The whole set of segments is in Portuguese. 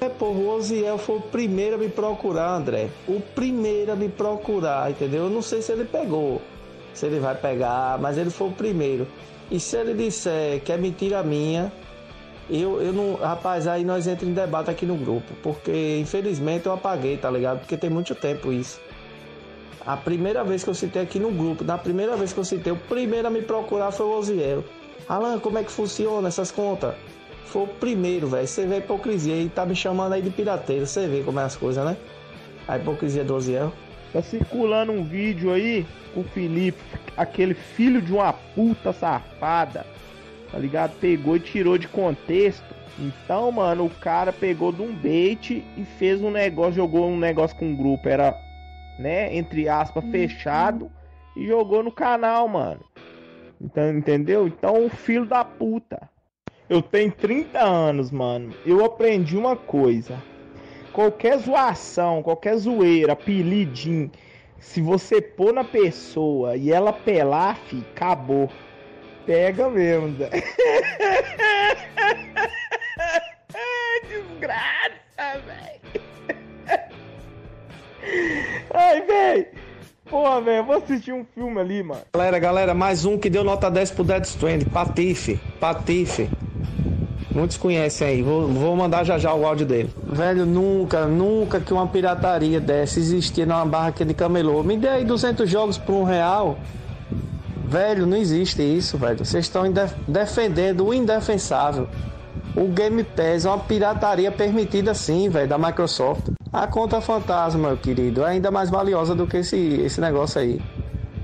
É, pô, o Oziel foi o primeiro a me procurar, André. O primeiro a me procurar, entendeu? Eu não sei se ele pegou, se ele vai pegar, mas ele foi o primeiro. E se ele disser que é mentira minha, eu, eu não. Rapaz, aí nós entramos em debate aqui no grupo. Porque infelizmente eu apaguei, tá ligado? Porque tem muito tempo isso. A primeira vez que eu citei aqui no grupo, na primeira vez que eu citei, o primeiro a me procurar foi o Oziel. Alan, como é que funciona essas contas? Foi o primeiro, velho. Você vê a hipocrisia e tá me chamando aí de pirateiro. Você vê como é as coisas, né? A hipocrisia do Oziel. Tá circulando um vídeo aí com o Felipe, aquele filho de uma puta safada, tá ligado? Pegou e tirou de contexto. Então, mano, o cara pegou de um bait e fez um negócio, jogou um negócio com um grupo, era, né, entre aspas, fechado e jogou no canal, mano. Então, entendeu? Então, o filho da puta. Eu tenho 30 anos, mano. Eu aprendi uma coisa. Qualquer zoação, qualquer zoeira, apelidinho, se você pôr na pessoa e ela pelar, fi, acabou. Pega mesmo. Desgraça, velho. Ai, velho. Porra, velho, eu vou assistir um filme ali, mano. Galera, galera, mais um que deu nota 10 pro Dead Strand. Patife, Patife. Muitos conhecem aí, vou, vou mandar já já o áudio dele. Velho, nunca, nunca que uma pirataria dessa existia numa barraquinha de camelô. Me dê aí 200 jogos por um real. Velho, não existe isso, velho. Vocês estão defendendo o indefensável. O Game Pass é uma pirataria permitida sim, velho, da Microsoft. A conta fantasma, meu querido, é ainda mais valiosa do que esse, esse negócio aí.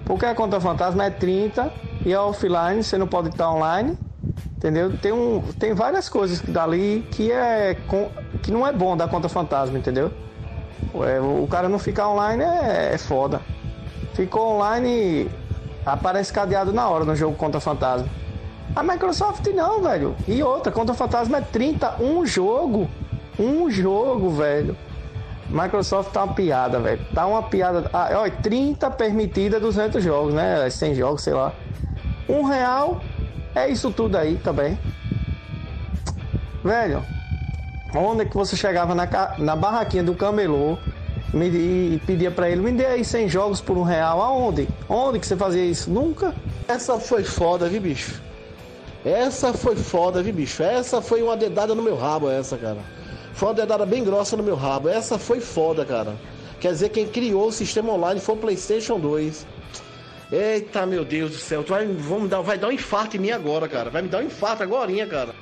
Porque a conta fantasma é 30 e é offline, você não pode estar online. Entendeu? Tem, um, tem várias coisas dali que é que não é bom da conta fantasma, entendeu? É, o cara não ficar online é, é foda. Ficou online, aparece cadeado na hora no jogo conta fantasma. A Microsoft não, velho. E outra, conta fantasma é 30, um jogo. Um jogo, velho. Microsoft tá uma piada, velho. Tá uma piada. Ah, olha, 30 permitida, 200 jogos, né? 100 jogos, sei lá. Um real é isso tudo aí também. Velho, onde é que você chegava na, na barraquinha do camelô me, e pedia para ele, me dê aí 100 jogos por um real? Aonde? Onde que você fazia isso? Nunca? Essa foi foda, viu, bicho? Essa foi foda, viu, bicho? Essa foi uma dedada no meu rabo, essa, cara. Foi uma dedada bem grossa no meu rabo. Essa foi foda, cara. Quer dizer, quem criou o sistema online foi o PlayStation 2. Eita, meu Deus do céu. Tu vai, vamos dar, vai dar um infarto em mim agora, cara. Vai me dar um infarto agora, cara.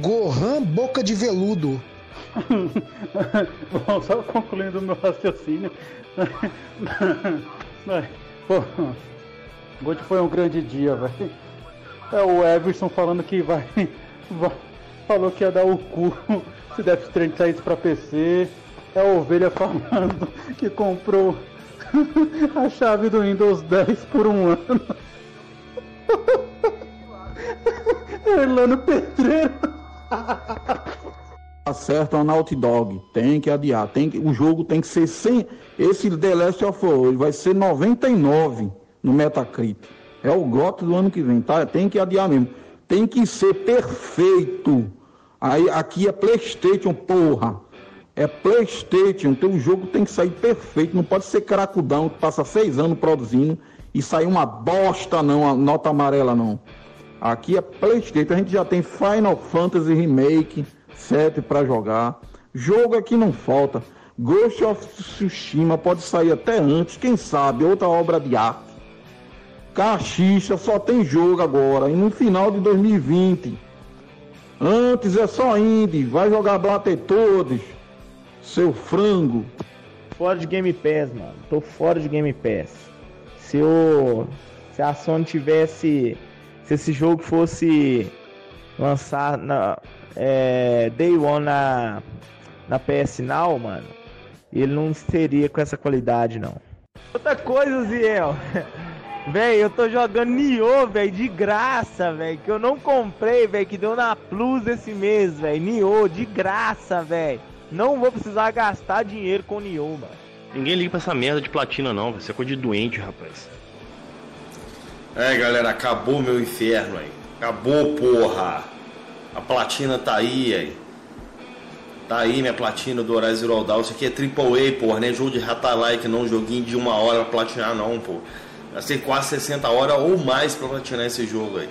Gohan Boca de Veludo. Bom, só concluindo o meu raciocínio. Pô, hoje foi um grande dia, velho. É o Everson falando que vai, vai, Falou que ia dar o cu se Death Stranding saísse pra PC. É a ovelha falando que comprou a chave do Windows 10 por um ano. Erlano Pedreiro. Acerta a Naughty Dog. Tem que adiar. Tem que, o jogo tem que ser sem. Esse The Last of Us vai ser 99 no Metacritic. É o GOT do ano que vem, tá? Tem que adiar mesmo. Tem que ser perfeito. Aí aqui é PlayStation, porra. É PlayStation, então o jogo tem que sair perfeito, não pode ser caracudão, que passa seis anos produzindo e sair uma bosta não, a nota amarela não. Aqui é PlayStation, a gente já tem Final Fantasy Remake 7 para jogar. Jogo aqui não falta. Ghost of Tsushima pode sair até antes, quem sabe, outra obra de arte. Caxixa só tem jogo agora, e no final de 2020. Antes é só indie, vai jogar todos. Seu frango. Fora de Game Pass, mano. Tô fora de Game Pass. Se o. Se a Sony tivesse. Se esse jogo fosse lançar na. É, Day One na. Na PS Now, mano. Ele não seria com essa qualidade, não. Outra coisa, Ziel. Véi, eu tô jogando Nioh, velho, de graça, velho. Que eu não comprei, velho. Que deu na Plus esse mês, velho. Nioh, de graça, velho. Não vou precisar gastar dinheiro com Nioh, mano. Ninguém liga pra essa merda de platina, não. Vai ser coisa de doente, rapaz. É, galera, acabou meu inferno aí. Acabou, porra. A platina tá aí, aí. Tá aí minha platina do Horizon Zero Dawn. Isso aqui é Triple A, porra, né? Jogo de rata-like, não joguinho de uma hora pra platinar, não, pô. Vai ser quase 60 horas ou mais pra platinar esse jogo aí.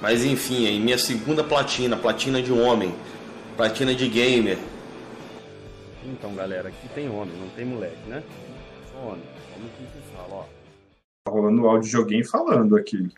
Mas enfim, aí, minha segunda platina, platina de homem, platina de gamer. Então, galera, aqui tem homem, não tem moleque, né? Só homem. Homem que fala, ó. Tá rolando o áudio de alguém falando aqui.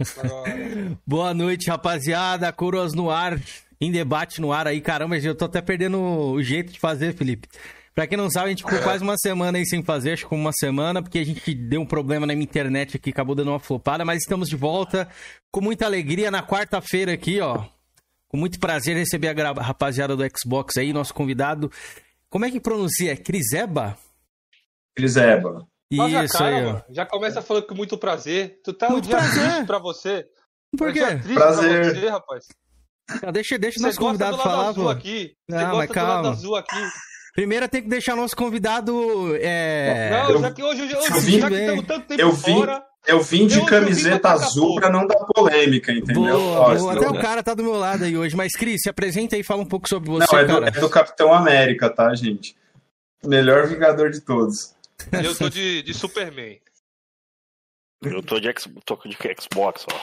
Boa noite, rapaziada. Coroas no ar, em debate no ar aí. Caramba, eu tô até perdendo o jeito de fazer, Felipe. Pra quem não sabe, a gente ficou quase uma semana aí sem fazer, acho que uma semana, porque a gente deu um problema na minha internet aqui, acabou dando uma flopada, mas estamos de volta com muita alegria na quarta-feira aqui, ó. Com muito prazer receber a rapaziada do Xbox aí, nosso convidado. Como é que pronuncia? Criseba? Criseba. Nossa, Isso cara, aí, ó. Já começa falando com muito prazer. Tu tá Muito um dia prazer. triste pra você. Por É um quê? Prazer. pra você, rapaz. Ah, Deixa, deixa o nosso convidado falar, pô. aqui. Você Não, mas gosta do lado calma. azul aqui. Primeiro tem que deixar nosso convidado. É... Não, eu- já que hoje, hoje, eu vim- já que estamos tanto tempo eu vim- fora. Eu vim de Eu- vim camiseta tacar azul pra não dar polêmica, entendeu? Boa, boa. Até o cara tá do meu lado aí hoje. Mas, Cris, se apresenta aí e fala um pouco sobre você, Não, é do, é do Capitão América, tá, gente? Melhor Vingador de todos. Eu tô de, de Superman. Eu tô de, tô de Xbox, ó.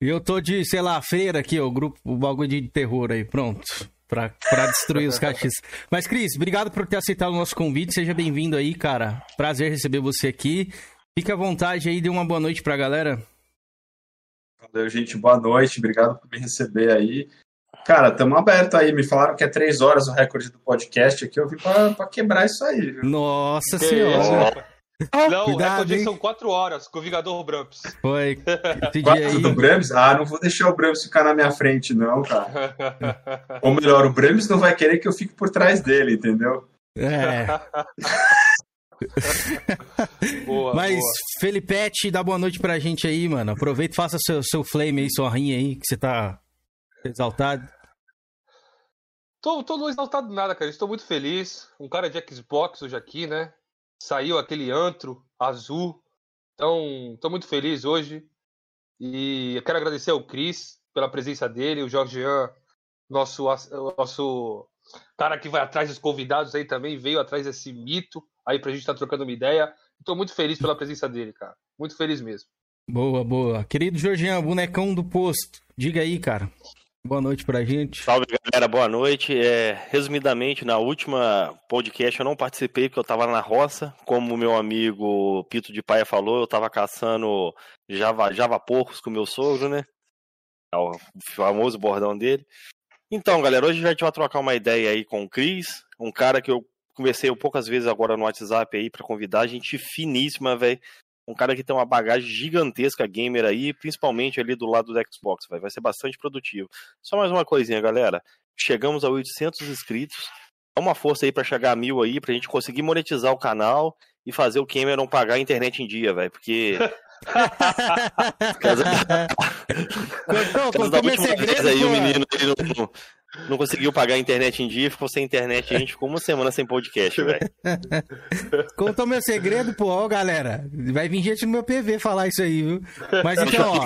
E eu tô de, sei lá, feira aqui, ó, o grupo, o bagulho de terror aí, pronto. Pra, pra destruir os cachis. Mas, Cris, obrigado por ter aceitado o nosso convite. Seja bem-vindo aí, cara. Prazer receber você aqui. Fique à vontade aí, dê uma boa noite pra galera. Valeu, gente. Boa noite. Obrigado por me receber aí. Cara, estamos aberto aí. Me falaram que é três horas o recorde do podcast aqui. Eu vim pra, pra quebrar isso aí, viu? Nossa Que senhora. isso. Não, Cuidado, o recorde hein? são quatro horas com o Vingador Bramps. Foi esse dia Quatro aí. do Brams? Ah, não vou deixar o Brams ficar na minha frente, não, cara. Ou melhor, o Brams não vai querer que eu fique por trás dele, entendeu? É. boa, Mas, boa. Felipete, dá boa noite pra gente aí, mano. Aproveita e faça seu, seu flame aí, sua rinha aí, que você tá exaltado. Tô, tô não exaltado nada, cara. Estou muito feliz. Um cara de Xbox hoje aqui, né? Saiu aquele antro azul. Então, tô muito feliz hoje. E eu quero agradecer ao Cris pela presença dele, o Jorgean, nosso, nosso cara que vai atrás dos convidados aí também, veio atrás desse mito aí pra gente estar trocando uma ideia. Tô muito feliz pela presença dele, cara. Muito feliz mesmo. Boa, boa. Querido Jorginho, bonecão do posto. Diga aí, cara. Boa noite pra gente. Salve galera, boa noite. É, resumidamente, na última podcast eu não participei porque eu tava na roça. Como o meu amigo Pito de Paia falou, eu tava caçando Java, Java porcos com meu sogro, né? É o famoso bordão dele. Então, galera, hoje a gente vai trocar uma ideia aí com o Cris, um cara que eu conversei poucas vezes agora no WhatsApp aí pra convidar, gente finíssima, velho. Um cara que tem uma bagagem gigantesca gamer aí, principalmente ali do lado do Xbox, véio. vai ser bastante produtivo. Só mais uma coisinha, galera. Chegamos a 800 inscritos. Dá uma força aí pra chegar a mil aí, pra gente conseguir monetizar o canal e fazer o Cameron pagar a internet em dia, velho. Porque. Contou, Caso contou meu segredo, aí, pô. o menino ele não, não- conseguiu pagar a internet em dia, ficou sem internet, a gente ficou uma semana sem podcast, velho. Contou meu segredo, pô, ó, galera. Vai vir gente no meu PV falar isso aí, viu? Mas então, ó.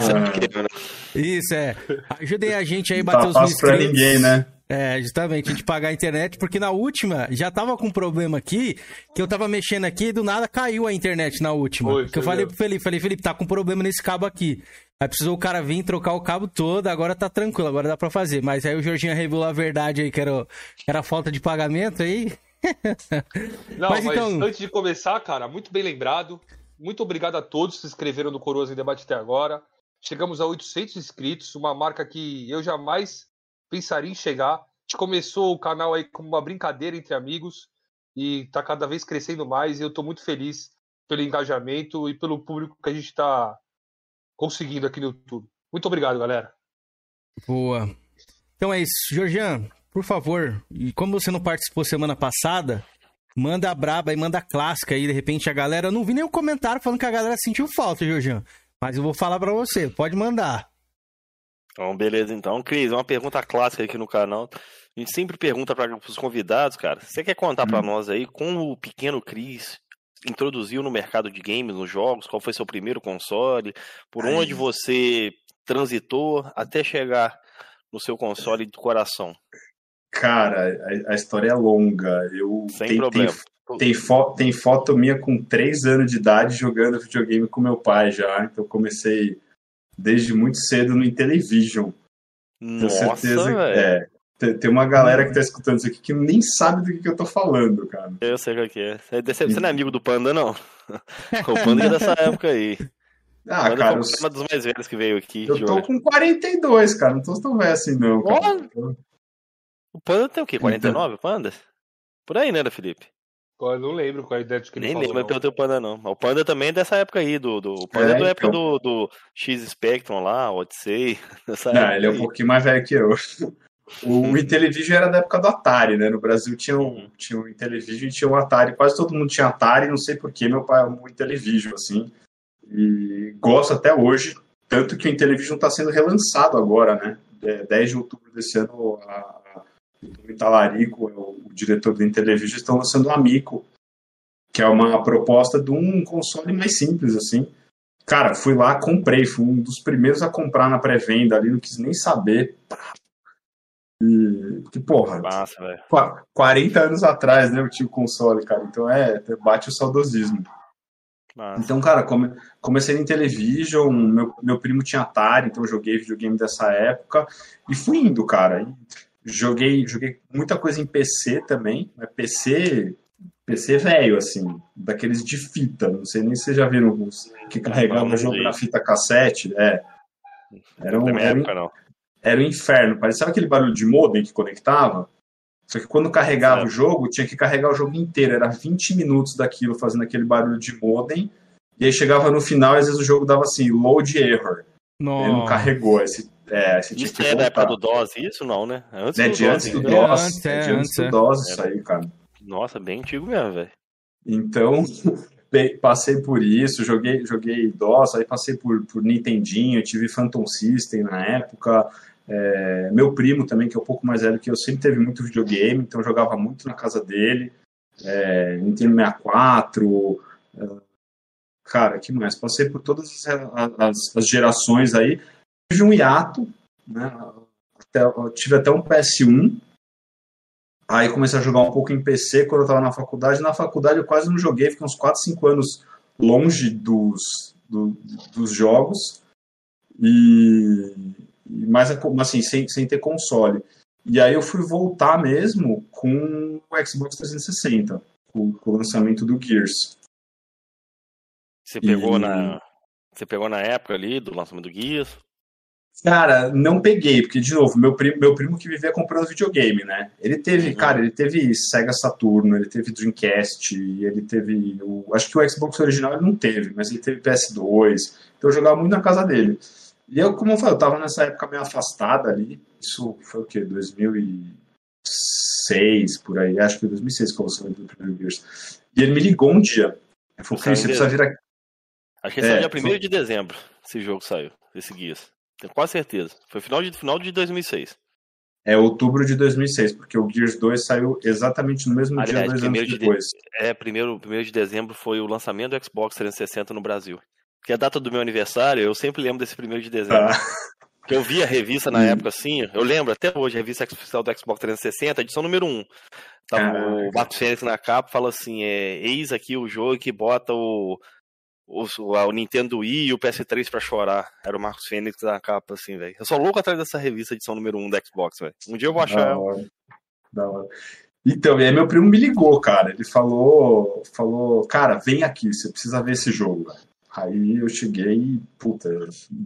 Isso, é. Ajudem a gente aí bater tá os mil fácil pra inscritos. ninguém, né? É, justamente, a gente pagar a internet, porque na última já tava com um problema aqui, que eu tava mexendo aqui e do nada caiu a internet na última. Foi, que eu falei pro Felipe, falei, Felipe, tá com problema nesse cabo aqui. Aí precisou o cara vir trocar o cabo todo, agora tá tranquilo, agora dá pra fazer. Mas aí o Jorginho revelou a verdade aí, que era, que era falta de pagamento aí. Não, Mas mas, então- antes de começar, cara, muito bem lembrado. Muito obrigado a todos que se inscreveram no Coroas em Debate até agora. Chegamos a 800 inscritos, uma marca que eu jamais pensaria em chegar. A gente começou o canal aí como uma brincadeira entre amigos e tá cada vez crescendo mais e eu tô muito feliz pelo engajamento e pelo público que a gente tá conseguindo aqui no YouTube. Muito obrigado, galera. Boa. Então é isso. Jorgian, por favor, e como você não participou semana passada, manda a braba e manda a clássica aí, de repente a galera. Eu não vi nenhum comentário falando que a galera sentiu falta, Jorgian. Mas eu vou falar pra você, pode mandar. Então, beleza, então. Cris, uma pergunta clássica aqui no canal. A gente sempre pergunta para os convidados, cara. Você quer contar pra nós aí como o pequeno Cris introduziu no mercado de games, nos jogos? Qual foi seu primeiro console? Por Aí. onde você transitou até chegar no seu console do coração? Cara, a, a história é longa. Eu Sem tem, problema. Tem, tem, fo- tem foto minha com 3 anos de idade jogando videogame com meu pai já. Então eu comecei desde muito cedo no Intellivision. Tenho Nossa, certeza que é. Tem, tem uma galera que tá escutando isso aqui que nem sabe do que, que eu tô falando, cara. Eu sei qual que é. Você deve- você não é amigo do Panda, não? o Panda é dessa época aí. Ah, o Panda cara, eu- uma dos mais velhos que veio aqui. Eu tô com 42, cara. Não tô tão velho assim, não. Cara. O Panda tem o quê? 49, o Panda? Por aí, né, Felipe? Eu não lembro qual a idade que ele Nem falou. lembro não. pelo teu Panda, não. Mas O Panda também é dessa época aí, do. do o Panda é, É, da época então. do, do X Spectrum lá, Odyssey. Dessa Não, ele é um pouquinho mais velho que eu. O Intellivision era da época do Atari, né? No Brasil tinha o, tinha o Intellivision e tinha o Atari. Quase todo mundo tinha Atari, não sei porquê, meu pai amou o Intellivision, assim. E gosto até hoje, tanto que o Intellivision está sendo relançado agora, né? É, 10 de outubro desse ano, a, o Talarico, é o, diretor do Intellivision, estão lançando o Amico, que é uma proposta de um console mais simples, assim. Cara, fui lá, comprei, fui um dos primeiros a comprar na pré-venda ali, não quis nem saber. E, que porra, Massa, velho. qua- 40 anos atrás, né, eu tinha o console, cara, então é, bate o saudosismo. Massa. Então, cara, come- comecei no Intellivision, meu, meu primo tinha Atari, então eu joguei videogame dessa época e fui indo, cara. E joguei, joguei muita coisa em PC também, mas PC, PC velho, assim, daqueles de fita, não sei nem se vocês já viram os que carregavam não jogo na fita cassete, é. Era um, era um- época, não. era um inferno, parecia aquele barulho de modem que conectava. Só que quando carregava o jogo, tinha que carregar o jogo inteiro. Era 20 minutos daquilo fazendo aquele barulho de modem. E aí chegava no final e às vezes o jogo dava assim, load error. Ele não Nossa. carregou. Você, é, Isso que é da época do DOS, isso não, né? É Antes É do de DOS. antes do ainda. DOS. antes, É é, de antes antes, do é. DOS isso aí, cara. Nossa, bem antigo mesmo, velho. Então, passei por isso, joguei, joguei DOS, aí passei por, por Nintendinho, tive Phantom System na época. É, meu primo também, que é um pouco mais velho que eu, sempre teve muito videogame, então eu jogava muito na casa dele. É, Nintendo 64. é, cara, que mais? Passei por todas as, as- as gerações aí. Tive um hiato, né? Até- tive até um PS1. Aí comecei a jogar um pouco em PC quando eu estava na faculdade. Na faculdade eu quase não joguei, fiquei uns 4, 5 anos longe dos, do- dos jogos. E, mais assim, sem, sem ter console. E aí eu fui voltar mesmo com o Xbox 360, com, com o lançamento do Gears. Você pegou E- na. Você pegou na época ali do lançamento do Guias. Cara, não peguei, porque, de novo, meu primo, meu primo que vivia comprando videogame, né? Ele teve, cara, ele teve Sega Saturno, ele teve Dreamcast, ele teve. O, acho que o Xbox original ele não teve, mas ele teve PS2. Então eu jogava muito na casa dele. E eu, como eu falei, eu tava nessa época meio afastada ali. Isso foi o quê? 2006, por aí. Acho que foi 2006 que eu lançei o primeiro Gears. E ele me ligou um dia. Ele falou, você precisa vir aqui. Acho que É, saiu dia 1 foi- de dezembro. Esse jogo saiu, esse Guias. Tenho quase certeza. Foi final de, final de 2006. É outubro de 2006, porque o Gears 2 saiu exatamente no mesmo dia, Aliás, dois anos de, depois. é, primeiro, primeiro de dezembro foi o lançamento do Xbox 360 no Brasil. Que é a data do meu aniversário, eu sempre lembro desse primeiro de dezembro. Ah. Porque eu vi a revista na época assim, eu lembro até hoje, a revista oficial do Xbox 360, edição número 1. Tava o. Marcos Fênix na capa fala assim: é, eis aqui o jogo que bota o, o, o Nintendo Wii e o PS3 pra chorar. Era o Marcos Fênix na capa, assim, velho. Eu sou louco atrás dessa revista edição número 1 do Xbox, velho. Um dia eu vou achar Da hora. Da hora. Então, e aí meu primo me ligou, cara. Ele falou, falou, cara, vem aqui, você precisa ver esse jogo. velho. Aí eu cheguei e, puta,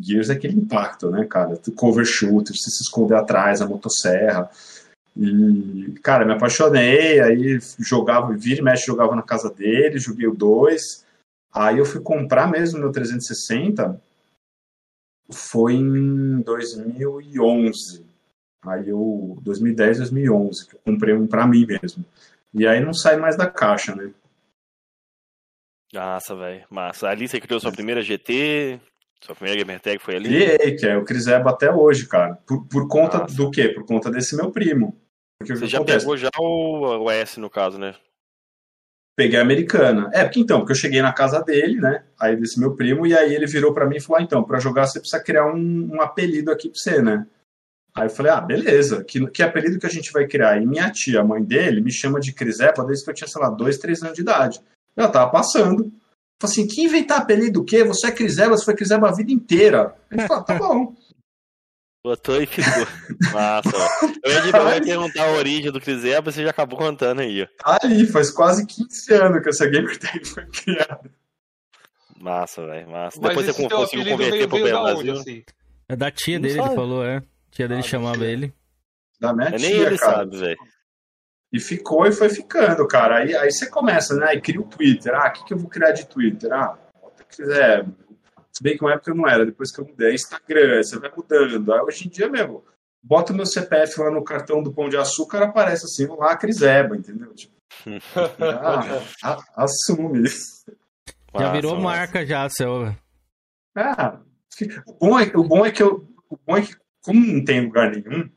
Gears é aquele impacto, né, cara? Cover shooter, você se esconder atrás, a motosserra. E, cara, me apaixonei, aí jogava, vira e mexe, jogava na casa dele, joguei o 2. Aí eu fui comprar mesmo meu 360, foi em 2011. Aí eu, 2010, 2011, que eu comprei um pra mim mesmo. E aí não sai mais da caixa, né? Nossa, velho. Massa. Ali você criou sua primeira GT, sua primeira Gamer Tag foi ali? Criei, que é o Criseba até hoje, cara. Por, por conta do quê? Por conta desse meu primo. Porque Você já acontece? pegou já o, o S, no caso, né? Peguei a americana. É, porque então, porque eu cheguei na casa dele, né? Aí desse meu primo, e aí ele virou pra mim e falou: ah, então, pra jogar você precisa criar um, um apelido aqui pra você, né? Aí eu falei, ah, beleza, que, que apelido que a gente vai criar? E minha tia, a mãe dele, me chama de Crisepa desde que eu tinha, sei lá, dois, três anos de idade. Eu tava passando. Falei assim, que inventar apelido o quê? Você é Criseba, você foi Criseba a vida inteira. Ele falou, tá bom. Botou e ficou. Massa. Eu ia, eu ia perguntar a origem do Criseba, você já acabou contando aí. ó. Tá aí, faz quase 15 anos que essa gamer tag foi criada. Massa, velho, massa. Mas Depois você conseguiu converter veio, pro veio Brasil. onde, assim? É da tia Não dele, ele sabe. falou, é. A tia dele Ah, chamava tia. ele. Da minha Nem tia, ele cara. sabe, velho. E ficou e foi ficando, cara. Aí, aí você começa, né? E cria o Twitter. Ah, o que, que eu vou criar de Twitter? Ah, o que quiser. Se bem que uma época eu não era, depois que eu mudei, Instagram, você vai mudando. Aí hoje em dia mesmo, bota o meu CPF lá no cartão do Pão de Açúcar, aparece assim, lá Criseba, entendeu? Tipo, ah, a- assume isso. Já virou massa. marca já, seu. Ah, o, bom é, o bom é que eu. O bom é que, como não tem lugar nenhum,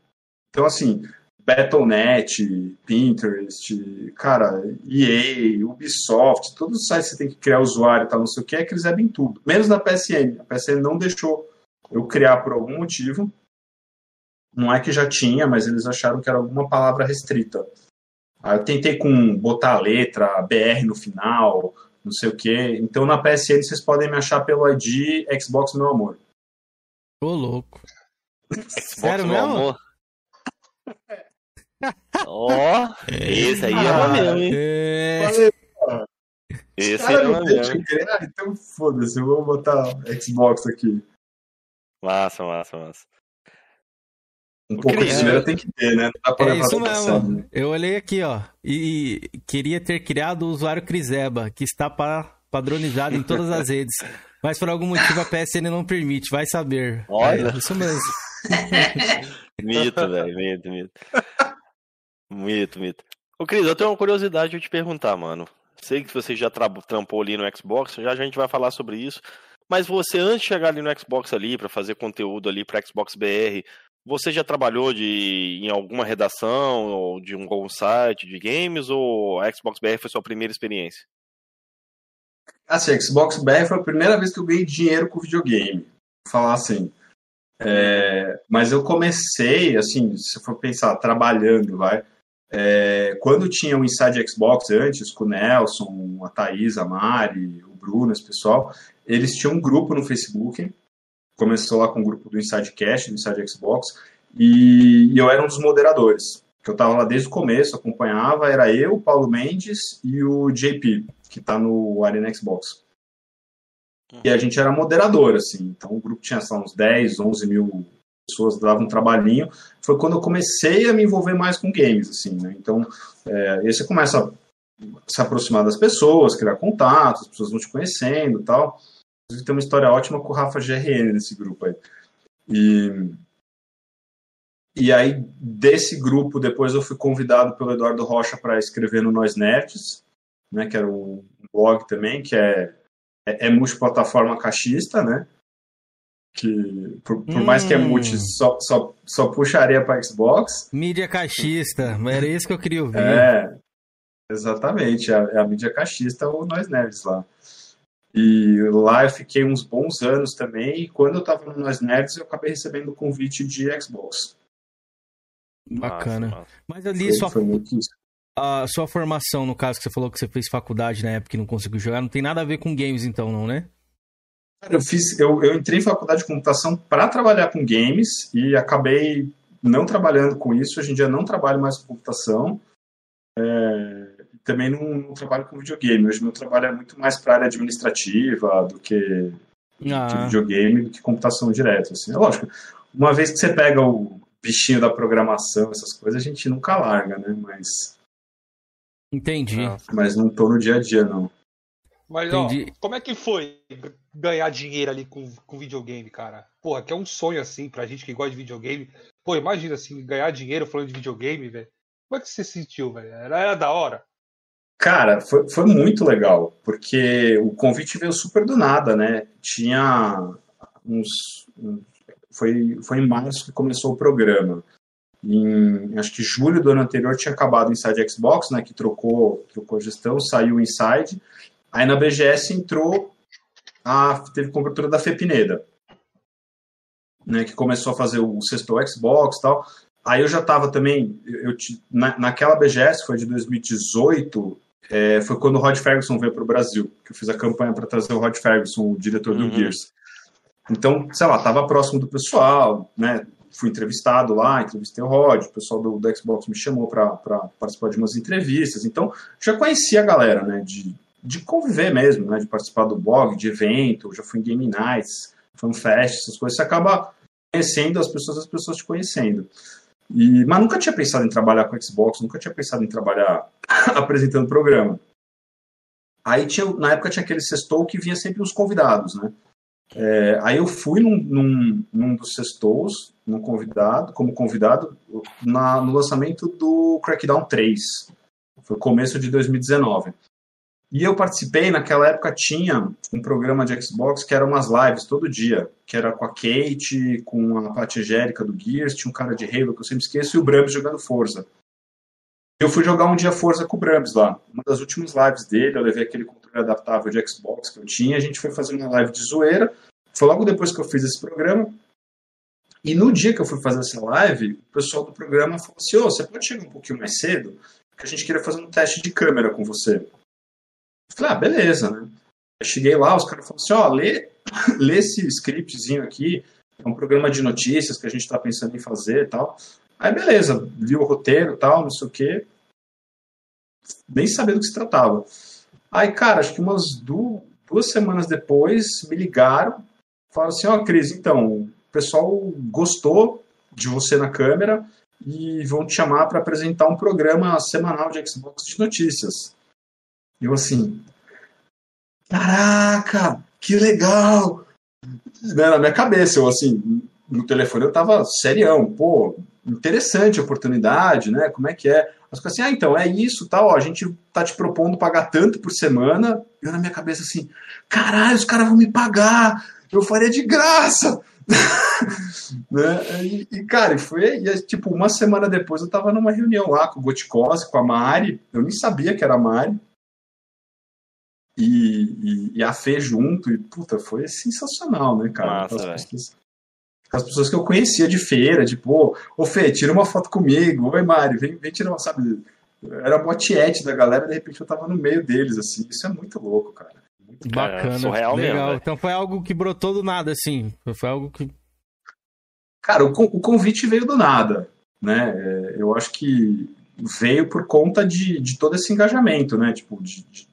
então assim, Battle.net, Pinterest, cara, EA, Ubisoft, todos os sites que você tem que criar usuário e tal, não sei o que, é que eles em tudo. Menos na PSN. A PSN não deixou eu criar por algum motivo. Não é que já tinha, mas eles acharam que era alguma palavra restrita. Aí eu tentei com botar a letra BR no final, não sei o que. Então na PSN vocês podem me achar pelo ID Xbox Meu Amor. Ô, louco. Xbox, Sério meu mesmo? amor. Ó, esse aí é uma mesmo, hein? É... Esse cara aí é mesmo. eu criar, então foda-se, eu vou botar Xbox aqui. Massa, massa, massa. Um pouco de Cris, zoeira tem que ter, né? Não dá pra É isso sério, né? mesmo. Eu olhei aqui, ó. E, e queria ter criado o usuário Criseba, que está pa- padronizado em todas as redes. Mas por algum motivo a PSN não permite, vai saber. Olha. É, isso mesmo. Mito, velho, mito, mito. Mito, mito. Ô, Cris, eu tenho uma curiosidade de te perguntar, mano. Sei que você já tra- trampou ali no Xbox, já a gente vai falar sobre isso. Mas você, antes de chegar ali no Xbox ali, pra fazer conteúdo ali pra Xbox BR, você já trabalhou de, em alguma redação ou de um, algum site de games ou a Xbox BR foi sua primeira experiência? Assim, Xbox BR foi a primeira vez que eu ganhei dinheiro com videogame. Vou falar assim. É, mas eu comecei, assim, se for pensar, trabalhando, vai. É, quando tinha o Inside Xbox antes, com o Nelson, a Thaís, a Mari, o Bruno, esse pessoal, eles tinham um grupo no Facebook. Começou lá com o grupo do Inside Cash, do Inside Xbox, e, e eu era um dos moderadores. Que eu tava lá desde o começo, acompanhava, era eu, o Paulo Mendes e o JP, que tá no Arena Xbox. E a gente era moderador, assim. Então o grupo tinha uns 10, 11 mil pessoas, dava um trabalhinho. Foi quando eu comecei a me envolver mais com games, assim, né? Então, é, aí você começa a se aproximar das pessoas, criar contatos, as pessoas vão te conhecendo e tal. Inclusive, tem uma história ótima com o Rafa GRN nesse grupo aí. E, e aí, desse grupo, depois eu fui convidado pelo Eduardo Rocha para escrever no Nós Nerds, né, que era um blog também, que é, é, é multiplataforma caixista, né? Que, por, por mais que é Hum. multi, só, só, só puxaria para Xbox. Mídia caixista, era isso que eu queria ouvir. É, exatamente. É a, é a mídia caixista ou Nós Nerds lá. E lá eu fiquei uns bons anos também. E quando eu tava no Nós Nerds, eu acabei recebendo o convite de Xbox. Bacana. Massa. Mas ali Foi, sua, foi muito isso. a sua formação, no caso que você falou que você fez faculdade na época e não conseguiu jogar, não tem nada a ver com games então, não, né? Cara, Eu, fiz, eu, eu entrei em faculdade de computação para trabalhar com games e acabei não trabalhando com isso. Hoje em dia não trabalho mais com computação. É, também não, não trabalho com videogame. Hoje meu trabalho é muito mais para área administrativa do que de Ah, videogame do que computação direto. Assim. É lógico, uma vez que você pega o bichinho da programação, essas coisas, a gente nunca larga, né? Mas, entendi. mas não tô no dia a dia, não. Mas, Entendi. ó, como é que foi ganhar dinheiro ali com, com videogame, cara? Porra, que é um sonho, assim, pra gente que gosta de videogame. Pô, imagina, assim, ganhar dinheiro falando de videogame, velho. Como é que você se sentiu, velho? Era, era da hora? Cara, foi, foi muito legal, porque o convite veio super do nada, né? Tinha uns. Foi, foi em março que começou o programa. Em, acho que julho do ano anterior tinha acabado o Inside Xbox, né? Que trocou, trocou gestão, saiu o Inside. Aí na BGS entrou, a, teve cobertura da FEPineda. né, que começou a fazer o sexto Xbox tal. Aí eu já estava também, eu, eu, na, naquela BGS, foi de 2018, é, foi quando o Rod Ferguson veio para o Brasil, que eu fiz a campanha para trazer o Rod Ferguson, o diretor do Uhum. Gears. Então, sei lá, estava próximo do pessoal, né? Fui entrevistado lá, entrevistei o Rod, o pessoal do, do Xbox me chamou para participar de umas entrevistas. Então, já conhecia a galera, né? De, de conviver mesmo, né? De participar do blog, de evento, já fui em Game Nights, FanFest, essas coisas. Você acaba conhecendo as pessoas, as pessoas te conhecendo. E, mas nunca tinha pensado em trabalhar com Xbox, nunca tinha pensado em trabalhar apresentando programa. Aí tinha, na época tinha aquele sextou que vinha sempre os convidados, né? É, aí eu fui num, num, num dos sextous, num convidado, como convidado, na, no lançamento do Crackdown 3. Foi começo de 2019. E eu participei, naquela época tinha um programa de Xbox que era umas lives todo dia, que era com a Kate, com a Paty Angélica do Gears, tinha um cara de Halo que eu sempre esqueço, e o Brams jogando Forza. Eu fui jogar um dia Forza com o Brams lá. Uma das últimas lives dele, eu levei aquele controle adaptável de Xbox que eu tinha, a gente foi fazer uma live de zoeira. Foi logo depois que eu fiz esse programa. E no dia que eu fui fazer essa live, o pessoal do programa falou assim: Ô, você pode chegar um pouquinho mais cedo? Que a gente queria fazer um teste de câmera com você. Eu falei, ah, beleza, né? Eu cheguei lá, os caras falaram assim: ó, lê, lê esse scriptzinho aqui. É um programa de notícias que a gente está pensando em fazer e tal. Aí, beleza, li o roteiro tal, não sei o quê. Nem sabia do que se tratava. Aí, cara, acho que umas du- duas semanas depois me ligaram, falaram assim: Ó, Cris, então, o pessoal gostou de você na câmera e vão te chamar para apresentar um programa semanal de Xbox de notícias. Eu assim, caraca, que legal! Né, na minha cabeça, eu assim, no telefone eu tava serião, pô, interessante a oportunidade, né? Como é que é? Mas fica assim, ah, então, é isso, tal, ó, a gente tá te propondo pagar tanto por semana. Eu na minha cabeça assim, caralho, os caras vão me pagar, eu faria de graça! né? E, e, cara, foi e, tipo, uma semana depois eu tava numa reunião lá com o Goticose, com a Mari, eu nem sabia que era a Mari. E, e, e a Fê junto, e puta, foi sensacional, né, cara? Massa, As pessoas- as pessoas que eu conhecia de feira, tipo, ô Fê, tira uma foto comigo, oi Mari, vem, vem tirar uma, sabe? Era botiete da galera, de repente eu tava no meio deles, assim, isso é muito louco, cara. Bacana. surreal mesmo, Legal. velho. então foi algo que brotou do nada, assim. Foi algo que. Cara, o, o convite veio do nada, né? É, eu acho que veio por conta de, de todo esse engajamento, né? Tipo, de, de-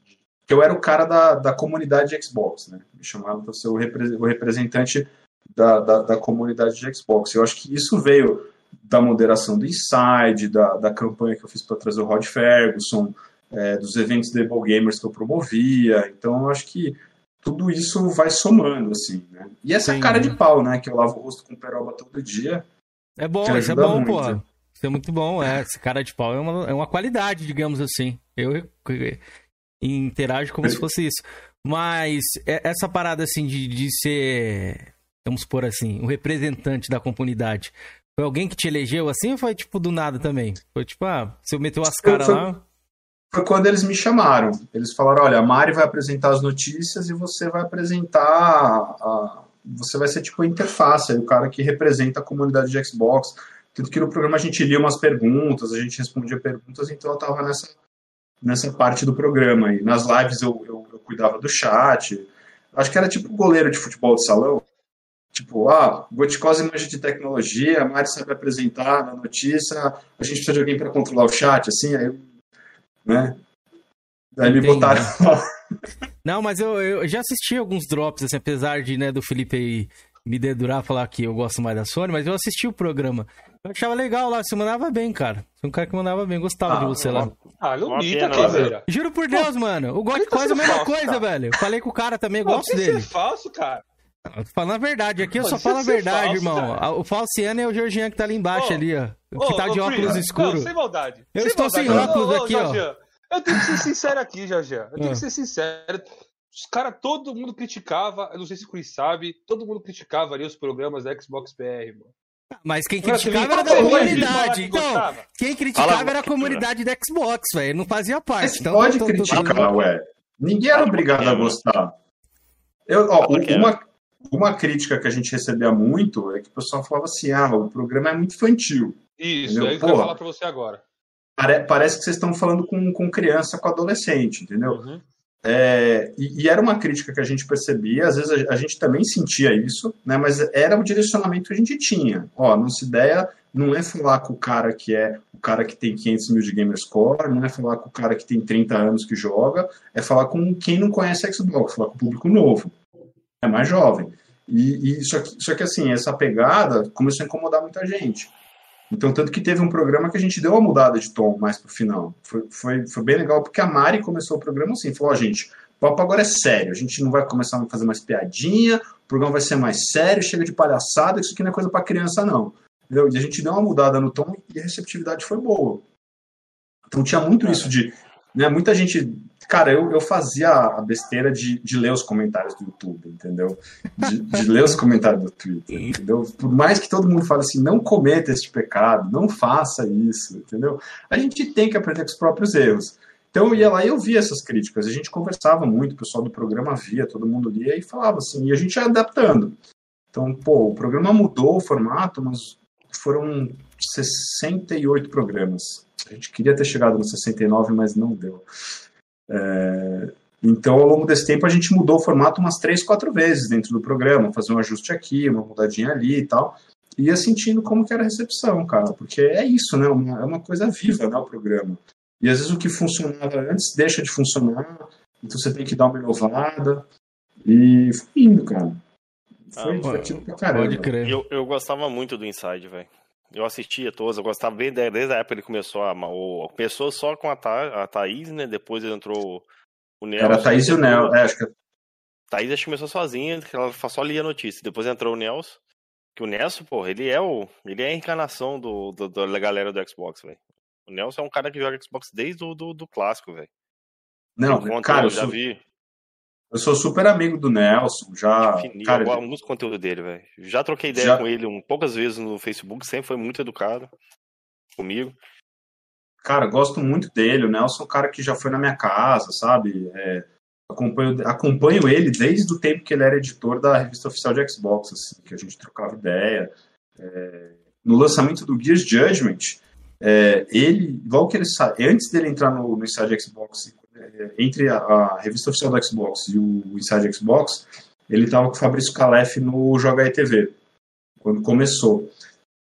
que eu era o cara da, da comunidade de Xbox, né? Me chamaram para ser o, repre- o representante da, da, da comunidade de Xbox. Eu acho que isso veio da moderação do Inside, da, da campanha que eu fiz para trazer o Rod Ferguson, é, dos eventos de Able Gamers que eu promovia. Então, eu acho que tudo isso vai somando, assim, né? E essa Sim. cara de pau, né? Que eu lavo o rosto com peroba todo dia. É bom, isso é bom, muito. pô. Isso é muito bom, é. Esse cara de pau é uma, é uma qualidade, digamos assim. Eu interajo como se fosse isso. Mas é- essa parada, assim, de, de ser, vamos supor assim, um representante da comunidade. Foi alguém que te elegeu assim ou foi, tipo, do nada também? Foi tipo, ah, você meteu as caras lá... Foi quando eles me chamaram. Eles falaram: olha, a Mari vai apresentar as notícias e você vai apresentar. a- você vai ser tipo a interface, o cara que representa a comunidade de Xbox. Tanto que no programa a gente lia umas perguntas, a gente respondia perguntas, então eu tava nessa, nessa parte do programa aí. Nas lives eu, eu, eu cuidava do chat. Acho que era tipo goleiro de futebol de salão. Tipo, ah, Goticose manja de tecnologia, a Mari sabe apresentar na notícia, a gente precisa de alguém para controlar o chat, assim, aí né? Daí me botaram lá. Não, mas eu, eu já assisti alguns drops, assim, apesar de, né, do Felipe aí me dedurar, falar que eu gosto mais da Sony, mas eu assisti o programa. Eu achava legal lá, você mandava bem, cara. Você é um cara que mandava bem, gostava de você lá. Ah, não Uma mita, pena, Queveira. Juro por Deus, mano. O God Grita quase a mesma falso, coisa, cara. velho. Eu falei com o cara também, eu Pô, gosto isso dele. é falso, cara. Falando a verdade, aqui eu Pô, só falo é a ser verdade, falso, irmão. cara. O falciano é o Georgian que tá ali embaixo, Ô, ali, ó. Ô, Que tá de ô, óculos escuros. Não, sem maldade. Eu estou sem maldade. óculos Ô, ô, aqui, ó. Eu tenho que ser sincero aqui, Jorginho. Eu tenho Ah. que ser sincero. Os caras, todo mundo criticava, eu não sei se o Chris sabe, todo mundo criticava ali os programas da Xbox PR, mano. Mas quem criticava era da comunidade. Então, quem criticava era a comunidade da Xbox, velho. Não fazia parte. Mas Então, pode tô- tô- tô- criticar, ué. Ninguém era obrigado a gostar. Eu, ó, é. uma, uma crítica que a gente recebia muito é que o pessoal falava assim: ah, o programa é muito infantil. Isso, Entendeu? é isso que eu Porra. falar pra você agora. Pare- parece que vocês estão falando com, com criança, com adolescente, entendeu? Uhum. É, e, e era uma crítica que a gente percebia, às vezes a, a gente também sentia isso, né? Mas era o direcionamento que a gente tinha. Ó, nossa ideia não é falar com o cara que é o cara que tem 500 mil de gamer score, não é falar com o cara que tem 30 anos que joga, é falar com quem não conhece Xbox, falar com o público novo, é mais jovem. E, e só, que, só que assim, essa pegada começou a incomodar muita gente. Então, tanto que teve um programa que a gente deu uma mudada de tom mais pro final. Foi, foi, foi bem legal, porque a Mari começou o programa assim, falou, ó, gente, o papo agora é sério, a gente não vai começar a fazer mais piadinha, o programa vai ser mais sério, chega de palhaçada, isso aqui não é coisa pra criança, não. Entendeu? E a gente deu uma mudada no tom e a receptividade foi boa. Então tinha muito isso de, né, muita gente... Cara, eu, eu fazia a besteira de, de ler os comentários do YouTube, entendeu? De, de ler os comentários do Twitter, entendeu? Por mais que todo mundo fale assim, não cometa este pecado, não faça isso, entendeu? A gente tem que aprender com os próprios erros. Então eu ia lá e eu via essas críticas, a gente conversava muito, o pessoal do programa via, todo mundo lia e falava assim, e a gente ia adaptando. Então, pô, o programa mudou o formato, mas foram 68 programas. A gente queria ter chegado no 69, mas não deu. É, então, ao longo desse tempo, a gente mudou o formato umas três, quatro vezes dentro do programa, fazer um ajuste aqui, uma mudadinha ali e tal. E ia sentindo como que era a recepção, cara, porque é isso, né? Uma, é uma coisa viva, né? O programa. E às vezes o que funcionava antes deixa de funcionar, então você tem que dar uma inovada. E foi indo, cara. Foi Ah, divertido pra caramba. E Eu, eu gostava muito do Inside, velho. Eu assistia todos, eu gostava bem desde, a época ele começou a. O, começou só com a, Tha, a Thaís, né? Depois entrou o Nelson. Era a Thaís e o depois- Nel. É, acho que Thaís acho que começou sozinha, que ela só lia notícia. Depois entrou o Nelson. Que o Nelson, pô, ele é o. Ele é a encarnação do, do- da galera do Xbox, velho. O Nelson é um cara que joga Xbox desde o do, do clássico, velho. Não, cara, eu já vi. Eu sou super amigo do Nelson, já. Fininho, Cara, eu gosto muito do conteúdo dele, velho. Já troquei ideia Já- com ele um, poucas vezes no Facebook, sempre foi muito educado comigo. Cara, gosto muito dele. O Nelson é um cara que já foi na minha casa, sabe? É, acompanho, acompanho ele desde o tempo que ele era editor da revista oficial de Xbox, assim, que a gente trocava ideia. É, no lançamento do Gears Judgment, é, ele, igual que ele antes dele entrar no, no Inside Xbox, entre a, a revista oficial do Xbox e o Inside Xbox, ele estava com o Fabrício Calef no Joga ETV, quando começou.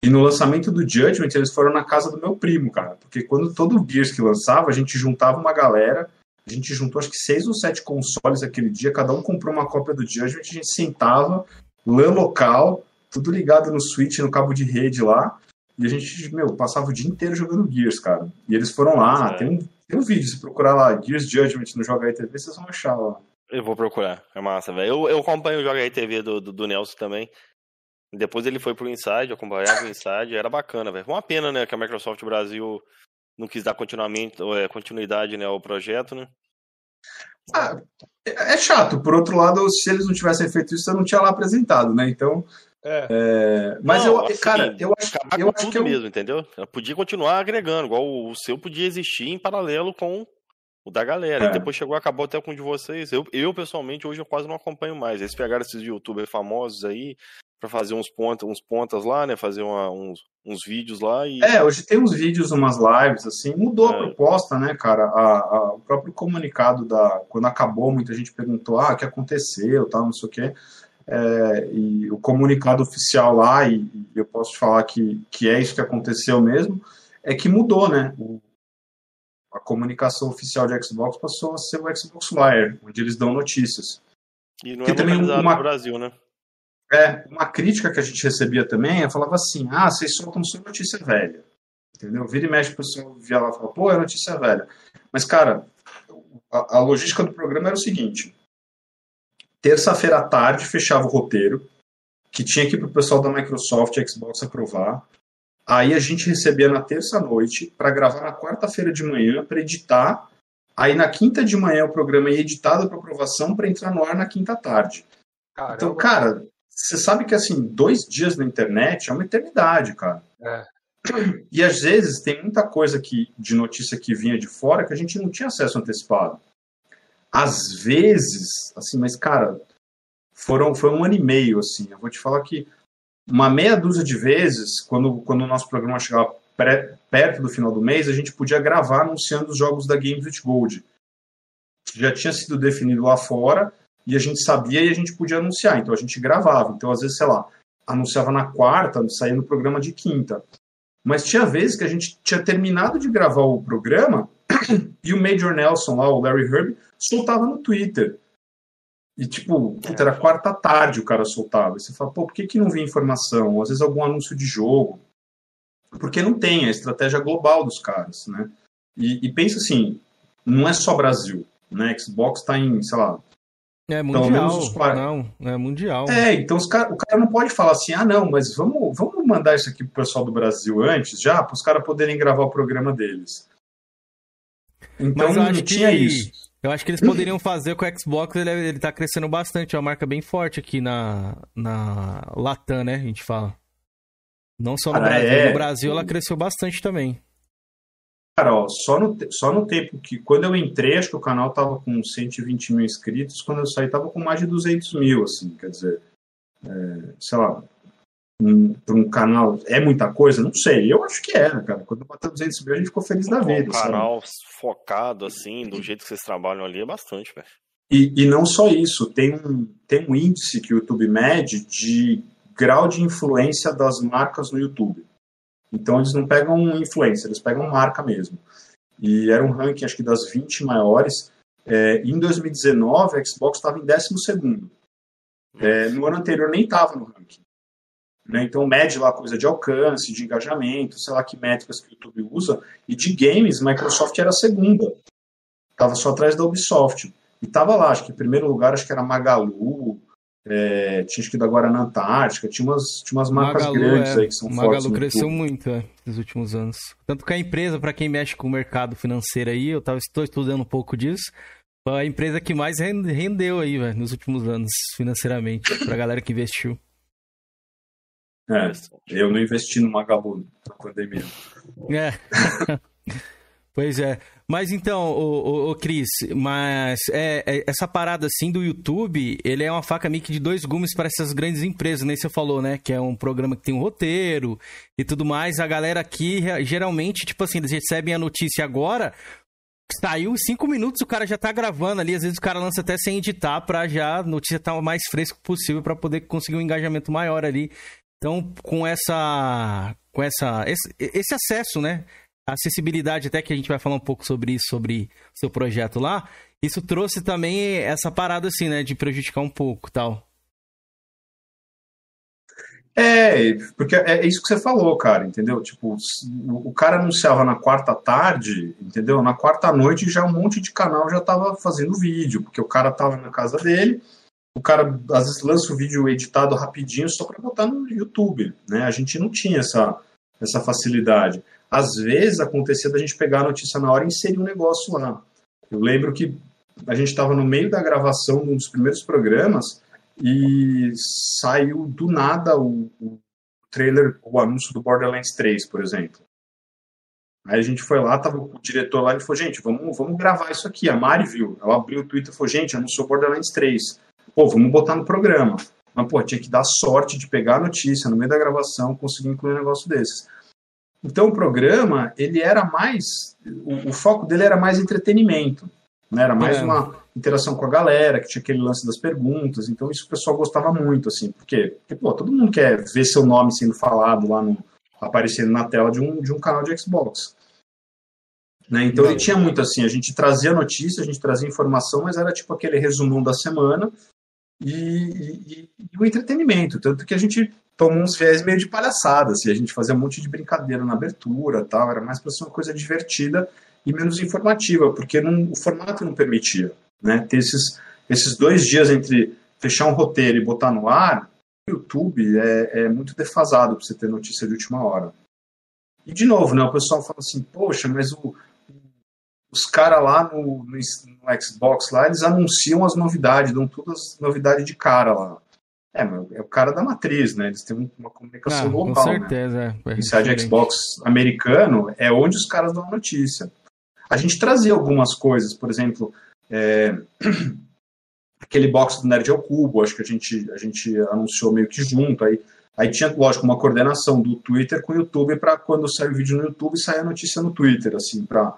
E no lançamento do Judgment, eles foram na casa do meu primo, cara. Porque quando todo o Gears que lançava, a gente juntava uma galera. A gente juntou acho que seis ou sete consoles aquele dia. Cada um comprou uma cópia do Judgment. A gente sentava, LAN local, tudo ligado no Switch, no cabo de rede lá. E a gente, meu, passava o dia inteiro jogando Gears, cara. E eles foram lá. É. Tem, um, tem um vídeo, se procurar lá, Gears Judgment no Joga aí TV, vocês vão achar lá. Eu vou procurar, é massa, velho. Eu, eu acompanho o Joga aí TV do, do, do Nelson também. Depois ele foi pro Inside, eu acompanhava o Inside, era bacana, velho. Uma pena, né, que a Microsoft Brasil não quis dar continuamento, é, continuidade né, ao projeto, né? Ah, é é chato. Por outro lado, se eles não tivessem feito isso, eu não tinha lá apresentado, né? Então. É. é, mas Não, eu, assim, cara, eu acho, eu acho tudo que eu, mesmo, entendeu? Ela podia continuar agregando, igual o, o seu podia existir em paralelo com o da galera. É. E depois chegou, acabou até com o de vocês. Eu, eu, pessoalmente, hoje eu quase não acompanho mais. Eles pegaram esses youtubers famosos aí pra fazer uns pontas, uns pontas lá, né? Fazer uma- uns, uns vídeos lá e. É, hoje tem uns vídeos, umas lives, assim, mudou É. a proposta, né, cara? A- a- o próprio comunicado da. Quando acabou, muita gente perguntou, ah, o que aconteceu, tal, não sei o quê. É, e o comunicado oficial lá, e, e eu posso te falar que, que é isso que aconteceu mesmo, é que mudou, né? O- a comunicação oficial de Xbox passou a ser o Xbox Wire, onde eles dão notícias. E não que é também uma- no Brasil, né? É, uma crítica que a gente recebia também, eu falava assim, ah, vocês soltam só notícia velha. Entendeu? Vira e mexe, o pessoal via lá e fala, pô, é notícia velha. Mas, cara, a, a logística do programa era o seguinte. Terça-feira à tarde fechava o roteiro, que tinha que ir pro pessoal da Microsoft e Xbox aprovar. Aí a gente recebia na terça-noite para gravar na quarta-feira de manhã, para editar. Aí na quinta de manhã o programa ia editado para aprovação para entrar no ar na quinta tarde. Então, cara, você sabe que assim, dois dias na internet é uma eternidade, cara. É. E às vezes tem muita coisa que, de notícia que vinha de fora que a gente não tinha acesso antecipado. Às vezes, assim, mas cara, foram, foi um ano e meio, assim. Eu vou te falar que uma meia dúzia de vezes, quando, quando o nosso programa chegava pré, perto do final do mês, a gente podia gravar anunciando os jogos da Games with Gold. Já tinha sido definido lá fora, e a gente sabia e a gente podia anunciar. Então a gente gravava. Então, às vezes, sei lá, anunciava na quarta, saía no programa de quinta. Mas tinha vezes que a gente tinha terminado de gravar o programa e o Major Nelson lá, o Larry Herb, soltava no Twitter. E, tipo, era quarta tarde o cara soltava. E você fala, pô, por que, que não vem informação? Às vezes algum anúncio de jogo. Porque não tem a estratégia global dos caras, né? E, e pensa assim, não é só Brasil, né? Xbox está em, sei lá... É mundial, os... não, é mundial. É, então cara, o cara não pode falar assim, ah, não, mas vamos, vamos mandar isso aqui pro pessoal do Brasil antes, já, para os caras poderem gravar o programa deles. Então mas acho não tinha que... isso. Eu acho que eles poderiam fazer com o Xbox, ele, ele tá crescendo bastante, é uma marca bem forte aqui na, na Latam, né? A gente fala. Não só no Cara, Brasil, é... no Brasil ela cresceu bastante também. Cara, ó, só no, só no tempo que. Quando eu entrei, acho que o canal tava com 120 mil inscritos, quando eu saí, tava com mais de 200 mil, assim, quer dizer. É, sei lá, para um canal é muita coisa? Não sei. Eu acho que é, né, cara. Quando bateu 200 mil, a gente ficou feliz da vida. Um canal sabe? focado, assim, do jeito que vocês trabalham ali, é bastante, velho. E, e não só isso, tem um, tem um índice que o YouTube mede de grau de influência das marcas no YouTube. Então eles não pegam influência, eles pegam marca mesmo. E era um ranking, acho que das 20 maiores. É, em 2019, a Xbox estava em 12 segundo. É, no ano anterior nem estava no ranking. Né? Então mede lá coisa de alcance, de engajamento, sei lá que métricas que o YouTube usa. E de games, Microsoft era a segunda. Estava só atrás da Ubisoft. E estava lá, acho que em primeiro lugar, acho que era Magalu, é, tinha que da Guarana Antártica, tinha umas, tinha umas marcas Magalu, grandes é. aí que são Magalu fortes. Magalu cresceu muito é, nos últimos anos. Tanto que a empresa, para quem mexe com o mercado financeiro aí, eu tava, estou estudando um pouco disso, foi a empresa que mais rendeu aí, nos últimos anos, financeiramente, pra galera que investiu. É, eu não investi no Magalu na pandemia. É. pois é. Mas então, o, o, o Cris, mas é, é, essa parada assim do YouTube, ele é uma faca meio que de dois gumes para essas grandes empresas, nem né? você falou, né? Que é um programa que tem um roteiro e tudo mais. A galera aqui, geralmente, tipo assim, eles recebem a notícia agora, saiu cinco minutos, o cara já tá gravando ali. Às vezes o cara lança até sem editar pra já a notícia estar tá o mais fresco possível para poder conseguir um engajamento maior ali. Então, com essa, com essa, esse, esse acesso, né? acessibilidade, até que a gente vai falar um pouco sobre isso, sobre o seu projeto lá, isso trouxe também essa parada assim, né, de prejudicar um pouco tal. É, porque é isso que você falou, cara, entendeu? Tipo, o cara anunciava na quarta tarde, entendeu? Na quarta noite já um monte de canal já tava fazendo vídeo, porque o cara tava na casa dele, o cara às vezes lança o vídeo editado rapidinho só para botar no YouTube, né? A gente não tinha essa, essa facilidade. Às vezes acontecia da gente pegar a notícia na hora e inserir um negócio lá. Eu lembro que a gente estava no meio da gravação de um dos primeiros programas e saiu do nada o, o trailer, o anúncio do Borderlands 3, por exemplo. Aí a gente foi lá, tava o diretor lá e falou, gente, vamos, vamos gravar isso aqui. A Mari viu, ela abriu o Twitter e falou, gente, anunciou Borderlands 3 pô, vamos botar no programa. Mas, pô, tinha que dar sorte de pegar a notícia no meio da gravação, conseguir incluir um negócio desses. Então, o programa, ele era mais. O, o foco dele era mais entretenimento. Né? Era mais é. uma interação com a galera, que tinha aquele lance das perguntas. Então, isso o pessoal gostava muito, assim. Por quê? Porque, pô, todo mundo quer ver seu nome sendo falado lá no. aparecendo na tela de um, de um canal de Xbox. Né? Então, ele tinha muito assim: a gente trazia notícia, a gente trazia informação, mas era tipo aquele resumão da semana e, e, e, o entretenimento. Tanto que a gente tomou uns viés meio de palhaçada, assim, a gente fazia um monte de brincadeira na abertura, tal, era mais para ser uma coisa divertida e menos informativa, porque não, o formato não permitia. Né? Ter esses, esses dois dias entre fechar um roteiro e botar no ar, o YouTube é, é muito defasado para você ter notícia de última hora. E, de novo, né, o pessoal fala assim, poxa, mas o, os caras lá no, no, no, Xbox lá, eles anunciam as novidades, dão todas as novidades de cara lá. É, mas é o cara da matriz, né? Eles têm uma comunicação ah, global. Com né? certeza, né? é. Inside Xbox americano é onde os caras dão a notícia. A gente trazia algumas coisas, por exemplo, é... aquele box do Nerd ao Cubo, acho que a gente, a gente anunciou meio que junto. Aí, aí tinha, lógico, uma coordenação do Twitter com o YouTube para quando sai o vídeo no YouTube sair a notícia no Twitter, assim, para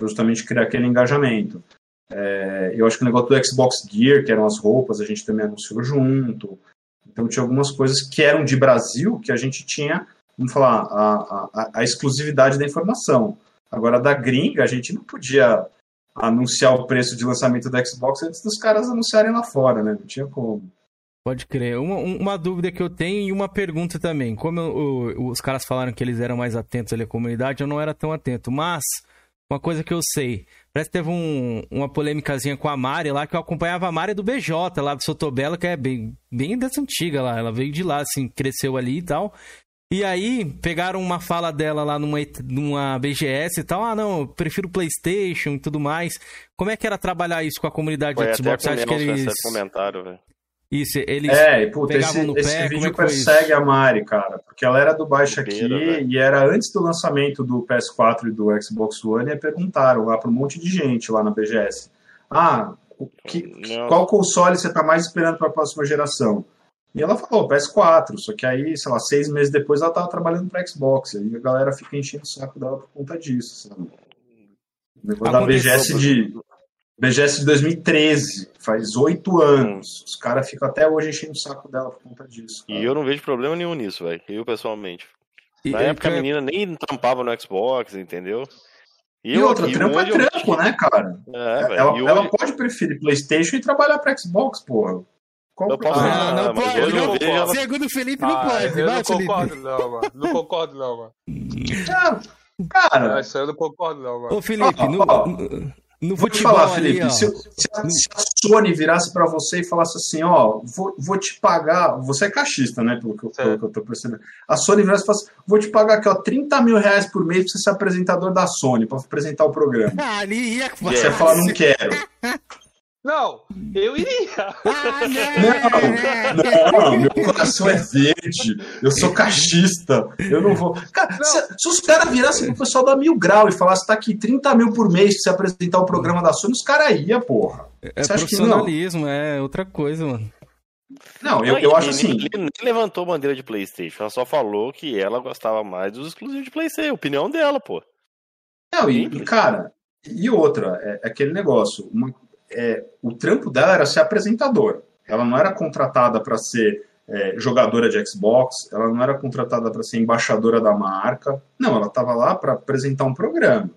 justamente criar aquele engajamento. É, eu acho que o negócio do Xbox Gear, que eram as roupas, a gente também anunciou junto. Então tinha algumas coisas que eram de Brasil que a gente tinha, vamos falar, a, a, a exclusividade da informação. Agora, da gringa, a gente não podia anunciar o preço de lançamento do Xbox antes dos caras anunciarem lá fora, né? Não tinha como. Pode crer. Uma, uma dúvida que eu tenho e uma pergunta também. Como eu, os caras falaram que eles eram mais atentos à comunidade, eu não era tão atento. Mas, uma coisa que eu sei. Parece que teve um, uma polêmicazinha com a Mari lá, que eu acompanhava a Mari do BJ, lá do Sotobelo, que é bem, bem dessa antiga lá. Ela veio de lá, assim, cresceu ali e tal. E aí, pegaram uma fala dela lá numa, numa BGS e tal. Ah, não, eu prefiro PlayStation e tudo mais. Como é que era trabalhar isso com a comunidade Foi do Xbox? até Acho que eles. comentário, velho. Isso, eles É, e puta, pegavam esse, no esse pé. É vídeo isso? persegue a Mari, cara, porque ela era do Baixa Bobeira, aqui velho. e era antes do lançamento do PS4 e do Xbox One, e perguntaram lá para um monte de gente lá na BGS. Ah, o que, qual console você tá mais esperando para a próxima geração? E ela falou PS4, só que aí, sei lá, seis meses depois ela tava trabalhando para Xbox, aí a galera fica enchendo o saco dela por conta disso, sabe? O negócio da BGS de BGS de 2013, faz oito anos. Os caras ficam até hoje enchendo o saco dela por conta disso. E eu não vejo problema nenhum nisso, velho. Eu, pessoalmente. E- Na e- época a menina nem tampava no Xbox, entendeu? E, eu- outra, trampo é hoje eu- trampo, né, cara? É, ela, e ela hoje- pode preferir PlayStation e trabalhar pra Xbox, porra. Qual Eu o posso-? Ah, não Ah, mas pode. não- vejo ela- Segundo o Felipe, não Ah, pode. eu não concordo, não, mano. Não concordo, não, mano. Ah, Cara, Ah, Isso aí eu não concordo, não, mano. Ô, Felipe, Ó, no, ó, no, vou te falar, ali, Felipe, se, se a, se a Sony virasse pra você e falasse assim, ó, vou, vou te pagar, você é cachista, né, pelo que, eu- pelo que eu tô percebendo. A Sony virasse e falasse, vou te pagar aqui, ó, 30 mil reais por mês pra você ser apresentador da Sony, pra apresentar o programa. Ah, ali ia Você ia falar, não quero. Não, eu iria. Ah, Não, não, meu coração é verde. Eu sou cachista. Eu não vou. Cara, se, se os caras virassem pro pessoal da Mil Grau e falassem, tá aqui 30 mil por mês pra você apresentar o programa da Sony, os caras iam, porra. É Você acha que não? profissionalismo, é outra coisa, mano. Não, eu, Não, eu acho assim. Nem, nem levantou bandeira de PlayStation. Ela só falou que ela gostava mais dos exclusivos de PlayStation. Opinião dela, pô. Não, e, e, cara, e outra, é, é aquele negócio. Uma, é, o trampo dela era ser apresentadora. Ela não era contratada para ser é, jogadora de Xbox, ela não era contratada para ser embaixadora da marca. Não, ela estava lá para apresentar um programa.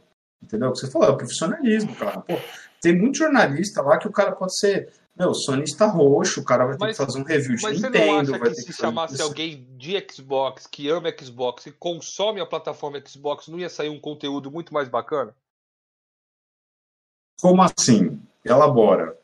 Entendeu? O que você falou, é profissionalismo, cara. Pô, tem muito jornalista lá que o cara pode ser. Meu, sonista roxo, o cara vai ter Mas- que fazer um review de Mas você Nintendo. não acha vai que ter se fazer chamasse isso. alguém de Xbox, que ama Xbox e consome a plataforma Xbox, não ia sair um conteúdo muito mais bacana? Como assim? Elabora.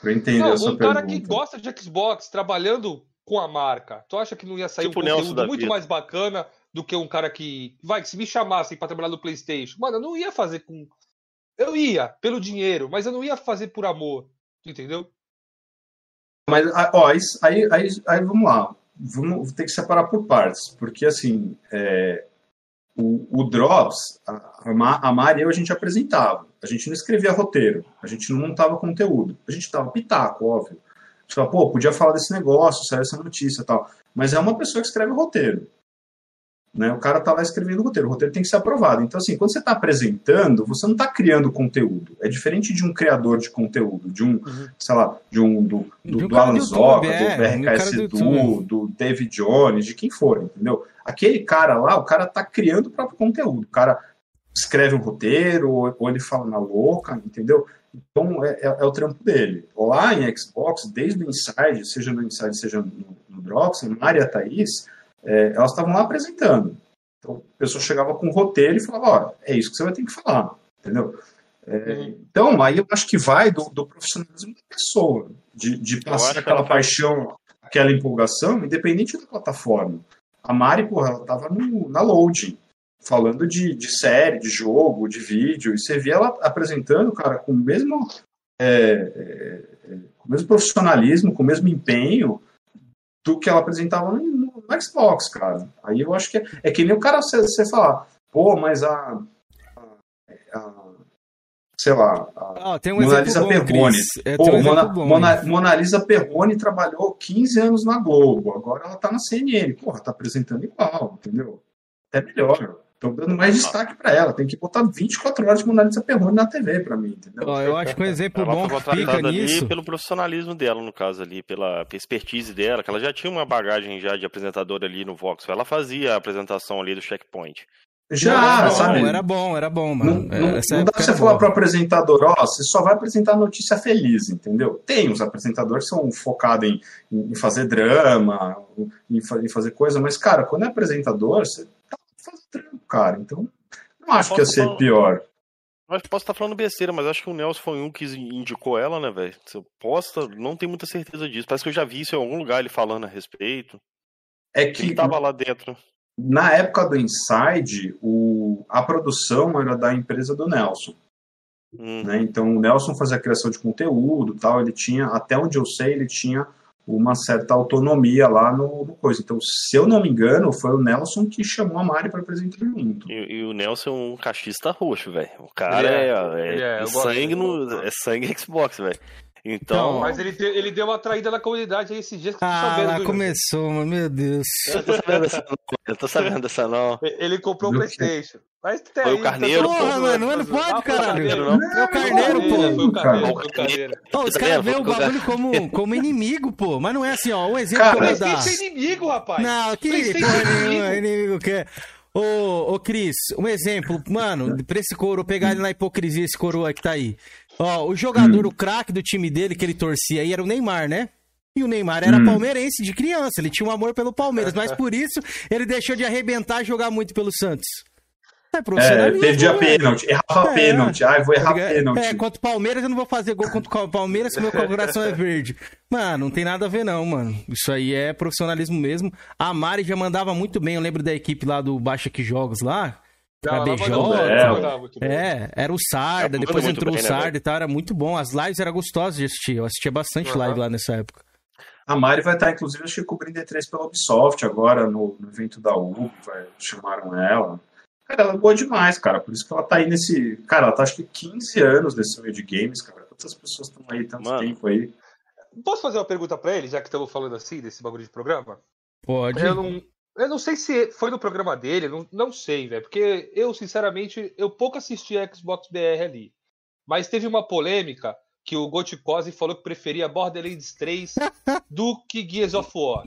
Pra entender Não, a sua um cara pergunta. que gosta de Xbox, trabalhando com a marca, tu acha que não ia sair Tipo um conteúdo muito mais bacana do que um cara que. Vai, se me chamassem pra trabalhar no PlayStation, mano, eu não ia fazer com. Eu ia, pelo dinheiro, mas eu não ia fazer por amor. tu Entendeu? Mas, ah, ó, isso- aí, aí, aí vamos lá. Vamos ter que separar por partes. Porque, assim, é, o, o Drops, a, a Ma- a Mari e eu, a gente apresentava. A gente não escrevia roteiro. A gente não montava conteúdo. A gente dava pitaco, óbvio. A gente falava, pô, podia falar desse negócio, saiu essa notícia e tal. Mas é uma pessoa que escreve roteiro. Né? O cara tá lá escrevendo o roteiro. O roteiro tem que ser aprovado. Então, assim, quando você está apresentando, você não está criando conteúdo. É diferente de um criador de conteúdo, de um, sei lá, de um do, do, do Alan Zoca, é, do BRKS do Edu, do David Jones, de quem for, entendeu? Aquele cara lá, o cara tá criando o próprio conteúdo. O cara escreve um roteiro, ou, ou ele fala na louca, entendeu? Então é, é, é o trampo dele. Lá em Xbox, desde o Inside, seja no Inside, seja no, no Drops, Maria Thaís, é, elas estavam lá apresentando. Então a pessoa chegava com um roteiro e falava, ó, é isso que você vai ter que falar, entendeu? É, Então, aí eu acho que vai do, do profissionalismo da pessoa, de, de passar que aquela ela- paixão, aquela empolgação, independente da plataforma. A Mari, porra, ela tava no, na loading, falando de, de série, de jogo, de vídeo, e você via ela apresentando, cara, com o mesmo, é, é, com o mesmo profissionalismo, com o mesmo empenho do que ela apresentava no, no- no Xbox, cara. Aí eu acho que é, é que nem o cara você falar, pô, mas a, a, a- sei lá, a Ó, tem um Mona exemplo Lisa bom, Perrone. É, Pô, um exemplo Mona, bom, Mona? Mona Lisa Perrone trabalhou 15 anos na Globo, agora ela tá na CNN. Porra, tá apresentando igual, entendeu? É melhor. Estão dando mais destaque pra ela. Tem que botar 24 horas de Mona Lisa Perrone na TV pra mim, entendeu? Ó, eu acho que um exemplo Ela bom que fica nisso. pelo profissionalismo dela, no caso ali, pela expertise dela, que ela já tinha uma bagagem já de apresentadora ali no Vox. Ela fazia a apresentação ali do checkpoint. Já, era bom, sabe? Era bom, era bom, mano. Não, não- Essa não dá pra você falar pro apresentador, ó, você só vai apresentar notícia feliz, entendeu? Tem os apresentadores que são focados em, em fazer drama, em, em fazer coisa, mas, cara, quando é apresentador, você tá fazendo drama, cara. Então, não acho que ia ser pior. Mas posso estar falando besteira, mas acho que o Nelson foi um que indicou ela, né, velho? Posta, não tenho muita certeza disso. Parece que eu já vi isso em algum lugar ele falando a respeito. É Ele que tava lá dentro. Na época do Inside, o, a produção era da empresa do Nelson. Hum. né? Então o Nelson fazia a criação de conteúdo, tal. Ele tinha, até onde eu sei, ele tinha uma certa autonomia lá no, no coisa. Então, se eu não me engano, foi o Nelson que chamou a Mari para apresentar junto. E, e o Nelson é um cachista roxo, velho. O cara é, é, é, é, é sangue no, é sangue Xbox, velho. Então, Mas ele, te- ele deu uma traída na comunidade aí esses dias que eu tô Ah, sabendo. viu, começou, mano, meu Deus. eu tô sabendo dessa não. Eu tô sabendo dessa não. Ele comprou o? Playstation. Mas tem Foi o Carneiro, tá- Porra, mano, não pode, Ah, foi o caralho. É o Carneiro, pô. Foi o Carneiro, Cara. foi o Carneiro. Pô, os caras veem o bagulho como, como inimigo, pô. Mas não é assim, ó. Um exemplo Cara, que eu Mas vou dar. é inimigo, rapaz? Não, que porra é nenhuma, inimigo. inimigo que é. Ô, ô, Cris, um exemplo, mano, pra esse coro, pegar ele na hipocrisia, esse coroa que tá aí. Ó, o jogador, o craque do time dele que ele torcia aí era o Neymar, né? E o Neymar era Hum. palmeirense de criança, ele tinha um amor pelo Palmeiras, mas por isso ele deixou de arrebentar e jogar muito pelo Santos. É É, profissionalismo. perdia né? pênalti, errava É. pênalti. Ai, vou errar ligado? pênalti. É, contra o Palmeiras eu não vou fazer gol contra o Palmeiras se meu coração é verde. Mano, não tem nada a ver não, mano. Isso aí é profissionalismo mesmo. A Mari já mandava muito bem, eu lembro da equipe lá do Baixa Que Jogos lá. Não, bem, É, bem. É, era o Sarda, depois entrou muito o bem, né, Sarda e tal, era muito bom. As lives eram gostosas de assistir, eu assistia bastante Aham. live lá nessa época. A Mari vai estar, inclusive, acho que cobrindo E3 pela Ubisoft agora, no, no evento da U, vai, chamaram ela. Cara, ela é boa demais, cara. Por isso que ela tá aí nesse. Cara, ela tá acho que 15 anos nesse meio de games, cara. Quantas pessoas estão aí tanto Mano. tempo aí? Posso fazer uma pergunta pra ele, já que estamos falando assim, desse bagulho de programa? Pode. Eu não, eu não sei se foi no programa dele, não, não sei, velho. Porque eu, sinceramente, eu pouco assisti a Xbox BR ali. Mas teve uma polêmica que o Goticose falou que preferia Borderlands 3 do que Gears of War.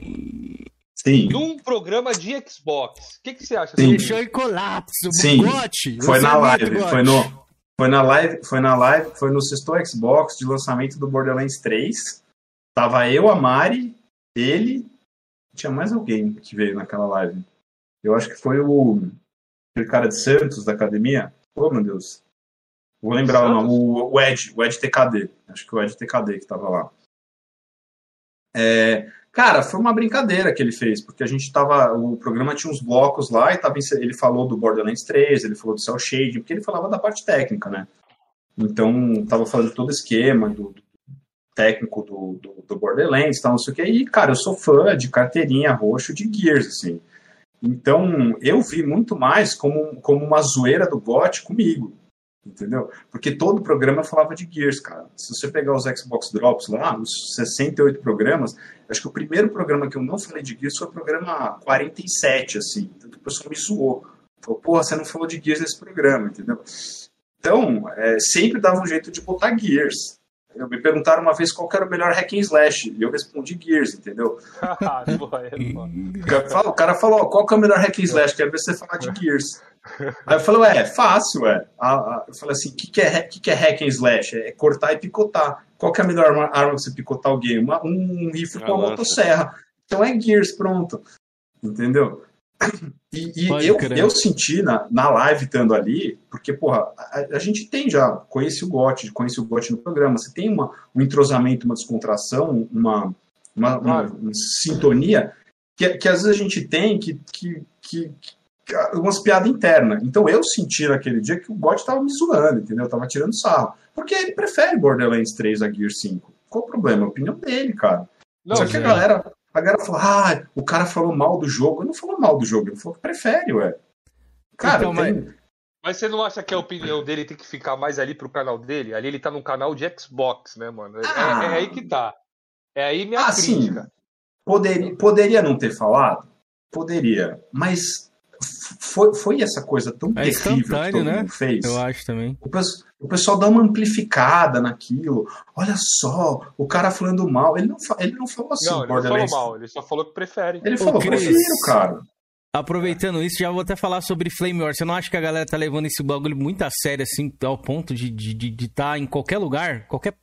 Sim. Num programa de Xbox. O que, que você acha? Sim. Deixou em colapso. Sim. Gote, Foi na é live, gote. foi no, foi na live, foi na live, foi no sexto Xbox de lançamento do Borderlands 3. Tava eu, a Mari, ele, tinha mais alguém que veio naquela live. Eu acho que foi o aquele cara de Santos da academia. Oh, meu Deus. Vou lembrar o nome, o, o Ed, o Ed TKD. Acho que o Ed TKD que tava lá. É, cara, foi uma brincadeira que ele fez, porque a gente tava. O programa tinha uns blocos lá e tava, ele falou do Borderlands 3, ele falou do Cell Shading, porque ele falava da parte técnica, né? Então, tava falando todo o esquema do, do técnico do, do, do Borderlands, tal, não sei o que. E, cara, eu sou fã de carteirinha roxo de Gears, assim. Então, eu vi muito mais como, como uma zoeira do GOT comigo, entendeu? Porque todo programa falava de Gears, cara. Se você pegar os Xbox Drops lá, os 68 programas, acho que o primeiro programa que eu não falei de Gears foi o programa 47, assim. Então, o pessoal me zoou. Falou, porra, você não falou de Gears nesse programa, entendeu? Então, é, sempre dava um jeito de botar Gears. Eu me perguntaram uma vez qual que era o melhor hack and slash, e eu respondi Gears, entendeu? Ah, é, mano. O cara falou, qual que é o melhor hack and slash? Quero ver você falar de Gears. Aí eu falei, ué, é fácil, ué. Eu falei assim, o que, que, é, hack- que, que é hack and slash? É cortar e picotar. Qual que é a melhor arma, arma pra você picotar alguém? Uma, um rifle com Uma motosserra. Então é Gears, pronto. Entendeu? E, e eu, crer. eu senti na, na live estando ali, porque, porra, a, a gente tem já, conhece o GOT, conhece o GOT no programa, você tem uma, um entrosamento, uma descontração, uma, uma, uma- uma sintonia que, que às vezes a gente tem que, que, que, que umas piadas internas. Então eu senti naquele dia que o GOT tava me zoando, entendeu? Tava tirando sarro. Porque ele prefere Borderlands 3 a Gear 5. Qual o problema? A opinião dele, cara. Não, Só que a galera, a galera falou, ah, o cara falou mal do jogo. Ele não falou mal do jogo, ele falou que prefere, ué. Cara, Então, tem- Mas você não acha que a opinião dele tem que ficar mais ali pro canal dele? Ali ele tá num canal de Xbox, né, mano? É, Ah. é aí que tá. É aí minha Ah, sim. crítica. Poderia, poderia não ter falado? Poderia. Mas foi, foi essa coisa tão É terrível que todo né? mundo fez. Eu acho também. O, o pessoal dá uma amplificada naquilo. Olha só, o cara falando mal. Ele não, ele não falou assim, não, ele não falou mal, ele só falou que prefere. Ele Ô, falou, Cris, prefiro, cara. Aproveitando isso, já vou até falar sobre Flame War. Você não acha que a galera tá levando esse bagulho muito a sério, assim, ao ponto de estar de, de, tá em qualquer lugar? Qualquer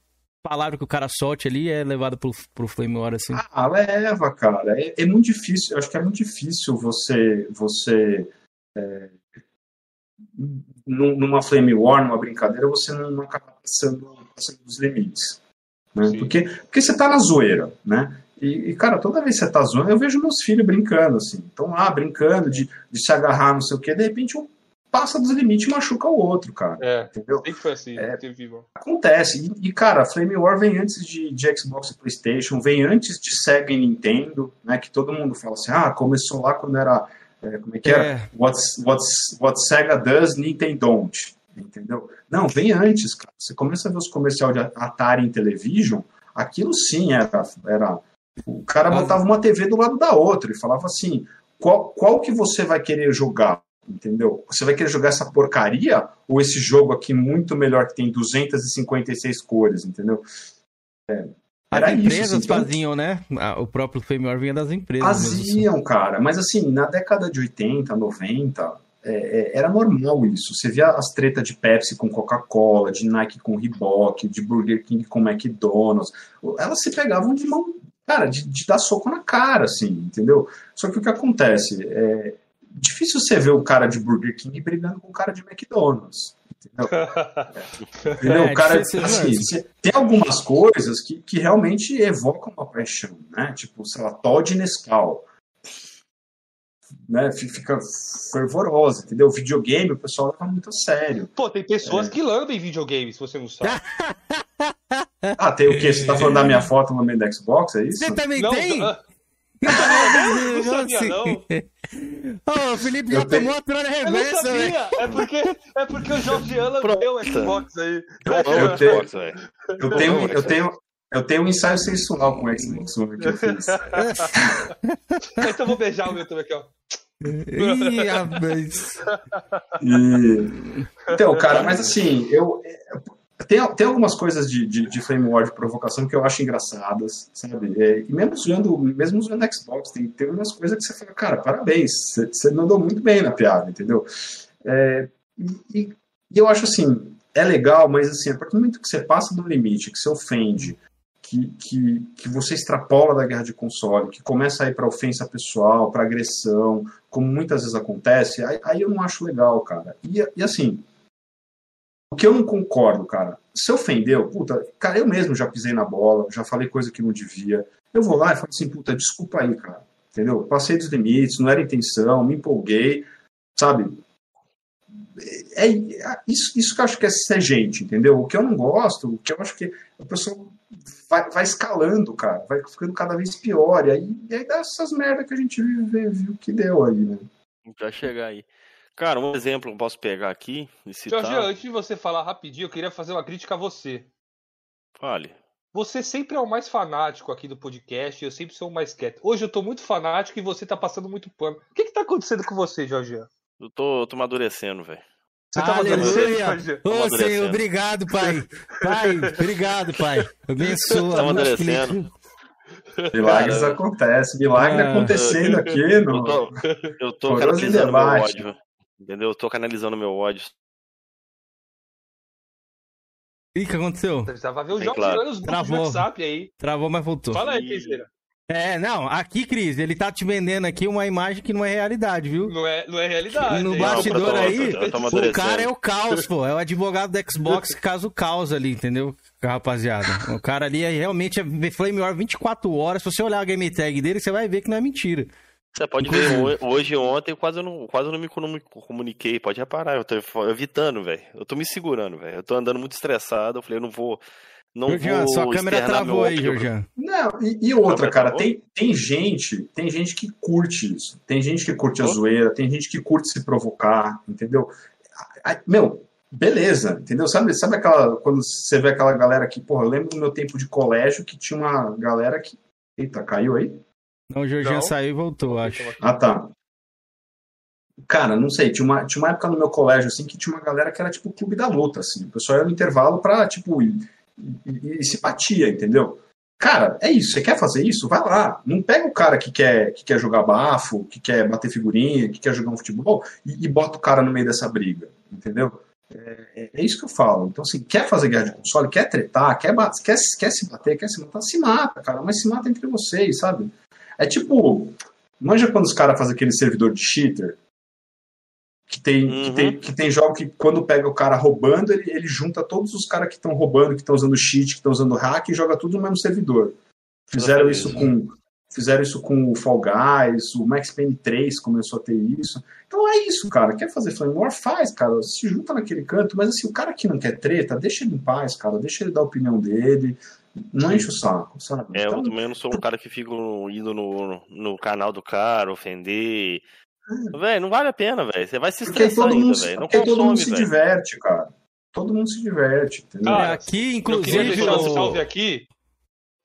palavra que o cara solte ali é levada pro, pro Flame War, assim. Ah, leva, cara. É, é muito difícil. Eu acho que é muito difícil você. você é, num- numa flame war, numa brincadeira, você não, não acaba passando, passando dos limites. Né? Porque, porque você tá na zoeira, né? E, e, cara, toda vez que você tá zoando, eu vejo meus filhos brincando, assim. Estão lá brincando de, de se agarrar, não sei o quê. De repente, um passa dos limites e machuca o outro, cara. É, Entendeu? sempre foi assim, igual. Acontece. E, e, cara, Flame War vem antes de, de Xbox e PlayStation, vem antes de Sega e Nintendo, né? Que todo mundo fala assim, ah, começou lá quando era. é, como é que era? É. What's, what's, what Sega does, Nintendo don't. Entendeu? Não, vem antes, cara. Você começa a ver os comerciais de Atari em television, aquilo sim era. era o cara botava uma TV do lado da outra e falava assim: qual, qual que você vai querer jogar? Entendeu? Você vai querer jogar essa porcaria ou esse jogo aqui muito melhor que tem 256 cores, entendeu? É, As era isso. empresas assim, então- faziam, né? O próprio Flame War vinha das empresas. assim. Faziam, cara, mas assim, na década de 80, 90, é, é, era normal isso. Você via as tretas de Pepsi com Coca-Cola, de Nike com Reebok, de Burger King com McDonald's. Elas se pegavam de mão, cara, de, de dar soco na cara, assim, entendeu? Só que o que acontece? É difícil você ver o cara de Burger King brigando com o cara de McDonald's. Entendeu? Entendeu? É, o cara, difícil assim, você- tem algumas coisas que, que realmente evocam uma paixão, né? Tipo, sei lá, Todd Nescau. Né? Fi- Fica fervorosa, entendeu? O videogame o pessoal leva muito a sério. Pô, tem pessoas É. que lambem videogame, se você não sabe. Ah, tem o quê? Você tá falando da minha foto no meio da Xbox, é isso? Você também Não, tem? ah, não sabia, não. Ô, o Felipe já Eu tenho- tomou a não reversa, velho. É porque, é porque o Jorge Alan deu o Xbox aí. Eu Eu tenho- Xbox. Eu tenho, eu tenho, eu tenho um ensaio sensual com o Xbox One que eu fiz. então eu vou beijar o meu também aqui, ó. Ih, rapaz. E- Então, cara, mas assim, eu. Tem, tem algumas coisas de, de, de Flame War de provocação que eu acho engraçadas, sabe? É, e mesmo usando, mesmo usando Xbox, tem, tem umas coisas que você fala, cara, parabéns, você mandou muito bem na piada, entendeu? É, e, e eu acho assim, é legal, mas assim, a partir do momento que você passa do limite, que você ofende, que, que, que você extrapola da guerra de console, que começa a ir para ofensa pessoal, para agressão, como muitas vezes acontece, aí, aí eu não acho legal, cara. E, e assim, o que eu não concordo, cara, se ofendeu, puta, cara, eu mesmo já pisei na bola, já falei coisa que não devia. Eu vou lá e falo assim, puta, desculpa aí, cara. Entendeu? Passei dos limites, não era intenção, me empolguei, sabe? É, é isso, isso que eu acho que é ser gente, entendeu? O que eu não gosto, o que eu acho que a pessoa vai, vai escalando, cara, vai ficando cada vez pior. E aí, e aí dá essas merdas que a gente viu, viu que deu aí, né? Já chegar aí. Cara, um exemplo que eu posso pegar aqui e citar. Jorge, antes de você falar rapidinho, eu queria fazer uma crítica a você. Fale. Você sempre é o mais fanático aqui do podcast e eu sempre sou o mais quieto. Hoje eu tô muito fanático e você tá passando muito pano. O que que tá acontecendo com você, Jorge? Eu tô, tô amadurecendo, velho. Você tá amadurecendo, Aleluia! Jorge? Ô, amadurecendo. Senhor, obrigado, pai. Pai, obrigado, pai. Abençoa. Tá amadurecendo. Milagres Cara, acontecem, milagre Ah. acontecendo aqui Eu tô, eu tô canalizando meu debate. ódio. Entendeu? Eu tô canalizando meu ódio. Ih, o que aconteceu? Precisava ver o claro. grupos Travou. WhatsApp aí. Travou, mas voltou. Fala aí, Kenzeira. É, não, aqui, Cris, ele tá te vendendo aqui uma imagem que não é realidade, viu? Não é, não é realidade. No bastidor tô- aí, tô- tô o cara é o caos, pô. É o advogado do Xbox que caso o caos ali, entendeu? Rapaziada. O cara ali é realmente é Flame War 24 horas. Se você olhar a game tag dele, você vai ver que não é mentira. Você pode ver, ho- hoje e ontem eu quase não, quase não me comu- comuniquei. Pode reparar, eu tô evitando, velho. Eu tô me segurando, velho. Eu tô andando muito estressado. Eu falei, eu não vou. Não Georgian, vou sua câmera travou aí. Georgian. Não, e, e outra, cara, tem, tem gente, tem gente que curte isso. Tem gente que curte a Oh. zoeira, tem gente que curte se provocar, entendeu? Meu, beleza, entendeu? Sabe, sabe aquela. Quando você vê aquela galera que, porra, eu lembro do meu tempo de colégio que tinha uma galera que. Eita, caiu aí? Não, o Jorginho saiu e voltou, acho. Ah, tá. Cara, não sei, tinha uma, tinha uma época no meu colégio, assim, que tinha uma galera que era tipo o clube da luta, assim. O pessoal ia no intervalo pra, tipo, e, e- se batia, entendeu? Cara, é isso, você quer fazer isso? Vai lá. Não pega o cara que quer, que quer jogar bafo, que quer bater figurinha, que quer jogar um futebol e, e bota o cara no meio dessa briga, entendeu? É, é- isso que eu falo. Então, assim, quer fazer guerra de console, quer tretar, quer, quer, quer se bater, quer se matar, se mata, cara, mas se mata entre vocês, sabe? É tipo, manja quando os caras fazem aquele servidor de cheater, que tem, que Uhum. tem, que tem jogo que quando pega o cara roubando, ele, ele junta todos os caras que estão roubando, que estão usando cheat, que estão usando hack e joga tudo no mesmo servidor. Fizeram isso com fizeram isso com o Fall Guys, o Max Payne 3 começou a ter isso. Então é isso, cara. Quer fazer Flame War? Faz, cara. Se junta naquele canto, mas assim, o cara que não quer treta, deixa ele em paz, cara. Deixa ele dar a opinião dele. Não enche o saco, sabe? É, eu Então, também não sou um cara que fica indo no, no canal do cara, ofender. Velho, não vale a pena, velho. Você vai se estressar todo ainda, mundo, velho. Não porque todo mundo consome, se velho. diverte, cara. Todo mundo se diverte, entendeu? Cara, aqui, Eu queria inclusive. deixar um o- salve aqui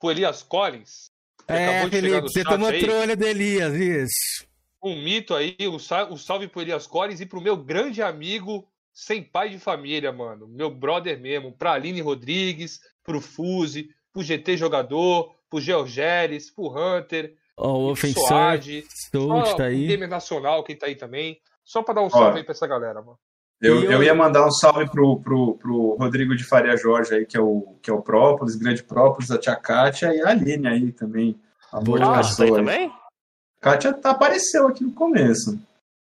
pro Elias Collins. É, acabou de chegar Felipe, você tomou aí. trolha do Elias, isso. Um mito aí, um, um salve pro Elias Collins e pro meu grande amigo sem pai de família, mano. Meu brother mesmo. Pra Aline Rodrigues, pro Fuse, pro GT Jogador, pro Georgeres, pro Hunter, Ó, o pro ofensor só tá o aí. Gamer Nacional, quem tá aí também. Só pra dar um salve aí pra essa galera, mano. Eu, eu- eu ia mandar um salve pro, pro, pro Rodrigo de Faria Jorge aí, que é o, que é o Própolis, grande Própolis, a tia Kátia e a Aline aí também. Amor de Ah, tá aí pessoa. também? Kátia tá, apareceu aqui no começo.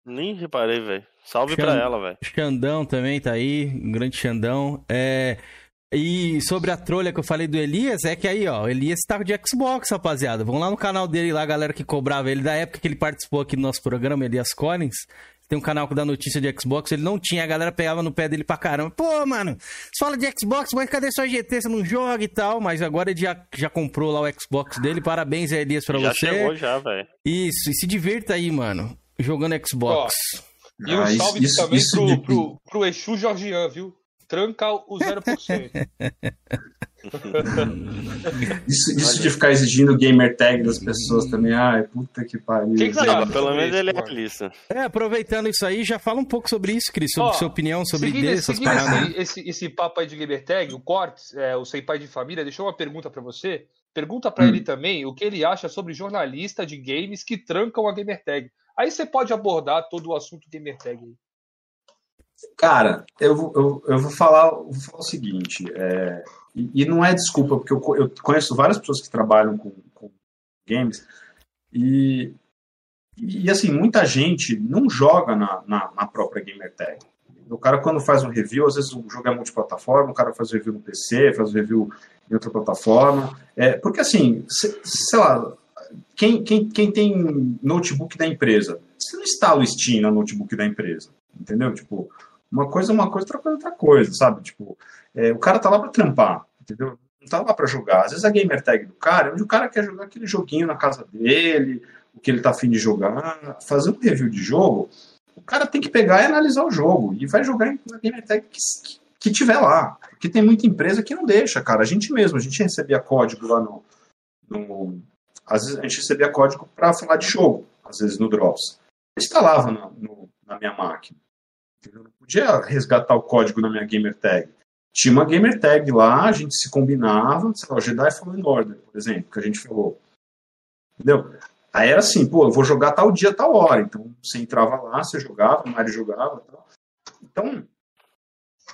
Nem reparei, velho. Salve Xan- pra ela, velho. Xandão também tá aí, um grande Xandão. É, E sobre a trolha que eu falei do Elias, é que aí, ó, o Elias tá de Xbox, rapaziada. Vão lá no canal dele lá, a galera que cobrava ele da época que ele participou aqui do nosso programa, Elias Collins. Tem um canal que dá notícia de Xbox, ele não tinha, a galera pegava no pé dele pra caramba. Pô, mano, você fala de Xbox, mas cadê sua GT? Você não joga e tal. Mas agora ele já, já comprou lá o Xbox dele. Parabéns, Elias, pra Já você. chegou já, velho. Isso, e se divirta aí, mano, jogando Xbox. E um Ah, salve isso- também isso pro, de- pro, pro Exu Georgian, viu? Tranca o 0%. Isso, isso de ficar exigindo gamer tag das pessoas também, ai, puta que pariu. Que que você Não, pelo menos isso, ele é realista. É, aproveitando isso aí, já fala um pouco sobre isso, Cris, sobre Ó, sua opinião sobre seguindo, essas seguindo paradas. esse, esse, esse papo aí de Gamertag, o Cortes, é, o Sem Pai de Família, deixou uma pergunta pra você. Pergunta pra Hum. ele também o que ele acha sobre jornalista de games que trancam a Gamertag. Aí você pode abordar todo o assunto Gamertag aí. Cara, eu, vou- eu, eu vou, falar, vou falar o seguinte, é, e, e não é desculpa, porque eu, eu conheço várias pessoas que trabalham com, com games, e, e assim, muita gente não joga na, na, na própria Gamertag. O cara, quando faz um review, às vezes o jogo é multiplataforma, o cara faz review no PC, faz review em outra plataforma. É, porque assim, se- sei lá, quem, quem, quem tem notebook da empresa, você não instala o Steam no notebook da empresa, entendeu? Tipo, uma coisa é uma coisa, outra coisa é outra coisa, sabe? Tipo, é, o cara tá lá pra trampar, entendeu? Não tá lá pra jogar. Às vezes a gamer tag do cara é onde o cara quer jogar aquele joguinho na casa dele, o que ele tá afim de jogar, fazer um review de jogo, o cara tem que pegar e analisar o jogo e vai jogar na gamer tag que, que, que tiver lá. Porque tem muita empresa que não deixa, cara. A gente mesmo, a gente recebia código lá no. no às vezes a gente recebia código para falar de jogo, às vezes no Drops. Eu instalava na, no- na minha máquina. Eu não podia resgatar o código na minha gamer tag. Tinha uma gamer tag lá, a gente se combinava, sei lá, o Jedi Fallen Order, por exemplo, que a gente falou. Entendeu? Aí era assim, pô, eu vou jogar tal dia, tal hora. Então você entrava lá, você jogava, o Mario jogava tal. Então,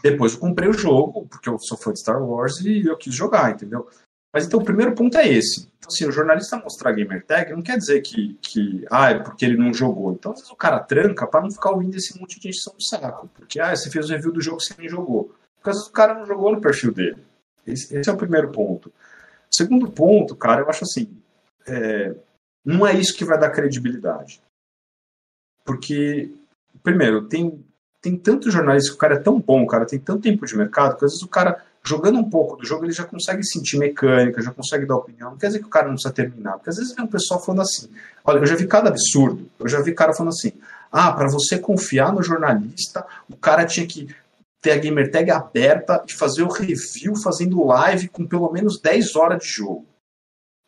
depois eu comprei o jogo, porque eu sou fã de Star Wars e eu quis jogar, entendeu? Mas então o primeiro ponto é esse. Então, assim, o jornalista mostrar gamer tag não quer dizer que, que ah, é porque ele não jogou. Então, às vezes o cara tranca para não ficar ouvindo esse monte de encheção do saco. Porque, ah, você fez o review do jogo que você nem jogou. Porque às vezes o cara não jogou no perfil dele. Esse, esse é o primeiro ponto. O segundo ponto, cara, eu acho assim, é, não é isso que vai dar credibilidade. Porque, primeiro, tem, tem tanto jornalista que o cara é tão bom, o cara tem tanto tempo de mercado, que às vezes o cara, jogando um pouco do jogo, ele já consegue sentir mecânica, já consegue dar opinião. Não quer dizer que o cara não precisa terminar, porque às vezes vem um pessoal falando assim. Olha, eu já vi cada absurdo, eu já vi cara falando assim. Ah, para você confiar no jornalista, o cara tinha que ter a gamer tag aberta e fazer o review fazendo live com pelo menos 10 horas de jogo.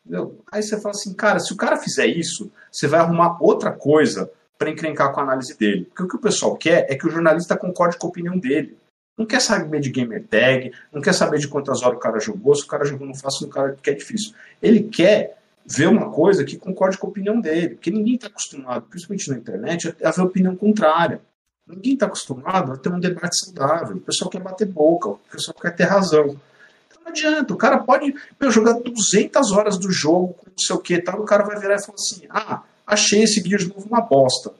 Entendeu? Aí você fala assim, cara, se o cara fizer isso, você vai arrumar outra coisa para encrencar com a análise dele. Porque o que o pessoal quer é que o jornalista concorde com a opinião dele. Não quer saber de gamer tag, não quer saber de quantas horas o cara jogou, se o cara jogou não fácil, o cara quer difícil. Ele quer ver uma coisa que concorde com a opinião dele, porque ninguém está acostumado, principalmente na internet, a ver opinião contrária. Ninguém está acostumado a ter um debate saudável. O pessoal quer bater boca, o pessoal quer ter razão. Então não adianta, o cara pode meu, jogar 200 horas do jogo, não sei o que, tal, o cara vai virar e falar assim: ah, achei esse guia de novo uma bosta.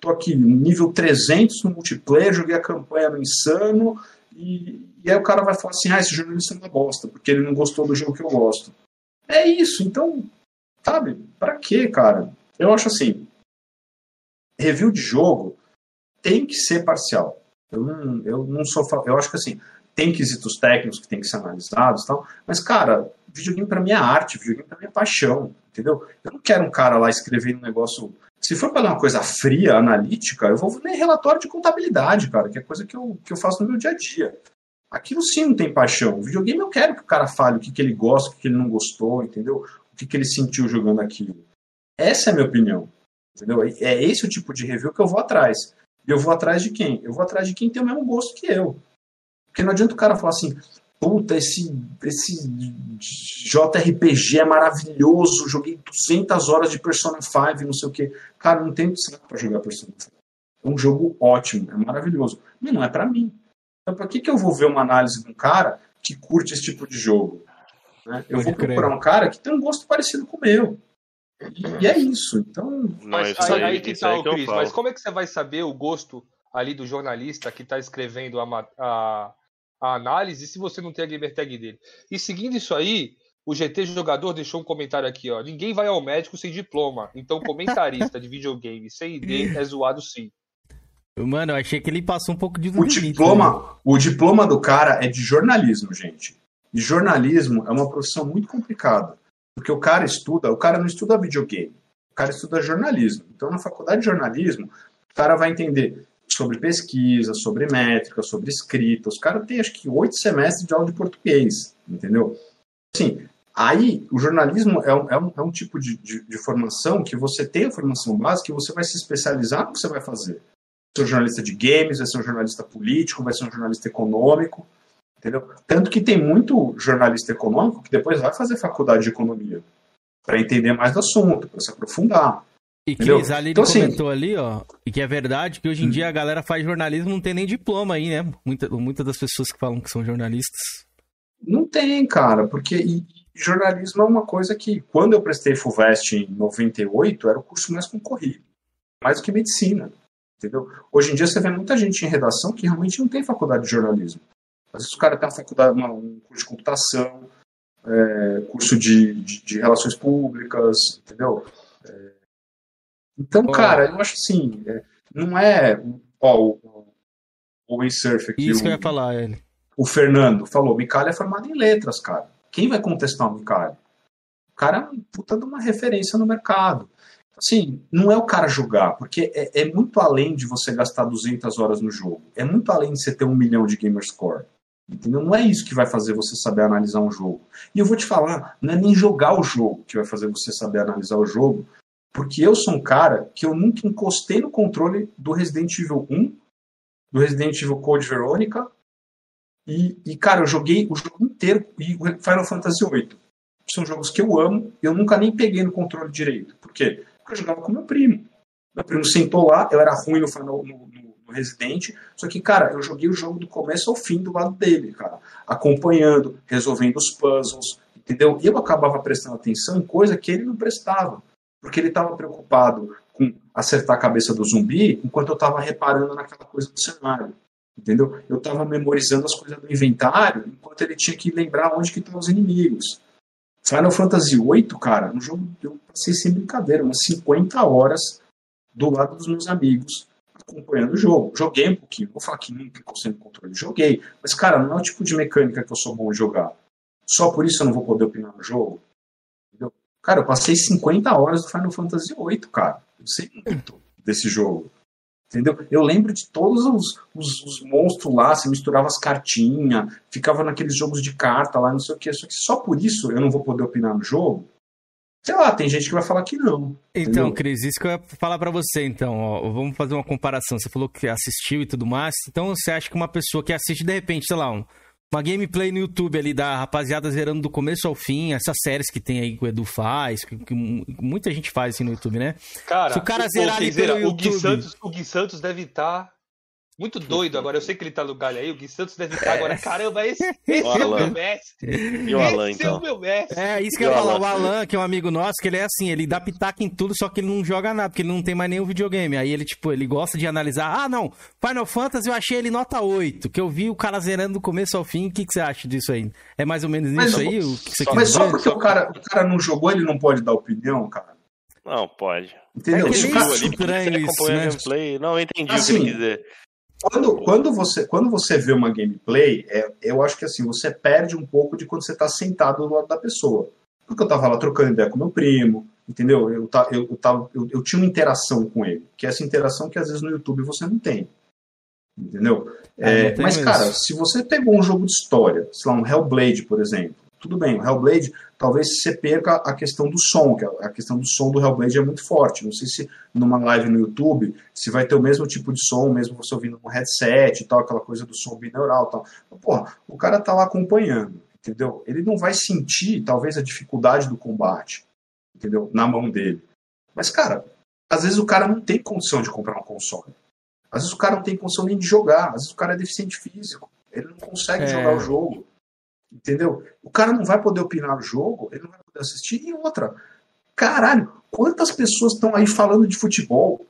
Tô aqui nível 300 no multiplayer, joguei a campanha no Insano, e, e aí o cara vai falar assim: ah, esse jornalista é uma bosta, porque ele não gostou do jogo que eu gosto. É isso, então, sabe, pra quê, cara? Eu acho assim: review de jogo tem que ser parcial. Eu não, eu não sou. Eu acho que assim, tem quesitos técnicos que tem que ser analisados tal, mas, cara, videogame para mim é arte, videogame para mim é paixão, entendeu? Eu não quero um cara lá escrevendo um negócio se for para uma coisa fria, analítica, eu vou ler relatório de contabilidade, cara, que é coisa que eu, que eu faço no meu dia a dia. Aquilo sim não tem paixão. O videogame eu quero que o cara fale o que, que ele gosta, o que, que ele não gostou, entendeu? O que, que ele sentiu jogando aquilo. Essa é a minha opinião. Entendeu? É esse o tipo de review que eu vou atrás. E eu vou atrás de quem? Eu vou atrás de quem tem o mesmo gosto que eu. Porque não adianta o cara falar assim, puta, esse, esse JRPG é maravilhoso, joguei 200 horas de Persona 5, não sei o que. Cara, não tenho saco pra jogar Persona 5. É um jogo ótimo, é maravilhoso. Mas não é para mim. Então, pra que, que eu vou ver uma análise de um cara que curte esse tipo de jogo? Né? Eu vou procurar um cara que tem um gosto parecido com o meu. E, e é isso. Então. Mas, aí, aí- que tá, Cris, mas como é que você vai saber o gosto ali do jornalista que está escrevendo a, a, a análise se você não tem a gamer tag dele? E seguindo isso aí, o GT Jogador deixou um comentário aqui, ó. Ninguém vai ao médico sem diploma. Então, comentarista de videogame sem ID é zoado sim. Mano, eu achei que ele passou um pouco de O diploma, o diploma do cara é de jornalismo, gente. E jornalismo é uma profissão muito complicada. Porque o cara estuda, o cara não estuda videogame, o cara estuda jornalismo. Então, na faculdade de jornalismo, o cara vai entender sobre pesquisa, sobre métrica, sobre escrita. Os caras têm, acho que, oito semestres de aula de português, entendeu? Assim, aí o jornalismo é um, é um, é um tipo de, de, de formação que você tem a formação básica e você vai se especializar no que você vai fazer. Vai ser um jornalista de games, vai ser um jornalista político, vai ser um jornalista econômico, entendeu? Tanto que tem muito jornalista econômico que depois vai fazer faculdade de economia para entender mais do assunto, para se aprofundar. E entendeu? Cris, ali ele Então, assim, comentou ali, ó, e que é verdade que hoje em dia a galera faz jornalismo não tem nem diploma aí, né? Muita, muitas das pessoas que falam que são jornalistas. Não tem, cara, porque e jornalismo é uma coisa que, quando eu prestei FUVEST em 98, era o curso mais concorrido, mais do que medicina, entendeu? Hoje em dia você vê muita gente em redação que realmente não tem faculdade de jornalismo. Às vezes o cara tem uma faculdade, uma- um curso de computação, é, curso de, de, de relações públicas, entendeu? É, então, cara, eu acho assim, é, não é. Ó, o, o Windsurf aqui. Isso o, que eu ia falar, ele. o Fernando falou, Micali é formado em letras, cara. Quem vai contestar o Micali? O cara é um puta de uma referência no mercado. Assim, não é o cara jogar, porque é, é muito além de você gastar 200 horas no jogo. É muito além de você ter um milhão de gamer score. Entendeu? Não é isso que vai fazer você saber analisar um jogo. E eu vou te falar, não é nem jogar o jogo que vai fazer você saber analisar o jogo, porque eu sou um cara que eu nunca encostei no controle do Resident Evil 1, do Resident Evil Code Veronica, e, e, cara, eu joguei o jogo inteiro e o Final Fantasy VIII. São jogos que eu amo eu nunca nem peguei no controle direito. Por quê? Porque eu jogava com meu primo. Meu primo sentou lá, eu era ruim no, no, no, no Resident, só que, cara, eu joguei o jogo do começo ao fim do lado dele, cara. Acompanhando, resolvendo os puzzles, entendeu? Eu acabava prestando atenção em coisa que ele não prestava. Porque ele estava preocupado com acertar a cabeça do zumbi, enquanto eu estava reparando naquela coisa do cenário entendeu? Eu estava memorizando as coisas do inventário, enquanto ele tinha que lembrar onde que estão os inimigos. Final Fantasy VIII, cara, no jogo eu passei sem brincadeira, umas 50 horas do lado dos meus amigos, acompanhando o jogo. Joguei um pouquinho, vou falar que nunca no controle, joguei, mas, cara, não é o tipo de mecânica que eu sou bom em jogar. Só por isso eu não vou poder opinar no jogo. Cara, eu passei 50 horas do Final Fantasy VIII, cara. Eu sei muito desse jogo. Entendeu? Eu lembro de todos os, os, os monstros lá, você misturava as cartinhas, ficava naqueles jogos de carta lá, não sei o que. Só que só por isso eu não vou poder opinar no jogo. Sei lá, tem gente que vai falar que não. Então, entendeu? Cris, isso que eu ia falar pra você, então, ó, vamos fazer uma comparação. Você falou que assistiu e tudo mais, então você acha que uma pessoa que assiste, de repente, sei lá, um- uma gameplay no YouTube ali da rapaziada zerando do começo ao fim, essas séries que tem aí que o Edu faz, que, que muita gente faz assim no YouTube, né? Cara, Se o cara zerar ali pelo o Gui YouTube... Santos, o Gui Santos deve estar muito doido agora. Eu sei que ele tá no galho aí. O Gui Santos deve estar agora. Caramba, esse, esse O é o meu mestre. E o Alan, esse é então? o meu mestre. É, isso que E eu o ia falar. O Alan, que é um amigo nosso, que ele é assim, ele dá pitaco em tudo, só que ele não joga nada, porque ele não tem mais nenhum videogame. Aí ele, tipo, ele gosta de analisar. Ah, não, Final Fantasy eu achei ele nota 8, que eu vi o cara zerando do começo ao fim. O que, que você acha disso aí? É mais ou menos Mas isso o- aí? O que você Mas só dizer? porque o cara, o cara não jogou, ele não pode dar opinião, cara. Não, pode. Entendeu? É que o isso. estranho isso, né? gameplay. Não, eu entendi o Assim, que ele quis dizer. Quando, quando, você, quando você vê uma gameplay, é, eu acho que assim, você perde um pouco de quando você está sentado do lado da pessoa. Porque eu tava lá trocando ideia com meu primo, entendeu? Eu, eu, eu, tava, eu, eu tinha uma interação com ele, que é essa interação que às vezes no YouTube você não tem. Entendeu? É, É, não tem mas, mesmo. cara, se você pegou um jogo de história, sei lá, um Hellblade, por exemplo, tudo bem, o Hellblade, talvez você perca a questão do som, que a questão do som do Hellblade é muito forte. Não sei se numa live no YouTube se vai ter o mesmo tipo de som, mesmo você ouvindo no headset e tal, aquela coisa do som binaural e tal. Porra, o cara tá lá acompanhando, entendeu? Ele não vai sentir, talvez, a dificuldade do combate, entendeu? Na mão dele. Mas, cara, às vezes o cara não tem condição de comprar um console. Às vezes o cara não tem condição nem de jogar. Às vezes o cara é deficiente físico. Ele não consegue É. jogar o jogo. Entendeu? O cara não vai poder opinar no jogo, ele não vai poder assistir. E outra, caralho, quantas pessoas estão aí falando de futebol?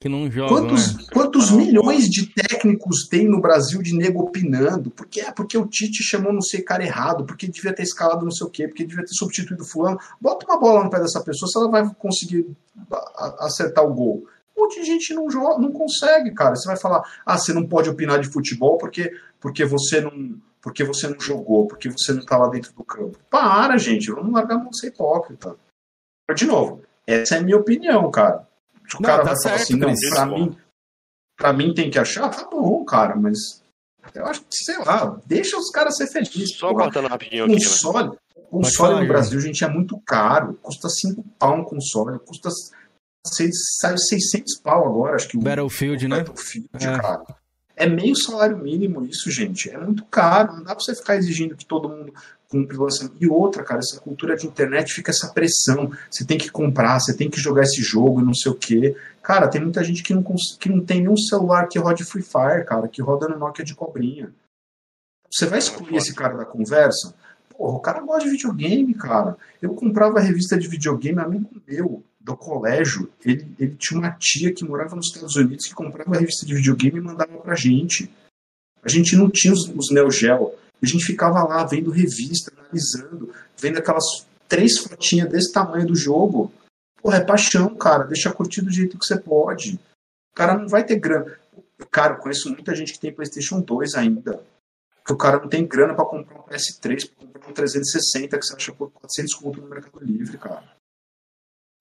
Que não joga, Quantos, né? quantos milhões de técnicos tem no Brasil de nego opinando? Porque é porque o Tite chamou não sei cara errado, porque devia ter escalado não sei o quê, porque devia ter substituído fulano. Bota uma bola no pé dessa pessoa, se ela vai conseguir acertar o gol. Um monte de gente não joga, não consegue, cara. Você vai falar, ah, você não pode opinar de futebol porque, porque você não. Porque você não jogou, porque você não tá lá dentro do campo. Para, gente, vamos largar a mão de ser hipócrita. Mas, de novo, essa é a minha opinião, cara. Se o Não, cara tá vai falar certo, assim, não, pra mim, pra mim tem que achar, tá bom, cara, mas eu acho que, sei lá, deixa os caras ser felizes. Só porra. cortando rapidinho aqui, né? Console, console falar, no. Brasil, gente, é muito caro. Custa 5 pau um console, custa seis, saiu 600 pau agora, acho que o Battlefield, o né? Battlefield, É. cara. É meio salário mínimo isso, gente. É muito caro. Não dá pra você ficar exigindo que todo mundo cumpra o lançamento. E outra, cara, essa cultura de internet fica essa pressão. Você tem que comprar, você tem que jogar esse jogo e não sei o quê. Cara, tem muita gente que não, que não tem nenhum celular que rode Free Fire, cara, que roda no Nokia de cobrinha. Você vai excluir esse cara da conversa? Porra, o cara gosta de videogame, cara. Eu comprava revista de videogame, amigo meu, do colégio. Ele, ele tinha uma tia que morava nos Estados Unidos que comprava revista de videogame e mandava pra gente. A gente não tinha os, os Neo Geo. A gente ficava lá vendo revista, analisando, vendo aquelas três fotinhas desse tamanho do jogo. Porra, é paixão, cara. Deixa curtir do jeito que você pode. O cara não vai ter grana. Cara, eu conheço muita gente que tem PlayStation 2 ainda. Que o cara não tem grana pra comprar um PS3, pra comprar um 360 que você acha por 400 conto no Mercado Livre, cara.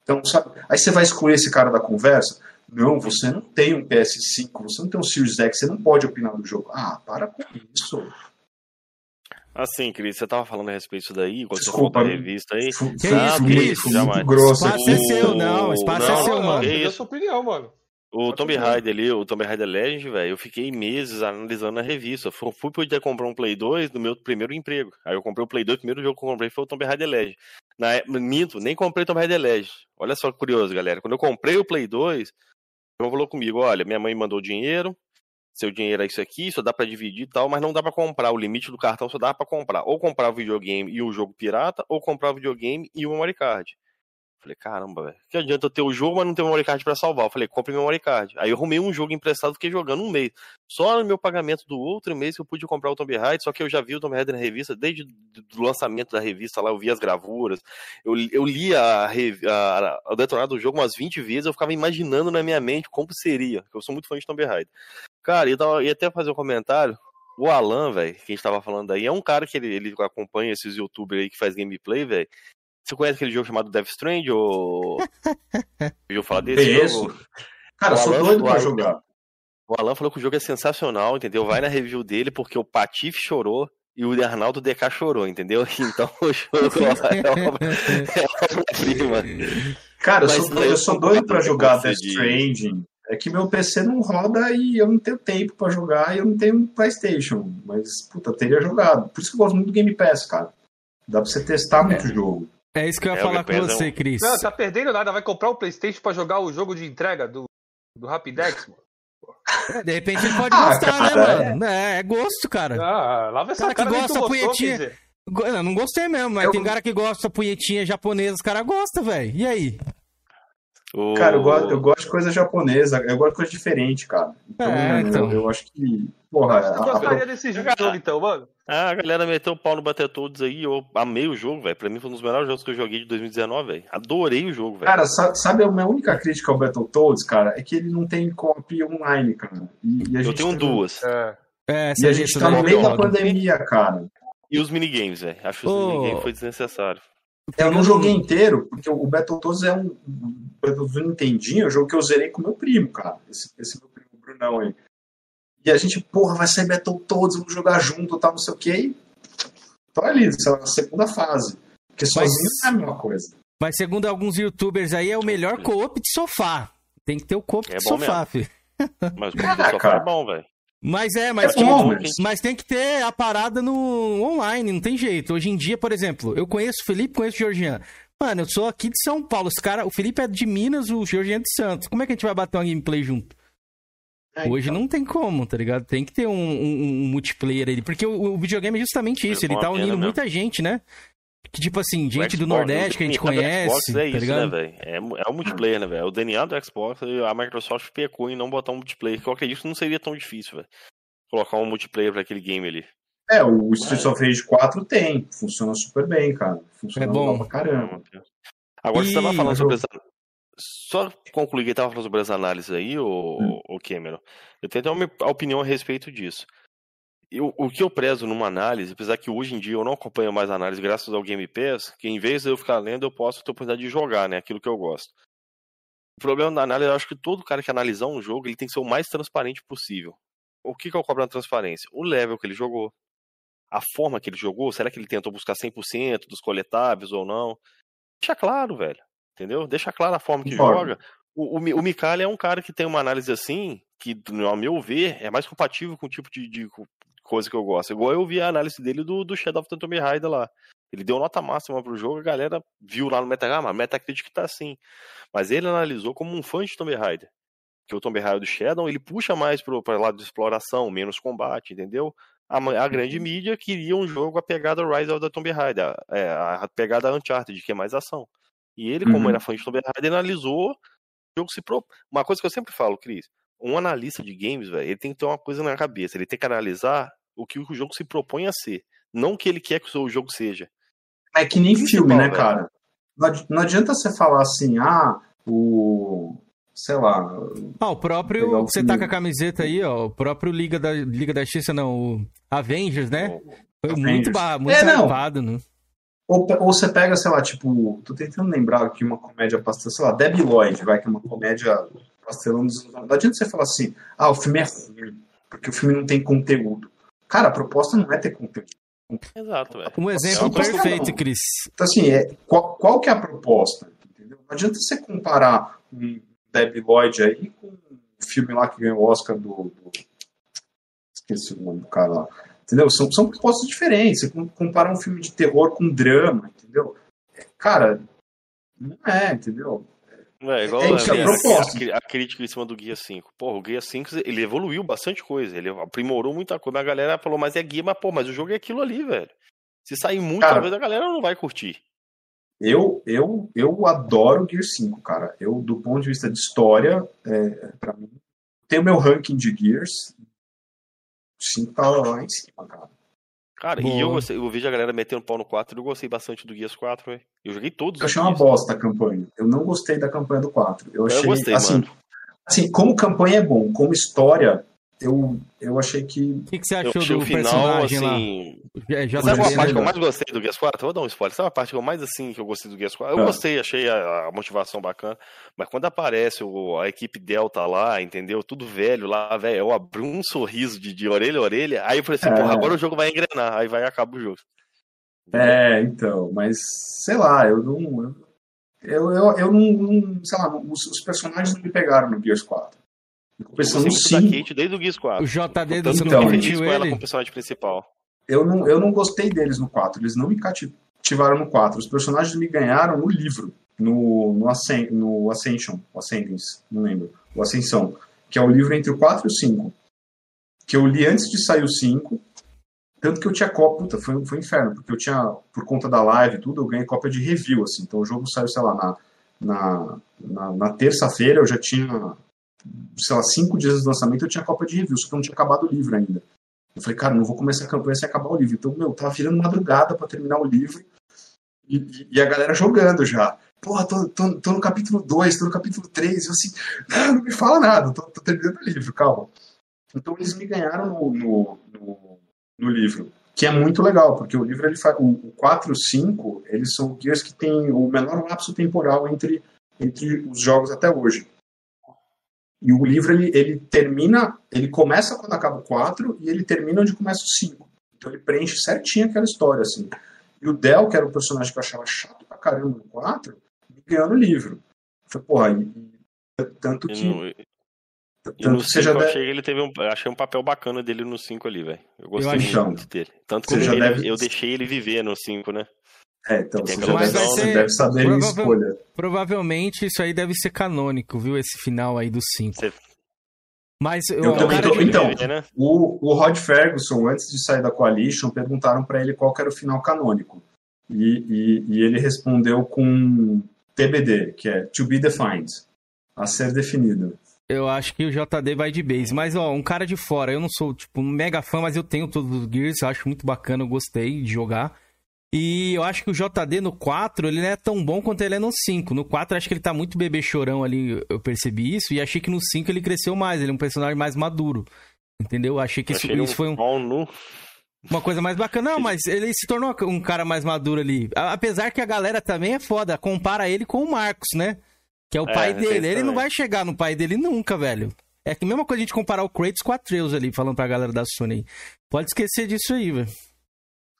Então, sabe? Aí você vai excluir esse cara da conversa? Não, você não tem um PS5, você não tem um Series X, você não pode opinar do jogo. Ah, para com isso. Assim, Cris, você tava falando a respeito disso daí, quando Desculpa, você falou da revista aí. Que Não, isso, que Cris? muito grosso Espaço aqui. é seu, não, espaço é Não, seu, não, mano. a isso. sua opinião, mano. O Pode Tomb. Raider ali, o Tomb Raider Legend, velho, eu fiquei meses analisando a revista. Fu- Fui poder comprar um Play 2 no meu primeiro emprego. Aí eu comprei o Play 2, o primeiro jogo que eu comprei foi o Tomb Raider Legend. Na, é- minto, nem comprei o Tomb Raider Legend. Olha só que curioso, galera. Quando eu comprei o Play 2, o falou comigo, olha, minha mãe mandou dinheiro, seu dinheiro é isso aqui, só dá pra dividir e tal, mas não dá pra comprar. O limite do cartão só dá pra comprar. Ou comprar o videogame e o jogo pirata, ou comprar o videogame e o memory card. Falei, caramba, velho. Que adianta eu ter o jogo, mas não ter o memory card pra salvar? Eu falei, compre memory card. Aí eu arrumei um jogo emprestado, fiquei jogando um mês. Só no meu pagamento do outro mês que eu pude comprar o Tomb Raider, só que eu já vi o Tomb Raider na revista, desde o lançamento da revista lá, eu vi as gravuras, eu, eu li a, a, a, o detonado do jogo umas 20 vezes, eu ficava imaginando na minha mente como seria, porque eu sou muito fã de Tomb Raider. Cara, eu tava- ia até fazer um comentário, o Alan, velho, que a gente tava falando aí, é um cara que ele, ele acompanha esses youtubers aí que faz gameplay, velho. Você conhece aquele jogo chamado Death Strand ou... Ouviu falar desse Conheço. jogo? Cara, eu O sou Alan- doido o pra jogar. O Alan falou que o jogo é sensacional, entendeu? Vai na review dele porque o Patife chorou e o Arnaldo DK chorou, entendeu? Então o jogo é obra-prima. Cara, eu Mas sou, eu eu sou doido pra jogar Death de- Stranding. É que meu PC não roda e eu não tenho tempo pra jogar e eu não tenho PlayStation. Mas, puta, teria jogado. Por isso que eu gosto muito do Game Pass, cara. Dá pra você testar muito jogo. É isso que eu ia É, falar com você, um- Cris. Não, tá perdendo nada. Vai comprar o PlayStation pra jogar o jogo de entrega do, do Rapidex, mano. De repente ele pode Ah, gostar, né, mano? É, é gosto, cara. Ah, lava essa Cara que cara tu gosta, gostou, punhetinha. Eu não gostei mesmo, mas Eu- tem cara que gosta punhetinha japonesa, os caras gostam, velho. E aí? O- Cara, eu gosto, eu gosto de coisa japonesa, eu gosto de coisa diferente, cara. Então, É, eu- então. eu, acho que, porra, Tu a- gostaria desse jogo então, mano? Ah, a galera meteu o pau no Battletoads aí, eu amei o jogo, velho. Pra mim foi um dos melhores jogos que eu joguei de 2019, velho. Adorei o jogo, velho. Cara, sa- sabe a minha única crítica ao Battletoads, cara? É que ele não tem co-op online, cara. E, e a Eu gente tenho tá- duas. É. É, E a gente tá no meio da pandemia, cara. E os minigames, velho. Acho que os Ô. minigames foi desnecessário. Eu não joguei inteiro, porque o Battletoads é um. O Battletoads do Nintendinho é um jogo que eu zerei com meu primo, cara. Esse, esse meu primo, o Brunão aí. E a gente, porra, vai sair Battletoads, vamos jogar junto, tal, não sei o quê. E tô ali, sei lá, na segunda fase. Porque sozinho não é a mesma coisa. Mas segundo alguns youtubers aí, é o melhor co-op de sofá. Tem que ter o co-op É de bom sofá, mesmo. filho. Mas o Ah, jogo só cara. é bom, velho. Mas é, mas, É bom, tipo, mas- mas tem que ter a parada no online, não tem jeito. Hoje em dia, por exemplo, eu conheço o Felipe, conheço o Georgian. Mano, eu sou aqui de São Paulo. Os cara, o Felipe é de Minas, o Georgian é de Santos. Como é que a gente vai bater uma gameplay junto? É, Hoje então. não tem como, tá ligado? Tem que ter um, um- um multiplayer aí. Porque o, o videogame é justamente isso. Ele tá unindo mesmo. muita gente, né? Que tipo assim, O gente do Nordeste que a gente o conhece, Xbox é tá isso, ligado? né, velho? É, é o multiplayer, né, velho? É O DNA do Xbox, a Microsoft pecou em não botar um multiplayer. Que eu acredito que não seria tão difícil, velho. Colocar um multiplayer pra aquele game ali. É, o Streets of Rage 4 tem. Funciona super bem, cara. Funciona É bom. pra caramba. Agora, você tava E- falando sobre as... Só concluir que tava falando sobre as análises aí, ô, Hum. ô Cameron. Eu tenho até uma opinião a respeito disso. Eu, o que eu prezo numa análise, apesar que hoje em dia eu não acompanho mais análise graças ao Game Pass, que em vez de eu ficar lendo, eu posso ter a oportunidade de jogar, né? Aquilo que eu gosto. O problema da análise, eu acho que todo cara que analisar um jogo, ele tem que ser o mais transparente possível. O que, que eu cobro na transparência? O level que ele jogou. A forma que ele jogou, será que ele tentou buscar 100% dos coletáveis ou não? Deixa claro, velho. Entendeu? Deixa claro a forma que Concordo. joga. O, o, o Micali é um cara que tem uma análise assim, que, ao meu ver, é mais compatível com o tipo de, de coisa que eu gosto. Igual eu vi a análise dele do, do Shadow of the Tomb Raider lá. Ele deu nota máxima pro jogo, a galera viu lá no Metacritic, ah, mas Metacritic tá assim. Mas ele analisou como um fã de Tomb Raider. Que o Tomb Raider do Shadow, ele puxa mais pro, pra lado de exploração, menos combate, entendeu? A, a grande mídia queria um jogo a pegada Rise of the Tomb Raider, é, a pegada Uncharted, que é mais ação. E ele, como Uhum. era fã de Tomb Raider, analisou o jogo se pro... Uma coisa que eu sempre falo, Cris, um analista de games, velho, ele tem que ter uma coisa na cabeça, ele tem que analisar o que o jogo se propõe a ser, não o que ele quer que o seu jogo seja. É que nem Principal, filme, né, velho. cara? Não adi- Não adianta você falar assim, ah, o. Sei lá. Ah, o próprio. o Você tá com a camiseta aí, ó. O próprio Liga da, Liga da Justiça, não. O Avengers, né? Foi muito, Avengers. ba- muito É, não. né? Ou, ou você pega, sei lá, tipo, tô tentando lembrar aqui uma comédia pastelão, sei lá, Debbie Lloyd, vai, que é uma comédia pastelão dos anos 90. Não adianta você falar assim, ah, o filme é ruim, porque o filme não tem conteúdo. Cara, a proposta não é ter conteúdo. Exato, velho. Um exemplo É uma coisa perfeito, não. Cris. Então, assim, é, qual, qual que é a proposta? Entendeu? Não adianta você comparar um Debbie Lloyd aí com um filme lá que ganhou o Oscar do, do- Esqueci o nome do cara lá. Entendeu? São, são propostas diferentes. Você com- comparar um filme de terror com drama, entendeu? Cara, não é, entendeu? É, igual É isso, ali, é a, proposta. a- a crítica em cima do Guia 5. Porra, o Guia 5 ele evoluiu bastante coisa, ele aprimorou muita coisa. A galera falou, mas é guia, mas pô, mas o jogo é aquilo ali, velho. Se sair muito, Cara, talvez a galera não vai curtir. Eu, eu, eu adoro Gear 5, cara. Eu, do ponto de vista de história, é, pra mim, tem o meu ranking de Gears. 5 tá lá em cima, cara. Cara, Boa. e eu gostei, eu vejo a galera metendo pau no 4 e eu gostei bastante do Guias 4, velho. Eu joguei todos Eu achei uma Guias. bosta a campanha. Eu não gostei da campanha do 4. Eu achei, Eu gostei, assim, mano. assim, como campanha é bom, como história, eu, eu achei que. O que, que você achou do o final, personagem assim. lá? É, já Sabe uma parte que eu mais gostei do Guess 4? Vou dar um spoiler. Sabe a parte que eu mais assim que eu gostei do Guess 4? Eu Ah. gostei, achei a, a motivação bacana. Mas quando aparece o- a equipe Delta lá, entendeu? Tudo velho lá, velho. Eu abri um sorriso de, de orelha a orelha. Aí eu falei assim, É. porra, agora o jogo vai engrenar. Aí vai acabar o jogo. É, então, mas sei lá, eu não. Eu, eu, eu não, não- Sei lá, os, os personagens não me pegaram no Gears 4. Eu compensação, gostei no muito da 5, Kate desde o Gears 4. O JD Tanto do não Então, feliz curtiu com ela ele? como personagem principal. eu não, eu não gostei deles no 4. Eles não me cativaram no 4. Os personagens me ganharam no livro, no, no, Ascen no Ascension, o Ascendance, não lembro, o Ascensão, que é o livro entre o 4 e o 5. Que eu li antes de sair o 5. Tanto que eu tinha cópia, puta, foi, foi um inferno, porque eu tinha, por conta da live e tudo, eu ganhei cópia de review, assim. Então o jogo saiu, sei lá, na, na, na, na terça-feira eu já tinha, sei lá, cinco dias de lançamento eu tinha cópia de review, só que eu não tinha acabado o livro ainda. Eu falei, cara, não vou começar a campanha sem acabar o livro. Então, meu, tava virando madrugada pra terminar o livro e, e- e a galera jogando já. Porra, tô, tô, tô no capítulo 2, tô no capítulo 3. Eu assim, não, não me fala nada, tô, tô terminando o livro, calma. Então eles me ganharam no, no, no, no livro, que é muito legal, porque o livro, ele faz, o, o 4 e o 5, eles são guias que tem o menor lapso temporal entre, entre os jogos até hoje. E o livro, ele, ele termina, ele começa quando acaba o 4 e ele termina onde começa o 5. Então ele preenche certinho aquela história, assim. E o Del, que era o personagem que eu achava chato pra caramba no 4, me ganhou no livro. Eu falei, porra, e, e- tanto E que... no, e tanto no que você 5 já eu deve- achei que ele teve um, eu achei um papel bacana dele no 5 ali, velho. Eu gostei achei- muito dele. Tanto que eu, deve- eu deixei ele viver no 5, né? É, então, você aquela já deve, você né? deve saber a escolha. Provavelmente isso aí deve ser canônico, viu? Esse final aí do 5. Mas Eu o também tô, então, né? o, o Rod Ferguson, antes de sair da Coalition, perguntaram para ele qual que era o final canônico. E, e, e ele respondeu com TBD, que é To Be Defined, a ser definido. Eu acho que o JD vai de base. Mas, ó, um cara de fora, eu não sou, tipo, um mega fã, mas eu tenho todos os Gears, eu acho muito bacana, eu gostei de jogar. E eu acho que o JD no 4, ele não é tão bom quanto ele é no 5. No 4, eu acho que ele tá muito bebê chorão ali, eu percebi isso. E achei que no 5 ele cresceu mais, ele é um personagem mais maduro. Entendeu? Eu achei que isso, Achei isso foi um, nu. uma coisa mais bacana. Não, mas ele se tornou um cara mais maduro ali. Apesar que a galera também é foda, compara ele com o Marcos, né? Que é o É, pai dele. Ele não vai chegar no pai dele nunca, velho. É que a mesma coisa a gente comparar o Kratos com a Atreus ali, falando pra galera da Sony. Pode esquecer disso aí, velho.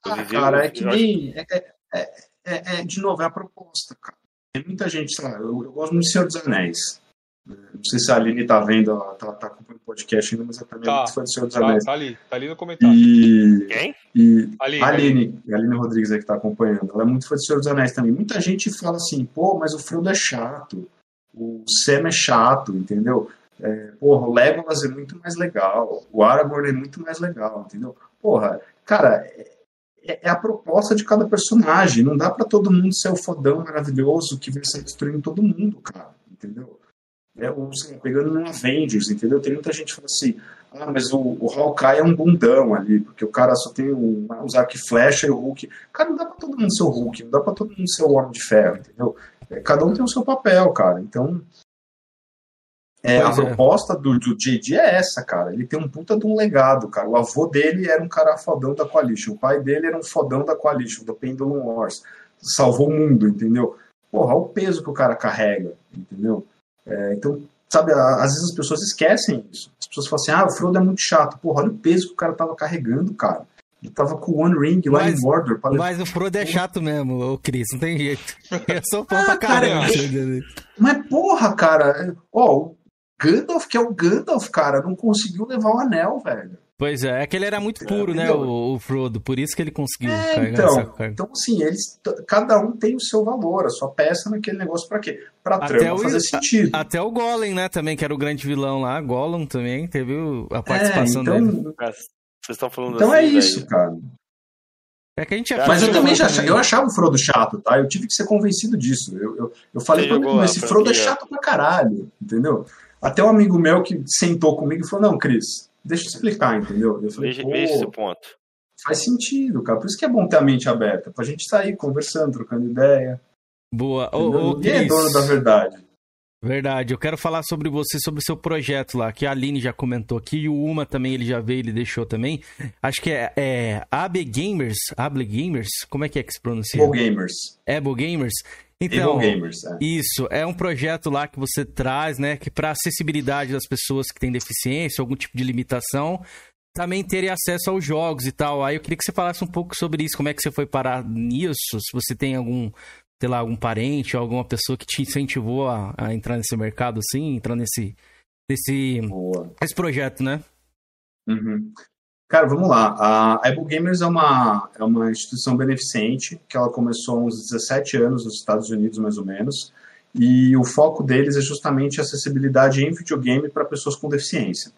Ah, cara, é que nem. É, é- é- é- de novo, é a proposta, cara. Tem muita gente, sei lá, eu, eu gosto muito do Senhor dos Anéis. Não sei se a Aline tá vendo, ela tá, tá acompanhando o podcast ainda, mas ela também é Tá, muito fã do Senhor dos tá, Anéis. tá ali, tá ali no comentário. E, Quem? e Aline, a Aline, Aline Rodrigues aí que tá acompanhando, ela é muito fã do Senhor dos Anéis também. Muita gente fala assim, pô, mas o Frodo é chato, o Sam é chato, entendeu? É, porra, o Legolas é muito mais legal, o Aragorn é muito mais legal, entendeu? Porra, cara, é, é a proposta de cada personagem, não dá pra todo mundo ser o fodão maravilhoso que vai sair destruindo todo mundo, cara, entendeu? É, ou, lá, pegando no Avengers, entendeu? Tem muita gente que fala assim, ah, mas o, o Hawkeye é um bundão ali, porque o cara só tem o, os arco e flecha e o Hulk. Cara, não dá pra todo mundo ser o Hulk, não dá pra todo mundo ser o Homem de Ferro, entendeu? É, Cada um tem o seu papel, cara. Então, é, a é. proposta do, do JD é essa, cara. Ele tem um puta de um legado, cara. O avô dele era um cara fodão da Coalition, o pai dele era um fodão da Coalition, do Pendulum Wars. Salvou o mundo, entendeu? Porra, olha o peso que o cara carrega, entendeu? É, então, sabe, às vezes as pessoas esquecem isso. As pessoas falam assim, ah, o Frodo é muito chato. Porra, olha o peso que o cara tava carregando, cara. Ele tava com o One Ring lá Mas- em Mordor. Pra... Mas o Frodo é chato mesmo, ô Cris, não tem jeito. Eu sou fã pra Ah, cara, caramba. eu- Mas porra, cara, é- ó, o Gandalf, que é o Gandalf, cara, não conseguiu levar o anel, velho. Pois é, é que ele era muito puro, né, entendeu? o, o Frodo, por isso que ele conseguiu É, então, então, assim, eles, cada um tem o seu valor, a sua peça naquele negócio pra quê? Pra trama fazer sentido. Até o Golem, né, também, que era o grande vilão lá. Gollum também teve o- a participação então- dele. Cara, Vocês estão falando Então assim, é isso, velho. cara. É que a gente é Mas eu também já achava, eu achava o Frodo chato, tá? Eu tive que ser convencido disso. Eu, eu, eu falei Você pra mim, esse Frodo é chato pra caralho, entendeu? Até um amigo meu que sentou comigo e falou, não, Cris, deixa eu explicar, entendeu? Eu falei, Veja, pô, esse ponto. faz sentido, cara. Por isso que é bom ter a mente aberta, pra gente sair conversando, trocando ideia. Boa. Ô, ô, Ninguém é Cris, dono da verdade. Verdade, eu quero falar sobre você, sobre o seu projeto lá, que a Aline já comentou aqui, e o Uma também, ele já veio, ele deixou também. Acho que é, é AB Gamers, Able Gamers, como é que é que se pronuncia? Able Gamers. Able Gamers. Então, Able Gamers, é. isso, é um projeto lá que você traz, né, que para acessibilidade das pessoas que têm deficiência, algum tipo de limitação, também terem acesso aos jogos e tal. Aí eu queria que você falasse um pouco sobre isso, como é que você foi parar nisso, se você tem algum sei lá, algum parente ou alguma pessoa que te incentivou a, a entrar nesse mercado assim, entrar nesse, nesse esse projeto, né? Uhum. Cara, vamos lá. A Apple Gamers é uma, é uma instituição beneficente que ela começou há uns 17 anos nos Estados Unidos, mais ou menos, e o foco deles é justamente a acessibilidade em videogame para pessoas com deficiência.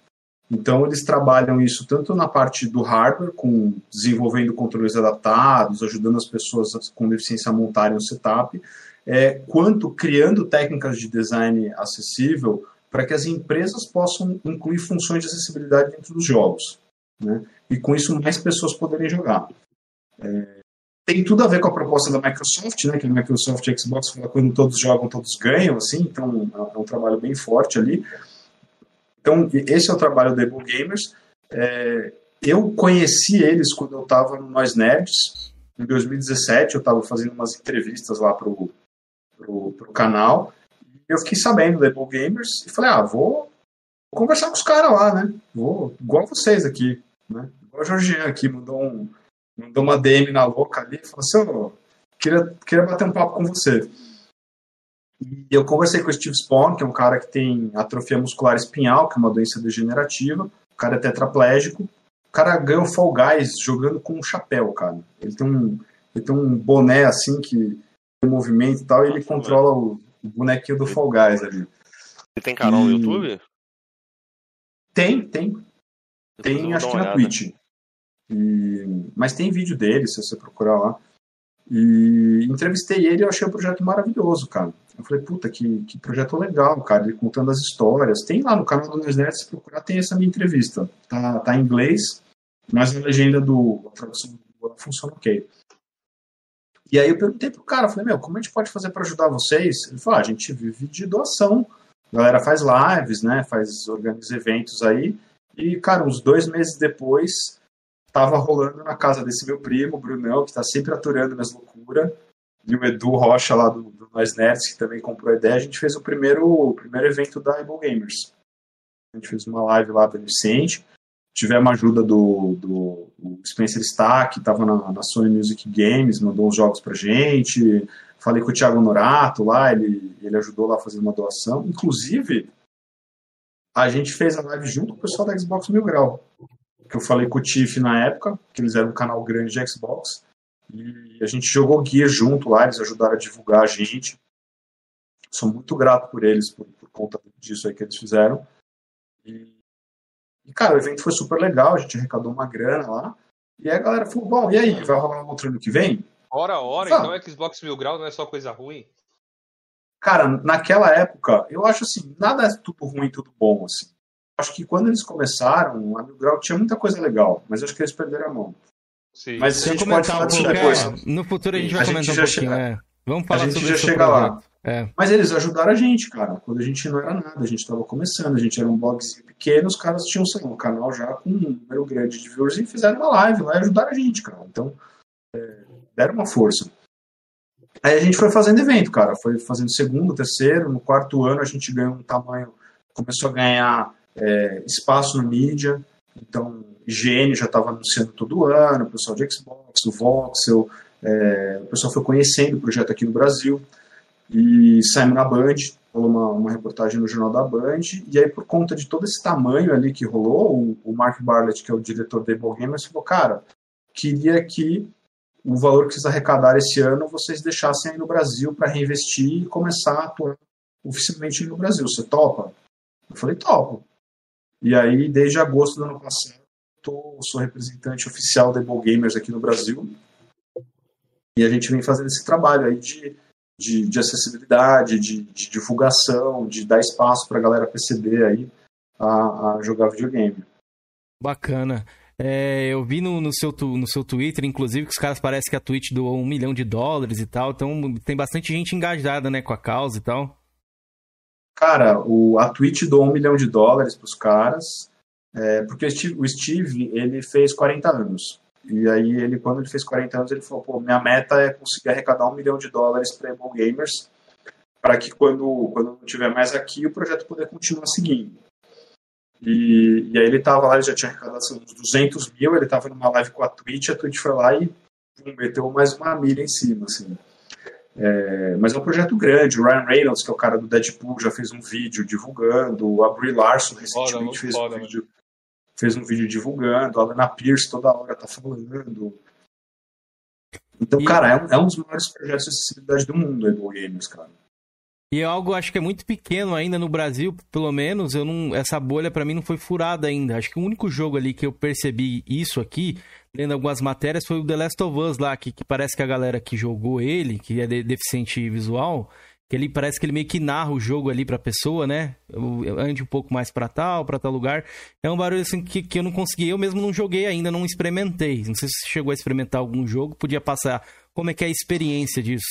Então, eles trabalham isso tanto na parte do hardware, com desenvolvendo controles adaptados, ajudando as pessoas com deficiência a montarem o setup, é, quanto criando técnicas de design acessível para que as empresas possam incluir funções de acessibilidade dentro dos jogos. Né? E com isso, mais pessoas poderem jogar. É, tem tudo a ver com a proposta da Microsoft, né? que a Microsoft Xbox fala quando todos jogam, todos ganham, assim, então é um trabalho bem forte ali. Então, esse é o trabalho da Able Gamers. É, eu conheci eles quando eu estava no Nós Nerds, em 2017. Eu estava fazendo umas entrevistas lá pro, pro canal. E eu fiquei sabendo da Able Gamers e falei, ah, vou conversar com os caras lá, né? Vou, igual vocês aqui, né? Igual o Jorginho aqui, mandou, um, mandou uma DM na louca ali e falou assim, oh, queria, queria bater um papo com você. E eu conversei com o Steve Spawn, que é um cara que tem atrofia muscular espinhal, que é uma doença degenerativa. O cara é tetraplégico. O cara ganhou Fall Guys jogando com um chapéu, cara. Ele tem um, ele tem um boné assim que tem movimento e tal, e ele controla o, o bonequinho do Fall Guys ali. Você tem canal no YouTube? Tem, tem. Tem, acho que na Twitch. E... Mas tem vídeo dele, se você procurar lá. E entrevistei ele e eu achei o projeto maravilhoso, cara. Eu falei, puta, que, que projeto legal, cara, ele contando as histórias. Tem lá no canal do Nesnet, se procurar, tem essa minha entrevista. Tá, tá em inglês, mas a legenda do. A tradução do funciona ok. E aí eu perguntei pro cara, falei, meu, como a gente pode fazer para ajudar vocês? Ele falou, ah, a gente vive de doação. A galera faz lives, né? Faz, organiza eventos aí. E, cara, uns dois meses depois, tava rolando na casa desse meu primo, Brunão, que tá sempre aturando minhas loucuras e o Edu Rocha lá do, do Nós Nerds, que também comprou a ideia, a gente fez o primeiro, o primeiro evento da Able Gamers. A gente fez uma live lá beneficente. Tivemos ajuda do, do, do Spencer Stack, que estava na, na, Sony Music Games, mandou uns jogos pra gente. Falei com o Thiago Norato lá, ele, ele ajudou lá a fazer uma doação. Inclusive, a gente fez a live junto com o pessoal da Xbox Mil Grau. Que eu falei com o Tiff na época, que eles eram um canal grande de Xbox. E a gente jogou guia junto lá, eles ajudaram a divulgar a gente. Sou muito grato por eles, por, por conta disso aí que eles fizeram. E, e, cara, o evento foi super legal, a gente arrecadou uma grana lá. E a galera falou, bom, e aí, vai rolar outro ano que vem? Hora, hora, então então Xbox Mil Grau não é só coisa ruim? Cara, naquela época, eu acho assim, nada é tudo ruim, tudo bom, assim. Acho que quando eles começaram, a Mil Grau tinha muita coisa legal, mas acho que eles perderam a mão. Sim. Mas a gente pode falar disso depois. No futuro a gente vai a comentar gente um pouquinho, chega... é. Vamos falar a gente já chega lá. É. Mas eles ajudaram a gente, cara. Quando a gente não era nada, a gente estava começando, a gente era um blogzinho pequeno, os caras tinham, sei lá, um canal já com um número grande de viewers e fizeram uma live lá e ajudaram a gente, cara. Então, é, deram uma força. Aí a gente foi fazendo evento, cara. Foi fazendo segundo, terceiro, no quarto ano a gente ganhou um tamanho, começou a ganhar é, espaço na mídia. Então, IGN já estava anunciando todo ano, o pessoal de Xbox, o Voxel, é, o pessoal foi conhecendo o projeto aqui no Brasil e saímos na Band, rolou uma, uma, reportagem no jornal da Band, e aí por conta de todo esse tamanho ali que rolou, o, o Mark Barlett, que é o diretor da Able Gamers, falou, cara, queria que o valor que vocês arrecadaram esse ano vocês deixassem aí no Brasil para reinvestir e começar a atuar oficialmente no Brasil. Você topa? Eu falei, topo. E aí, desde agosto do ano passado, tô, sou representante oficial da Able Gamers aqui no Brasil. E a gente vem fazendo esse trabalho aí de, de, de acessibilidade, de, de, divulgação, de dar espaço para a galera perceber aí a, a, jogar videogame. Bacana. É, eu vi no, no, seu, no seu Twitter, inclusive, que os caras parecem que a Twitch doou um milhão de dólares e tal. Então tem bastante gente engajada né, com a causa e tal. Cara, o, a Twitch doou um milhão de dólares pros caras, é, porque o Steve, o Steve, ele fez 40 anos. E aí, ele, quando ele fez 40 anos, ele falou: pô, minha meta é conseguir arrecadar um milhão de dólares para Able Gamers, para que quando, quando não tiver mais aqui, o projeto poder continuar seguindo. E, e aí, ele tava lá, ele já tinha arrecadado assim, uns 200 mil, ele tava numa live com a Twitch, a Twitch foi lá e pum, meteu mais uma milha em cima, assim. É, mas é um projeto grande. O Ryan Reynolds, que é o cara do Deadpool, já fez um vídeo divulgando. A Brie Larson recentemente fez, um vídeo, fez um vídeo divulgando. A Lana Pierce toda hora tá falando. Então, cara, é um, é um dos maiores projetos de acessibilidade do mundo, Able Games, cara. E é algo, acho que é muito pequeno ainda no Brasil, pelo menos, eu não, essa bolha pra mim não foi furada ainda. Acho que o único jogo ali que eu percebi isso aqui, lendo algumas matérias, foi o The Last of Us lá, que, que parece que a galera que jogou ele, que é de- deficiente visual, que ele parece que ele meio que narra o jogo ali pra pessoa, né? Ande um pouco mais pra tal, pra tal lugar. É um barulho assim que, que eu não consegui, eu mesmo não joguei ainda, não experimentei. Não sei se chegou a experimentar algum jogo, podia passar como é que é a experiência disso.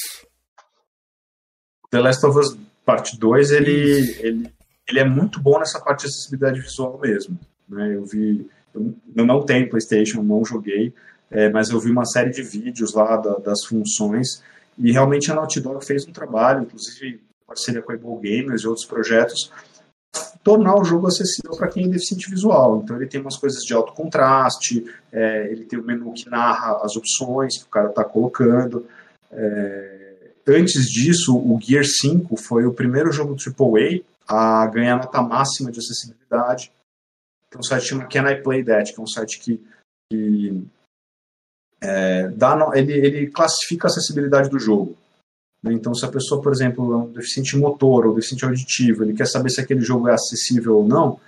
The Last of Us Parte 2, ele, ele, ele é muito bom nessa parte de acessibilidade visual mesmo. Né? Eu vi, eu não tenho PlayStation, não joguei, é, mas eu vi uma série de vídeos lá da- das funções e realmente a Naughty Dog fez um trabalho, inclusive parceria com a Able Gamers e outros projetos, tornar o jogo acessível para quem é deficiente visual. Então ele tem umas coisas de alto contraste, é, ele tem o menu que narra as opções que o cara está colocando. É, antes disso, o Gear 5 foi o primeiro jogo AAA a ganhar nota máxima de acessibilidade. Tem um site que chama Can I Play That, que é um site que, que é, dá ele, ele classifica a acessibilidade do jogo. né? Então, se a pessoa, por exemplo, é um deficiente motor ou deficiente auditivo, ele quer saber se aquele jogo é acessível ou não,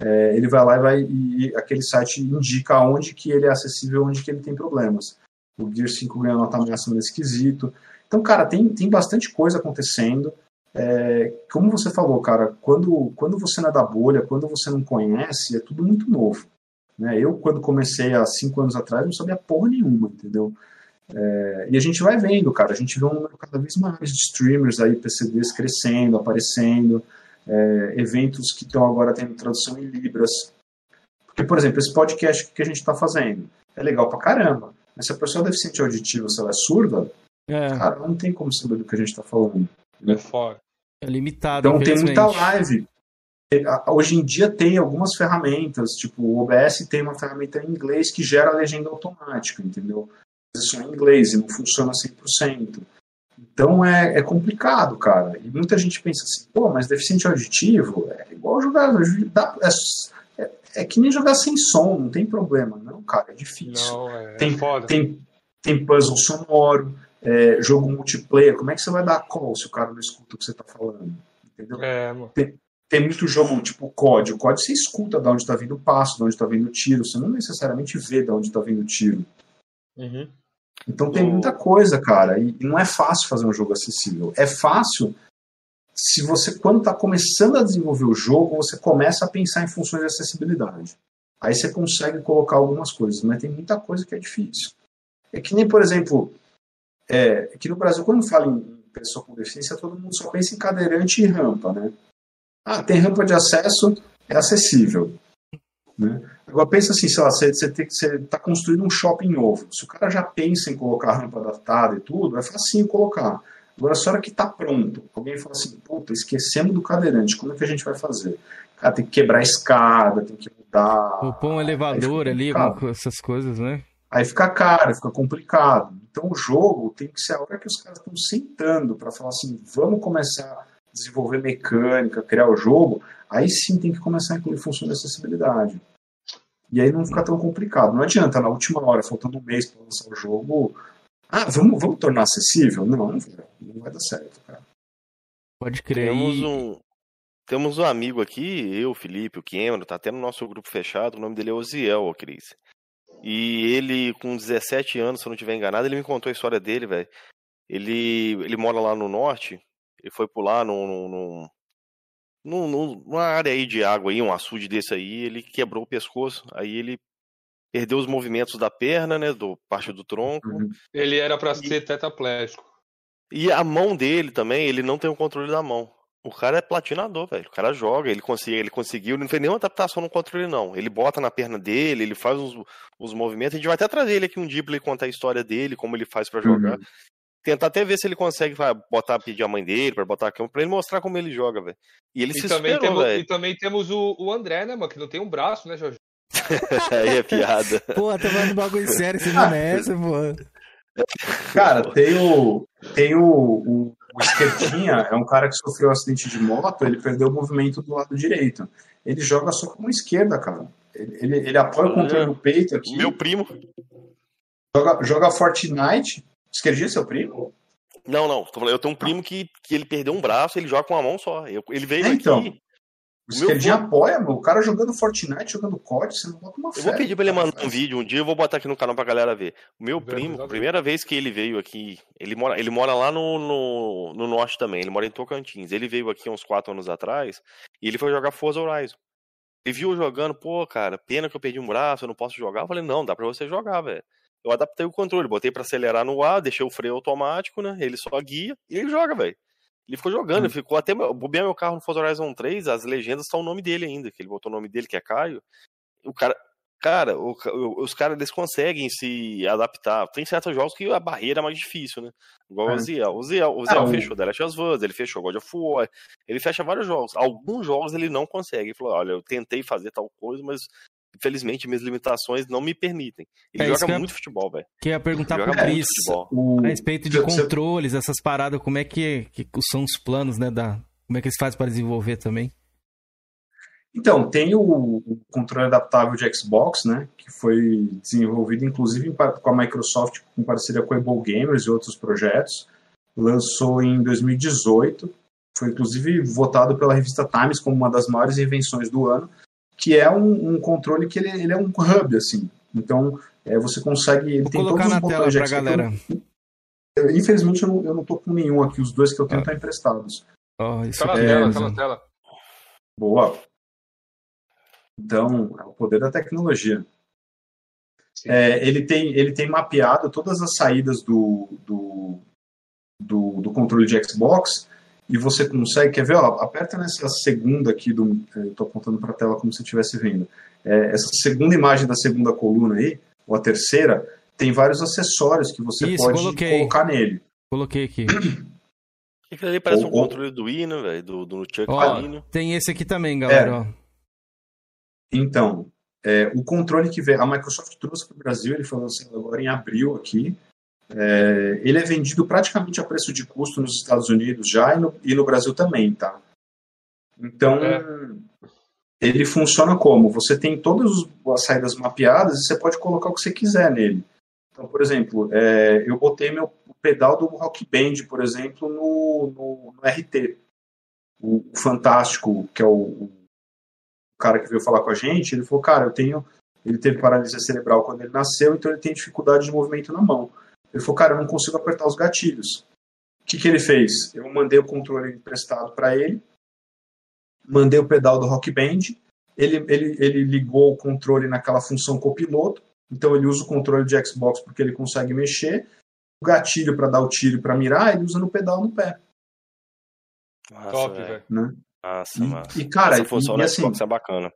é, ele vai lá e, vai, e aquele site indica onde que ele é acessível, onde que ele tem problemas. O Gear 5 ganhou nota máxima nesse quesito. Então, cara, tem, tem bastante coisa acontecendo. É, como você falou, cara, quando, quando você não é da bolha, quando você não conhece, é tudo muito novo. Né? Eu, quando comecei há cinco anos atrás, não sabia porra nenhuma, entendeu? É, e a gente vai vendo, cara, a gente vê um número cada vez maior de streamers aí, PCDs crescendo, aparecendo, é, eventos que estão agora tendo tradução em Libras. Porque, por exemplo, esse podcast que a gente está fazendo é legal pra caramba, mas se a pessoa é deficiente auditiva, se ela é surda, cara, não tem como saber do que a gente está falando. É fora. É limitado, Então tem muita live. A- Hoje em dia tem algumas ferramentas, tipo o OBS tem uma ferramenta em inglês que gera a legenda automática, entendeu? Isso é em inglês e não funciona 100%. Então é, é complicado, cara. E muita gente pensa assim, pô, mas deficiente auditivo é igual jogar. dá- É, é, é que nem jogar sem som, não tem problema. Não, cara, é difícil. Não, é, tem, é foda. tem, tem puzzle sonoro, é, jogo multiplayer. Como é que você vai dar call se o cara não escuta o que você tá falando? Entendeu? É. Tem, tem muito jogo tipo COD. O COD você escuta de onde está vindo o passo, de onde está vindo o tiro. Você não necessariamente vê de onde está vindo o tiro. Uhum. Então tem muita coisa, cara. E, e não é fácil fazer um jogo acessível. É fácil se você, quando está começando a desenvolver o jogo, você começa a pensar em funções de acessibilidade. Aí você consegue colocar algumas coisas, mas tem muita coisa que é difícil. É que nem, por exemplo, é, aqui no Brasil, quando fala em pessoa com deficiência, todo mundo só pensa em cadeirante e rampa, né? Ah, tem rampa de acesso, é acessível. Né? Agora pensa assim, sei lá, você, você, tem, que- você tá construindo um shopping novo. Se o cara já pensa em colocar rampa adaptada e tudo, é facinho colocar. Agora, se a hora que tá pronto, alguém fala assim, puta, esquecemos do cadeirante, como é que a gente vai fazer? Cara, tem que quebrar a escada, tem que mudar. Ou pôr um elevador ali, essas coisas, né? Aí fica caro, fica complicado. Então o jogo tem que ser a hora que os caras estão sentando para falar assim, vamos começar a desenvolver mecânica, criar o jogo, aí sim tem que começar a incluir função de acessibilidade. E aí não fica tão complicado. Não adianta na última hora, faltando um mês para lançar o jogo, ah, vamos, vamos tornar acessível? Não, não vai, dar certo, cara. Pode crer. Temos um, temos um amigo aqui, eu, o Felipe, o Cameron, tá até no nosso grupo fechado, o nome dele é Oziel, ô Cris. E ele, com 17 anos, se eu não estiver enganado, ele me contou a história dele, velho. Ele, ele mora lá no norte, ele foi pular num, num, num- num- num- numa área aí de água aí, um açude desse aí, ele quebrou o pescoço, aí ele perdeu os movimentos da perna, né, do parte do tronco, Ele era pra ser tetraplégico. e a mão dele também, ele não tem o controle da mão. O cara é platinador, velho. O cara joga, ele conseguiu, ele conseguiu, ele não fez nenhuma adaptação no controle, não. Ele bota na perna dele, ele faz os, os movimentos. A gente vai até trazer ele aqui um dia pra ele contar a história dele, como ele faz pra jogar. Uhum. Tentar até ver se ele consegue vai, botar, pedir a mãe dele, pra botar a cama, pra ele mostrar como ele joga, velho. E ele E se também, superou, temos, e velho. também temos o, o André, né, mano? Que não tem um braço, né, Jorge? Aí é piada. Pô, tá falando bagulho sério, você não é essa, pô. Cara, tem o. Tem o, o, o esquerdinha, é um cara que sofreu um acidente de moto, ele perdeu o movimento do lado direito. Ele joga só com a esquerda, cara. Ele, ele, ele apoia o controle no peito aqui. Meu primo. Joga, joga Fortnite. Esquerdinha é seu primo? Não, não. Eu tenho um primo que, que ele perdeu um braço, ele joga com uma mão só. Eu- ele veio É, então. O O meu esquerdinha vô- apoia, meu. O cara jogando Fortnite, jogando COD, você não bota uma fé. Eu vou pedir pra ele mandar um vídeo um dia, eu vou botar aqui no canal pra galera ver. O meu primo, a primeira vez que ele veio aqui, ele mora, ele mora lá no, no, no norte também, ele mora em Tocantins. Ele veio aqui uns quatro anos atrás e ele foi jogar Forza Horizon. Ele viu eu jogando, pô, cara, pena que eu perdi um braço, eu não posso jogar. Eu falei, não, dá pra você jogar, velho. Eu adaptei o controle, botei pra acelerar no ar, deixei o freio automático, né? Ele só guia e ele joga, velho. Ele ficou jogando, ele ficou até. Bobear meu carro no Forza Horizon 3, as legendas estão o nome dele ainda, que ele botou o nome dele, que é Caio. O cara. Cara, o os caras eles conseguem se adaptar. Tem certos jogos que a barreira é mais difícil, né? Igual É. o Ziel. O Ziel, o Ah, Ziel o- fechou The Last of Us, ele fechou God of War, ele fecha vários jogos. Alguns jogos ele não consegue. Ele falou: olha, eu tentei fazer tal coisa, mas infelizmente minhas limitações não me permitem. Ele É joga que eu- muito futebol, velho. Que eu ia perguntar Joga pro Cris futebol. a respeito de Você- controles, essas paradas, como é que, que são os planos, né? Da, como é que eles fazem para desenvolver também? Então, tem o, o controle adaptável de Xbox, né, que foi desenvolvido inclusive com a Microsoft em parceria com a Able Gamers e outros projetos. Lançou em 2018, foi inclusive votado pela revista Times como uma das maiores invenções do ano, que é um, um controle que ele, ele é um hub, assim. Então, é, você consegue... Ele Vou tem colocar todos na os tela pra Xbox. galera. Eu- infelizmente, eu não, eu não tô com nenhum aqui, os dois que eu tenho estão emprestados. Ó, isso Tá na aqui. tela, tá na tela. Boa. Então, é o poder da tecnologia. É, ele, tem, ele tem mapeado todas as saídas do, do, do, do controle de Xbox e você consegue, quer ver, ó, aperta nessa segunda aqui, do, eu estou apontando para a tela como se estivesse vendo. É, essa segunda imagem da segunda coluna aí, ou a terceira, tem vários acessórios que você Isso, pode coloquei. colocar nele. Coloquei aqui. Aquilo ali parece Ou- um ou- controle do né, velho? Do, do Chuck Ó, Palino. tem esse aqui também, galera. É. ó. Então, é, o controle que veio, a Microsoft trouxe para o Brasil, ele foi lançado agora em abril aqui. É, ele é vendido praticamente a preço de custo nos Estados Unidos já e no, e no Brasil também, tá? Então, ele funciona como? Você tem todas as saídas mapeadas e você pode colocar o que você quiser nele. Então, por exemplo, é, eu botei meu pedal do Rock Band, por exemplo, no, no- no RT. O, o Fantástico, que é o, o cara que veio falar com a gente, ele falou, cara, eu tenho. Ele teve paralisia cerebral quando ele nasceu, então ele tem dificuldade de movimento na mão. Ele falou, cara, eu não consigo apertar os gatilhos. O que, que ele fez? Eu mandei o controle emprestado para ele, mandei o pedal do Rock Band, ele, ele, ele ligou o controle naquela função copiloto, então ele usa o controle de Xbox porque ele consegue mexer, o gatilho para dar o tiro e para mirar, ele usa no pedal no pé. Massa, Top, velho. Né? Massa, E- massa. e, cara, Essa função e- e assim- Xbox é bacana.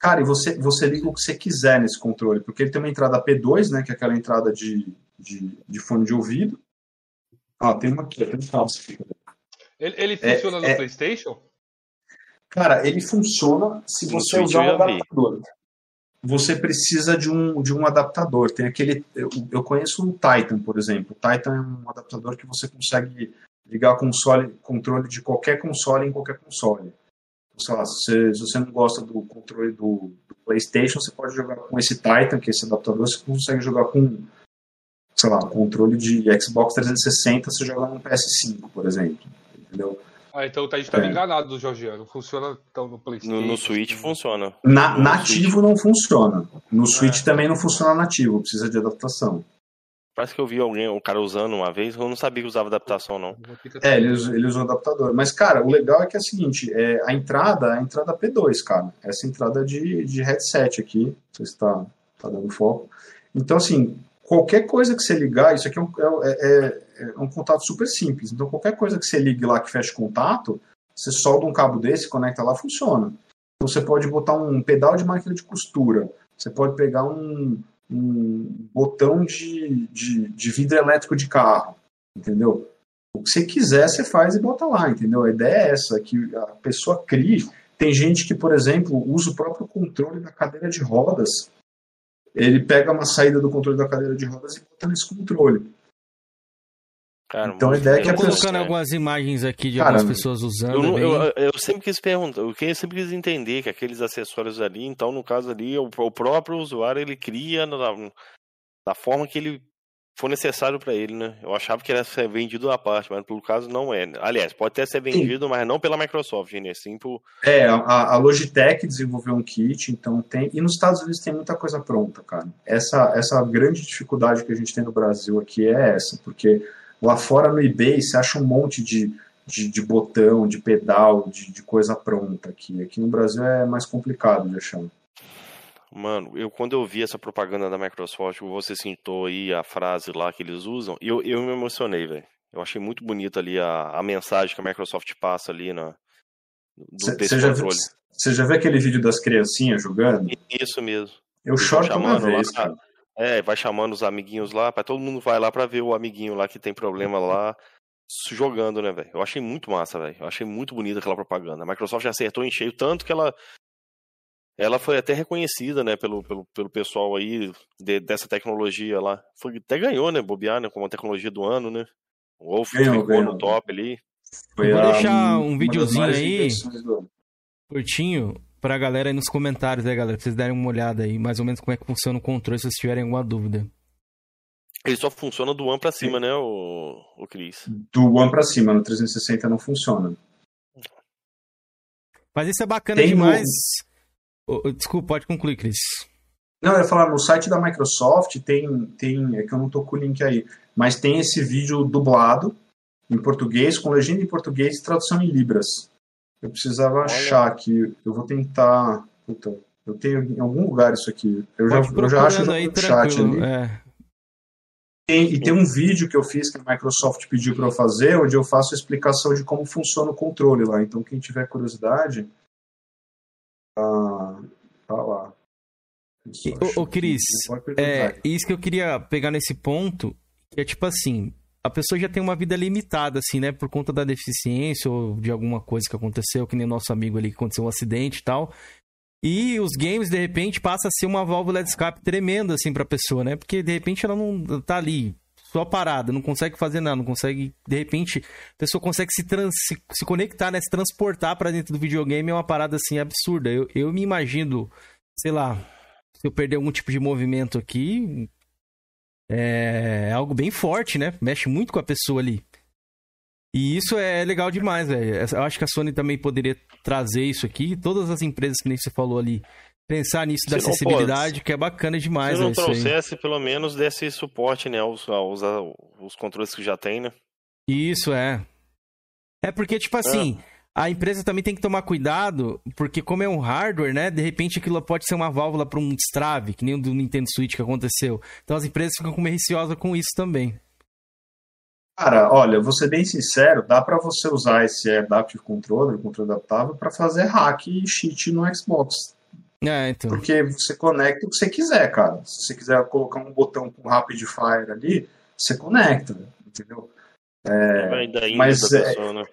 Cara, e você, você liga o que você quiser nesse controle, porque ele tem uma entrada P2, né, que é aquela entrada de, de, de fone de ouvido. Ó, tem uma aqui, tem um cabo. Ele, ele É, funciona no é- PlayStation? Cara, ele funciona se No você Switch usar um adaptador. Você precisa de um, de um adaptador. Tem aquele. Eu, eu conheço o Titan, por exemplo. O Titan é um adaptador que você consegue ligar console, controle de qualquer console em qualquer console. Sei lá, se você, se você não gosta do controle do, do PlayStation, você pode jogar com esse Titan, que é esse adaptador, você consegue jogar com, sei lá, controle de Xbox 360, você joga num PS5, por exemplo. Entendeu? Ah, então a gente tava É. enganado do Georgiano. Funciona então no PlayStation. No, no Switch funciona. Na, No nativo não funciona. No Switch também não funciona nativo, precisa de adaptação. Parece que eu vi alguém, um cara usando uma vez, eu não sabia que usava adaptação, não. É, ele usa, ele usa o adaptador. Mas, cara, o legal é que é o seguinte, é, a entrada é a entrada P2, cara. Essa entrada de, de headset aqui, não sei se tá, tá dando foco. Então, assim, qualquer coisa que você ligar, isso aqui é um, é, é- é um contato super simples. Então, qualquer coisa que você ligue lá que feche contato, Você solda um cabo desse, conecta lá, funciona. Então você pode botar um pedal de máquina de costura, você pode pegar um, um botão de, de, de vidro elétrico de carro, entendeu? O que você quiser, você faz e bota lá, entendeu? A ideia é essa, que a pessoa crie. Tem gente que, por exemplo, usa o próprio controle da cadeira de rodas. Ele pega uma saída do controle da cadeira de rodas e bota nesse controle. Cara, Então a ideia é que a pessoa. colocando algumas imagens aqui de Cara, algumas pessoas usando. Eu, não- eu, eu sempre quis perguntar, eu que- sempre quis entender que aqueles acessórios ali, então no caso ali, o, o próprio usuário ele cria na, da forma que ele for necessário para ele, né? Eu achava que era ser vendido à parte, mas pelo caso não é. Aliás, pode até ser vendido, mas não pela Microsoft, né? Sim por É, a, a Logitech desenvolveu um kit, então tem. E nos Estados Unidos tem muita coisa pronta, cara. Essa, essa grande dificuldade que a gente tem no Brasil aqui é essa, porque lá fora no eBay você acha um monte de, de, de botão, de pedal, de, de coisa pronta aqui. Aqui no Brasil é mais complicado de achar. Mano, eu quando eu vi essa propaganda da Microsoft, você citou aí a frase lá que eles usam, eu, eu me emocionei, velho. Eu achei muito bonita ali a, a mensagem que a Microsoft passa ali na do, desse Você já, controle. você já viu aquele vídeo das criancinhas jogando? Isso mesmo. Eu Eles choro toda chamando vez, lá. É, vai chamando os amiguinhos lá, pra todo mundo vai lá pra ver o amiguinho lá que tem problema lá jogando, né, velho? Eu achei muito massa, velho. Eu achei muito bonita aquela propaganda. A Microsoft já acertou em cheio, tanto que ela ela foi até reconhecida, né, pelo, pelo, pelo pessoal aí de- dessa tecnologia lá. Foi, até ganhou, né, bobear, né, como a tecnologia do ano, né? O Wolf Ganhou, ficou ganhou. no top ali. Foi Eu vou a- deixar um videozinho aí, curtinho, pra galera aí nos comentários, aí, galera, pra vocês derem uma olhada aí, mais ou menos como é que funciona o controle, se vocês tiverem alguma dúvida. Ele só funciona do One pra cima, né, o, o Cris? Do One pra cima, no 360 não funciona. Mas isso é bacana Tem demais. um- desculpa, pode concluir, Cris. Não, eu ia falar, no site da Microsoft tem, tem, é que eu não tô com o link aí, mas tem esse vídeo dublado em português, com legenda em português e tradução em libras. Eu precisava achar aqui, eu vou tentar, puta, eu tenho em algum lugar isso aqui. Eu já, eu já acho aí, no chat ali. É. Tem- e tem um vídeo que eu fiz que a Microsoft pediu para eu fazer, onde eu faço a explicação de como funciona o controle lá. Então, quem tiver curiosidade, lá. E, Ô, ô, Cris, é, isso que eu queria pegar nesse ponto, que é tipo assim, a pessoa já tem uma vida limitada, assim, né, por conta da deficiência ou de alguma coisa que aconteceu, que nem o nosso amigo ali que aconteceu um acidente e tal. E os games, de repente, passa a ser uma válvula de escape tremenda, assim, pra pessoa, né? Porque, de repente, ela não tá ali, só parada, não consegue fazer nada, não consegue... De repente, a pessoa consegue se, trans, se, se conectar, né? Se transportar pra dentro do videogame é uma parada, assim, absurda. Eu, eu me imagino, sei lá, se eu perder algum tipo de movimento aqui, é algo bem forte, né? Mexe muito com a pessoa ali. E isso é legal demais, velho. Eu acho que a Sony também poderia trazer isso aqui. Todas as empresas que nem você falou ali, pensar nisso da acessibilidade, que é bacana demais, Se não velho, isso aí. trouxesse, pelo menos desse suporte, né, aos, aos, aos controles que já tem, né? Isso, é. É porque, tipo assim, a empresa também tem que tomar cuidado, porque como é um hardware, né? De repente aquilo pode ser uma válvula para um destrave, que nem o do Nintendo Switch que aconteceu. Então as empresas ficam com meio receosas com isso também. Cara, olha, vou ser bem sincero, dá para você usar esse Adaptive Controller, o controle adaptável, para fazer hack e cheat no Xbox. É, então. Porque você conecta o que você quiser, cara. Se você quiser colocar um botão com Rapid Fire ali, você conecta, entendeu? É, Vai da índole mas da é, né?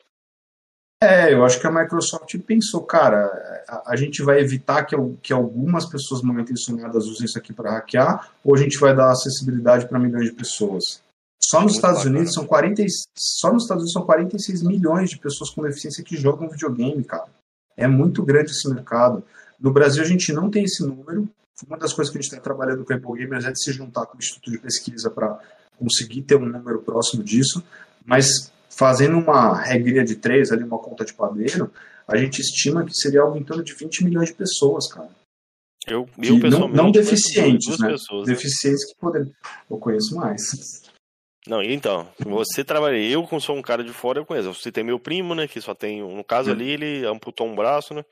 é, eu acho que a Microsoft pensou, cara, a, a gente vai evitar que, que algumas pessoas mal intencionadas usem isso aqui para hackear, ou a gente vai dar acessibilidade para milhões de pessoas. Só nos Muito Estados bacana. Unidos são 40, e- só nos Estados Unidos são 46 milhões de pessoas com deficiência que jogam videogame, cara. É muito grande esse mercado. No Brasil a gente não tem esse número. Uma das coisas que a gente está trabalhando com a Apple Gamers é de se juntar com o Instituto de Pesquisa para conseguir ter um número próximo disso. Mas fazendo uma regrinha de três, ali uma conta de padeiro, a gente estima que seria algo em torno de 20 milhões de pessoas, cara. Eu, eu não, pessoalmente. não deficientes, né? pessoas, né? Deficientes que podem. Eu conheço mais. Não, então, você trabalha. Eu, como sou um cara de fora, eu conheço. Você tem meu primo, né? Que só tem. No caso ali, ele amputou um braço, né?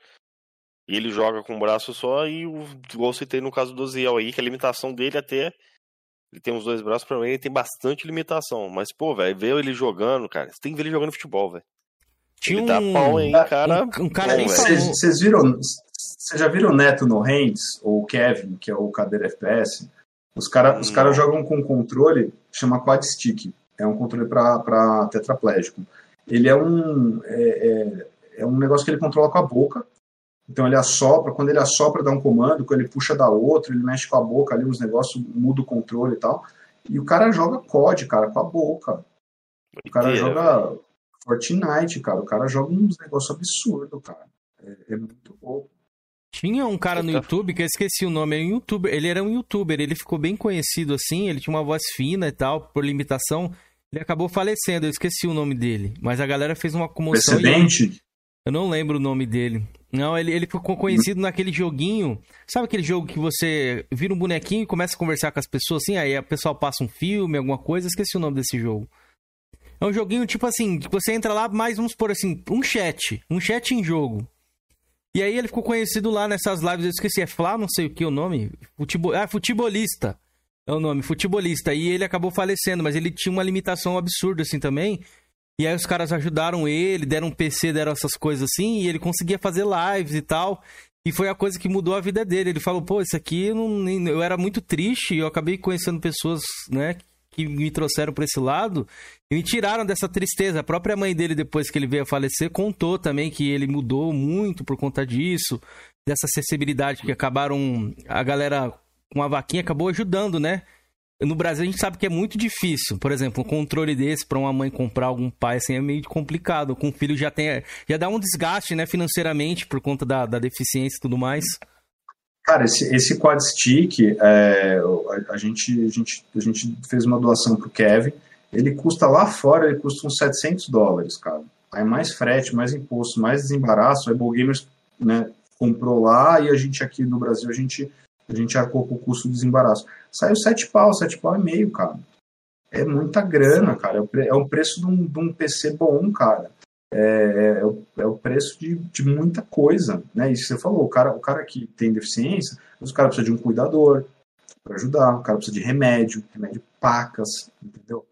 E ele joga com um braço só. E o igual eu citei no caso do Ziel aí, que a limitação dele até. Ele tem os dois braços, pra mim ele tem bastante limitação. Mas, pô, velho, ver ele jogando, cara. Você tem que ver ele jogando futebol, velho. Tinha Ele dá um, pau, hein, cara. um, um cara Bom. Vocês viram, vocês já viram o Neto no Hands, ou o Kevin, que é o cadeira FPS? Os caras os cara jogam com um controle, chama Quad Stick. É um controle para tetraplégico. Ele é um, é, é, é um negócio que ele controla com a boca. Então ele assopra, quando ele assopra dá um comando, quando ele puxa dá outro, ele mexe com a boca ali, uns negócios, muda o controle e tal. E o cara joga COD, cara, com a boca. O cara joga Fortnite, cara. O cara joga uns negócios absurdos, cara. É, é muito louco. Tinha um cara no YouTube que eu esqueci o nome, era um youtuber, ele era um youtuber, ele ficou bem conhecido assim, ele tinha uma voz fina e tal, por limitação. Ele acabou falecendo, eu esqueci o nome dele, mas a galera fez uma comoção. e- Precedente? Eu não lembro o nome dele. Não, ele, ele ficou conhecido naquele joguinho. Sabe aquele jogo que você vira um bonequinho e começa a conversar com as pessoas assim? Aí a pessoa passa um filme, alguma coisa. Esqueci o nome desse jogo. É um joguinho tipo assim, que você entra lá, mais vamos por assim, um chat. Um chat em jogo. E aí ele ficou conhecido lá nessas lives, eu esqueci, é Flá, não sei o que o nome. Futebol... Ah, futebolista. É o nome, futebolista. E ele acabou falecendo, mas ele tinha uma limitação absurda assim também. E aí os caras ajudaram ele, deram um PC, deram essas coisas assim, e ele conseguia fazer lives e tal. E foi a coisa que mudou a vida dele. Ele falou, pô, isso aqui eu, não, eu era muito triste, eu acabei conhecendo pessoas, né, que me trouxeram pra esse lado e me tiraram dessa tristeza. A própria mãe dele, depois que ele veio a falecer, contou também que ele mudou muito por conta disso, dessa acessibilidade que acabaram. A galera com a vaquinha acabou ajudando, né? No Brasil a gente sabe que é muito difícil. Por exemplo, um controle desse pra uma mãe comprar algum pai assim é meio complicado. Com o filho já tem já dá um desgaste, né, financeiramente por conta da, da deficiência e tudo mais. Cara, esse, esse quad stick, é, a, a gente, a, gente, a gente fez uma doação pro Kevin. Ele custa lá fora, ele custa uns 700 dólares, cara. Aí mais frete, mais imposto, mais desembaraço. A Gamers né, comprou lá e a gente aqui no Brasil, a gente, a gente arcou com o custo do desembaraço. Saiu 7 pau, 7 pau e meio, cara. É muita grana, cara. É o, pre- é o preço de um, de um PC bom, cara. É, é o, é o preço de, de muita coisa, né? Isso que você falou, o cara, o cara que tem deficiência, o cara precisa de um cuidador para ajudar, o cara precisa de remédio, remédio pacas, entendeu?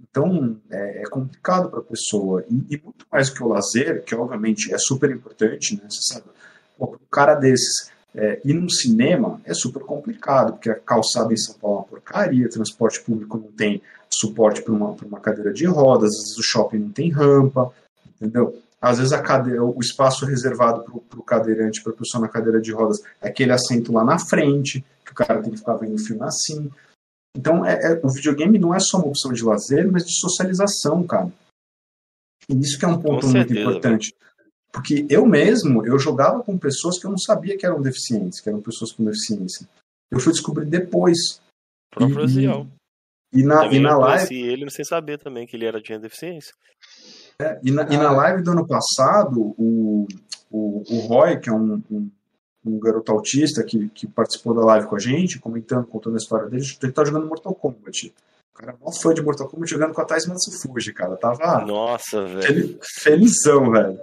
Então é, é complicado para a pessoa e, e muito mais que o lazer, que obviamente é super importante, né? Você sabe, um cara desses é, ir num cinema é super complicado, porque a calçada em São Paulo é uma porcaria, transporte público não tem suporte para uma, pra uma cadeira de rodas, às vezes o shopping não tem rampa, entendeu? Às vezes a cadeira, o espaço reservado para o cadeirante, para a pessoa na cadeira de rodas, é aquele assento lá na frente, que o cara tem que ficar vendo o filme assim. Então, é, é- o videogame não é só uma opção de lazer, mas de socialização, cara. E isso que é um ponto muito importante. Porque eu mesmo, eu jogava com pessoas que eu não sabia que eram deficientes, que eram pessoas com deficiência. Eu fui descobrir depois. O próprio E- Aziel. E na, e na eu live, conheci ele sem saber também que ele era tinha deficiência. É, e, na, e na live do ano passado, o, o, o Roy, que é um, um, um garoto autista que, que participou da live com a gente, comentando, contando a história dele, ele tá jogando Mortal Kombat. O cara é mó fã de Mortal Kombat jogando com a Thais Matsufuji, cara. Tava Nossa, velho. fel- felizão, velho.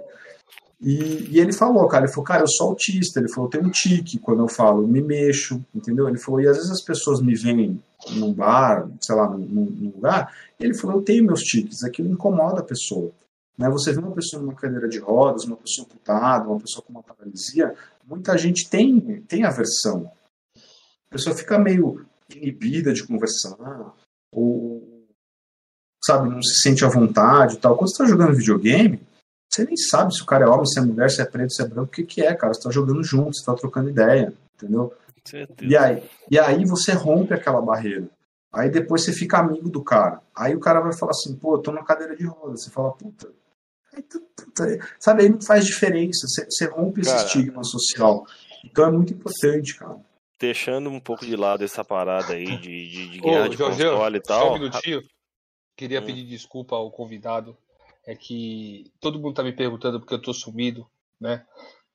E, e ele falou, cara, ele falou, cara, eu sou autista. Ele falou, eu tenho um tique quando eu falo, eu me mexo, entendeu? Ele falou, e às vezes as pessoas me veem num bar, sei lá, num, num- lugar, e ele falou, eu tenho meus tiques, aquilo incomoda a pessoa. Né? Você vê uma pessoa numa cadeira de rodas, uma pessoa amputada, uma pessoa com uma paralisia, muita gente tem, tem aversão. A pessoa fica meio inibida de conversar, ou, sabe, não se sente à vontade e tal. Quando você está jogando videogame, você nem sabe se o cara é homem, se é mulher, se é preto, se é branco, o que, que é, cara. Você está jogando junto, você está trocando ideia, entendeu? E aí, e aí você rompe aquela barreira. Aí depois você fica amigo do cara. Aí o cara vai falar assim, pô, eu tô na cadeira de rodas. Você fala, puta. Aí, tu- Sabe, aí não faz diferença. Você, você rompe esse Cara. estigma social. Então é muito importante, cara. Deixando um pouco de lado essa parada aí de, de, de Ô, guerra de Jorge, console e só tal. um minutinho. Queria Hum. pedir desculpa ao convidado. É que todo mundo tá me perguntando porque eu tô sumido, né?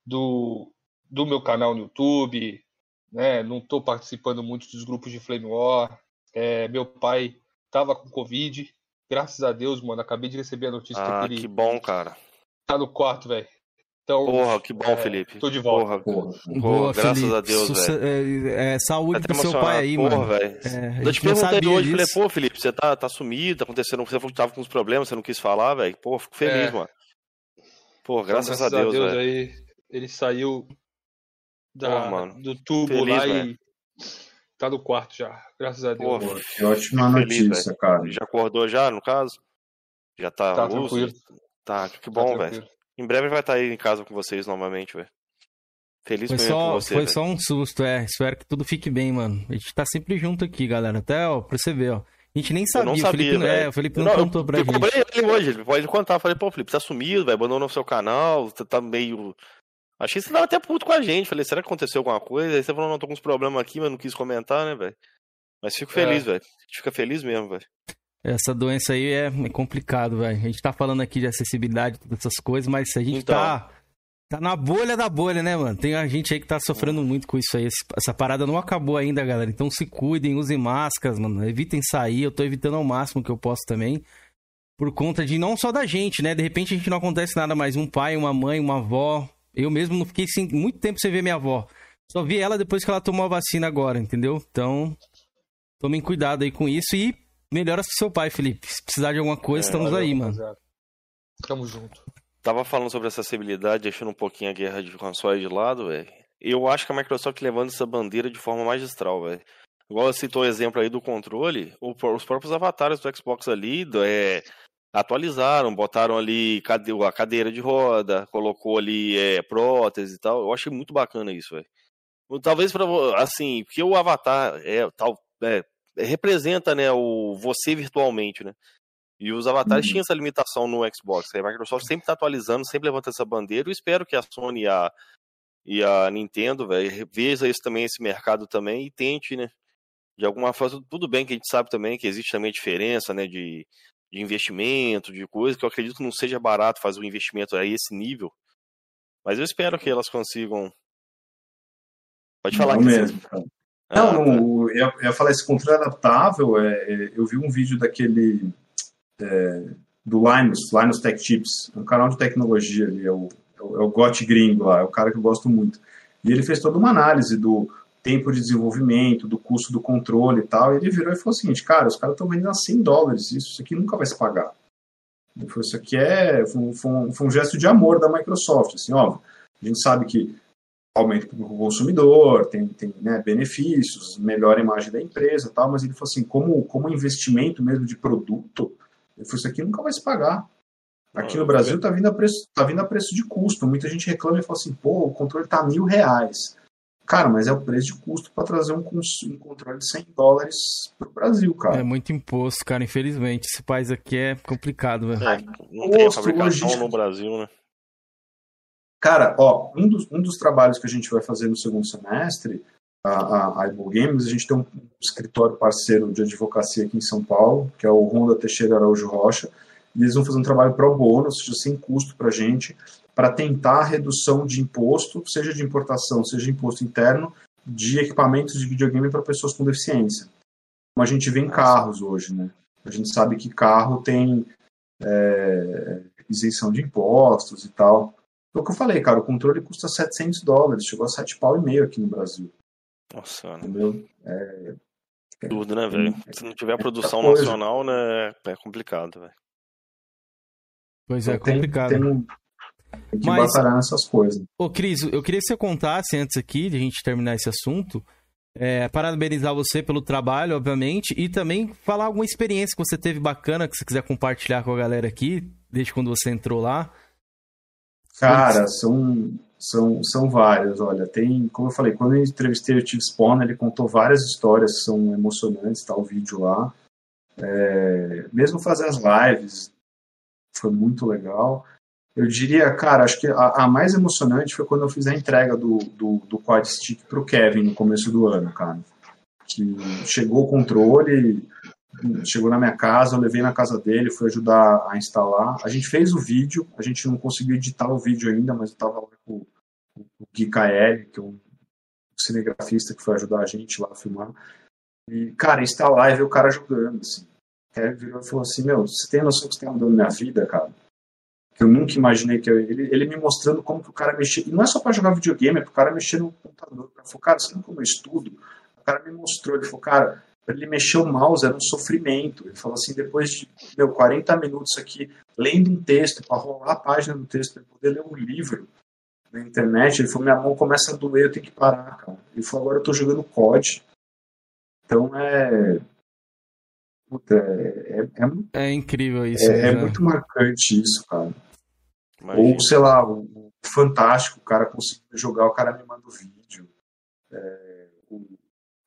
Do, do meu canal no YouTube, né? Não tô participando muito dos grupos de Flame War. É, meu pai tava com Covid. Graças a Deus, mano. Acabei de receber a notícia Ah, que ele que bom, cara. tá no quarto, velho. Então, Porra, que bom, é, Felipe. Tô de volta. Porra, Boa, graças Felipe. a Deus, velho. é, é, saúde Até pro seu pai aí, Porra, mano. velho. É, a eu te perguntei hoje, falei, disso. pô, Felipe, você tá, tá sumido, tá acontecendo, você falou que tava com uns problemas, você não quis falar, velho. Pô, fico feliz, É. mano. Pô, Então, graças, a Deus, velho. aí ele saiu da, mano. do tubo Feliz, lá velho. e tá no quarto já. Graças a Pô, Deus. Que ótima feliz, notícia, cara. Já acordou já, no caso? Já tá, Tá lúcido? tranquilo. Tá, que Tá bom, tranquilo. velho. Em breve vai estar aí em casa com vocês novamente, velho. Feliz Foi só, você, foi só um susto, é. Espero que tudo fique bem, mano. A gente tá sempre junto aqui, galera. Até, ó, pra você ver, ó. A gente nem Eu sabia, não o sabia, Felipe, não- é, o Felipe não, Não, eu- contou pra eu gente. cobrei ele hoje, ele pode contar. Falei, pô, Felipe, tá sumido, velho, abandonou o seu canal, você tá meio... Achei que você tava até puto com a gente. Falei, será que aconteceu alguma coisa? Aí você falou, não, tô com uns problemas aqui, mas não quis comentar, né, velho? Mas fico feliz, É. velho. A gente fica feliz mesmo, velho. Essa doença aí é, é complicado, velho. A gente tá falando aqui de acessibilidade, todas essas coisas, mas a gente Então. tá, tá na bolha da bolha, né, mano? Tem a gente aí que tá sofrendo muito com isso aí. Essa parada não acabou ainda, galera. Então se cuidem, usem máscaras, mano. Evitem sair. Eu tô evitando ao máximo que eu posso também. Por conta de não só da gente, né? De repente a gente não acontece nada mais. Um pai, uma mãe, uma avó. Eu mesmo não fiquei sem, muito tempo sem ver minha avó. Só vi ela depois que ela tomou a vacina agora, entendeu? Então, tomem cuidado aí com isso e melhora seu pai, Felipe. Se precisar de alguma coisa, É, estamos Valeu, aí, mano. rapaziada. Tamo junto. Tava falando sobre acessibilidade, deixando um pouquinho a guerra de consoles de lado, velho. Eu acho que a Microsoft levando essa bandeira de forma magistral, velho. Igual você citou o exemplo aí do controle, o- os próprios avatares do Xbox ali do- é, atualizaram, botaram ali cade- a cadeira de roda, colocou ali é, prótese e tal. Eu achei muito bacana isso, velho. Talvez para assim, porque o avatar é tal é, representa, né, o você virtualmente, né? E os avatares Uhum. tinham essa limitação no Xbox. A Microsoft sempre tá atualizando, sempre levanta essa bandeira. Eu espero que a Sony e a, e a Nintendo, velho, veja isso também, esse mercado também, e tente, né? De alguma forma, tudo bem que a gente sabe também que existe também diferença, né, de, de investimento, de coisa, que eu acredito que não seja barato fazer um investimento a esse nível. Mas eu espero que elas consigam. Pode falar Não que mesmo, cara. Ah, Não, tá. não, eu, eu ia falar esse controle adaptável. É, é, eu vi um vídeo daquele é, do Linus, Linus Tech Tips, um canal de tecnologia ali, é o, é o, é o Got Gringo lá, é o cara que eu gosto muito. E ele fez toda uma análise do tempo de desenvolvimento, do custo do controle e tal. E ele virou e falou o seguinte: cara, os caras estão vendendo a 100 dólares, isso, isso aqui nunca vai se pagar. Ele falou, isso aqui é foi um, foi um- foi um gesto de amor da Microsoft. Assim, óbvio, a gente sabe que aumenta para o consumidor, tem, tem né, benefícios, melhora a imagem da empresa e tal, mas ele falou assim, como, como investimento mesmo de produto, ele falou, isso aqui nunca vai se pagar. Aqui Ah, no Brasil está vindo, a preço, tá vindo a preço de custo. Muita gente reclama e fala assim, pô, o controle está mil reais. Cara, mas é o preço de custo para trazer um, um controle de 100 dólares para o Brasil, cara. É muito imposto, cara. Infelizmente, esse país aqui é complicado, velho. É, não tem Custo, fabricação logística. no Brasil, né? Cara, ó, um dos, um dos trabalhos que a gente vai fazer no segundo semestre, a, a, a Ibo Games, a gente tem um escritório parceiro de advocacia aqui em São Paulo, que é o Ronda Teixeira Araújo Rocha, e eles vão fazer um trabalho pro bono, ou seja, sem custo para a gente, para tentar a redução de imposto, seja de importação, seja de imposto interno, de equipamentos de videogame para pessoas com deficiência. Como a gente vê em carros hoje, né? A gente sabe que carro tem é, isenção de impostos e tal. É o que eu falei, cara, o controle custa 700 dólares, chegou a 7 pau e meio aqui no Brasil, Nossa, mano. entendeu? É, Tudo, né, velho? Se não tiver produção coisa. nacional, né, é complicado, velho. Pois é, então tem- complicado. Tem, um- tem que Mas- batalhar nessas coisas. Ô, Cris, eu queria que você contasse antes aqui, de a gente terminar esse assunto, é, parabenizar você pelo trabalho, obviamente, e também falar alguma experiência que você teve bacana, que você quiser compartilhar com a galera aqui, desde quando você entrou lá. Cara, são, são, são várias, olha, tem, como eu falei, quando eu entrevistei o Steve Spawn, ele contou várias histórias que são emocionantes, tá o vídeo lá. É, mesmo fazer as lives foi muito legal. Eu diria, cara, acho que a, a mais emocionante foi quando eu fiz a entrega do, do, do Quad Stick pro Kevin no começo do ano, cara. Que chegou o controle, chegou na minha casa, eu levei na casa dele, fui ajudar a instalar. A gente fez o vídeo, a gente não conseguiu editar o vídeo ainda, mas eu tava lá com o o Gui KL, que é um cinegrafista que foi ajudar a gente lá a filmar. E, cara, instalar e ver o cara jogando, assim. O Kevin virou e falou assim, meu, você tem noção que você tá mudando minha vida, cara? Que eu nunca imaginei que eu... Ele, ele me mostrando como que o cara mexia... E não é só pra jogar videogame, é pro cara mexer no computador. Ele falou, cara, você não como eu estudo? O cara me mostrou, ele falou, cara, ele mexer o mouse era um sofrimento. Ele falou assim, depois de meu, 40 minutos aqui, lendo um texto, para rolar a página do texto, para poder ler um livro na internet, ele falou, minha mão começa a doer, eu tenho que parar, cara. Ele falou, agora eu tô jogando COD. Então é. Puta, é, é, é É incrível isso. é, é né? muito marcante isso, cara. Imagina. Ou, sei lá, o, o Fantástico, o cara conseguiu jogar, o cara me manda o vídeo. É, o-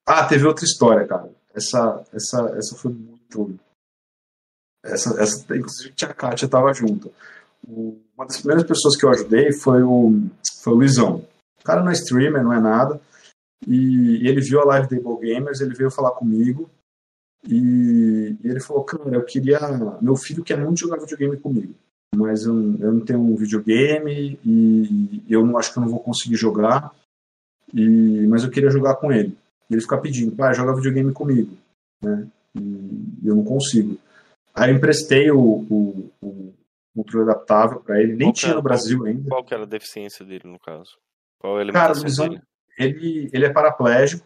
Ah, teve outra história, cara. Essa, essa, essa foi muito. Essa, essa, inclusive, a Kátia tava junto. Uma das primeiras pessoas que eu ajudei foi o, foi o Luizão. O cara não é streamer, não é nada. E, e ele viu a live da Able Gamers, ele veio falar comigo. E, e ele falou: Cara, eu queria. Meu filho quer muito jogar videogame comigo mas eu, eu não tenho um videogame e eu não acho que eu não vou conseguir jogar, e, mas eu queria jogar com ele. Ele fica pedindo, pai, joga videogame comigo, né? E eu não consigo. Aí eu emprestei o, o, o controle adaptável para ele, nem Qual tinha era- no Brasil ainda. Qual que era a deficiência dele, no caso? Qual a Cara, dele? ele, ele é paraplégico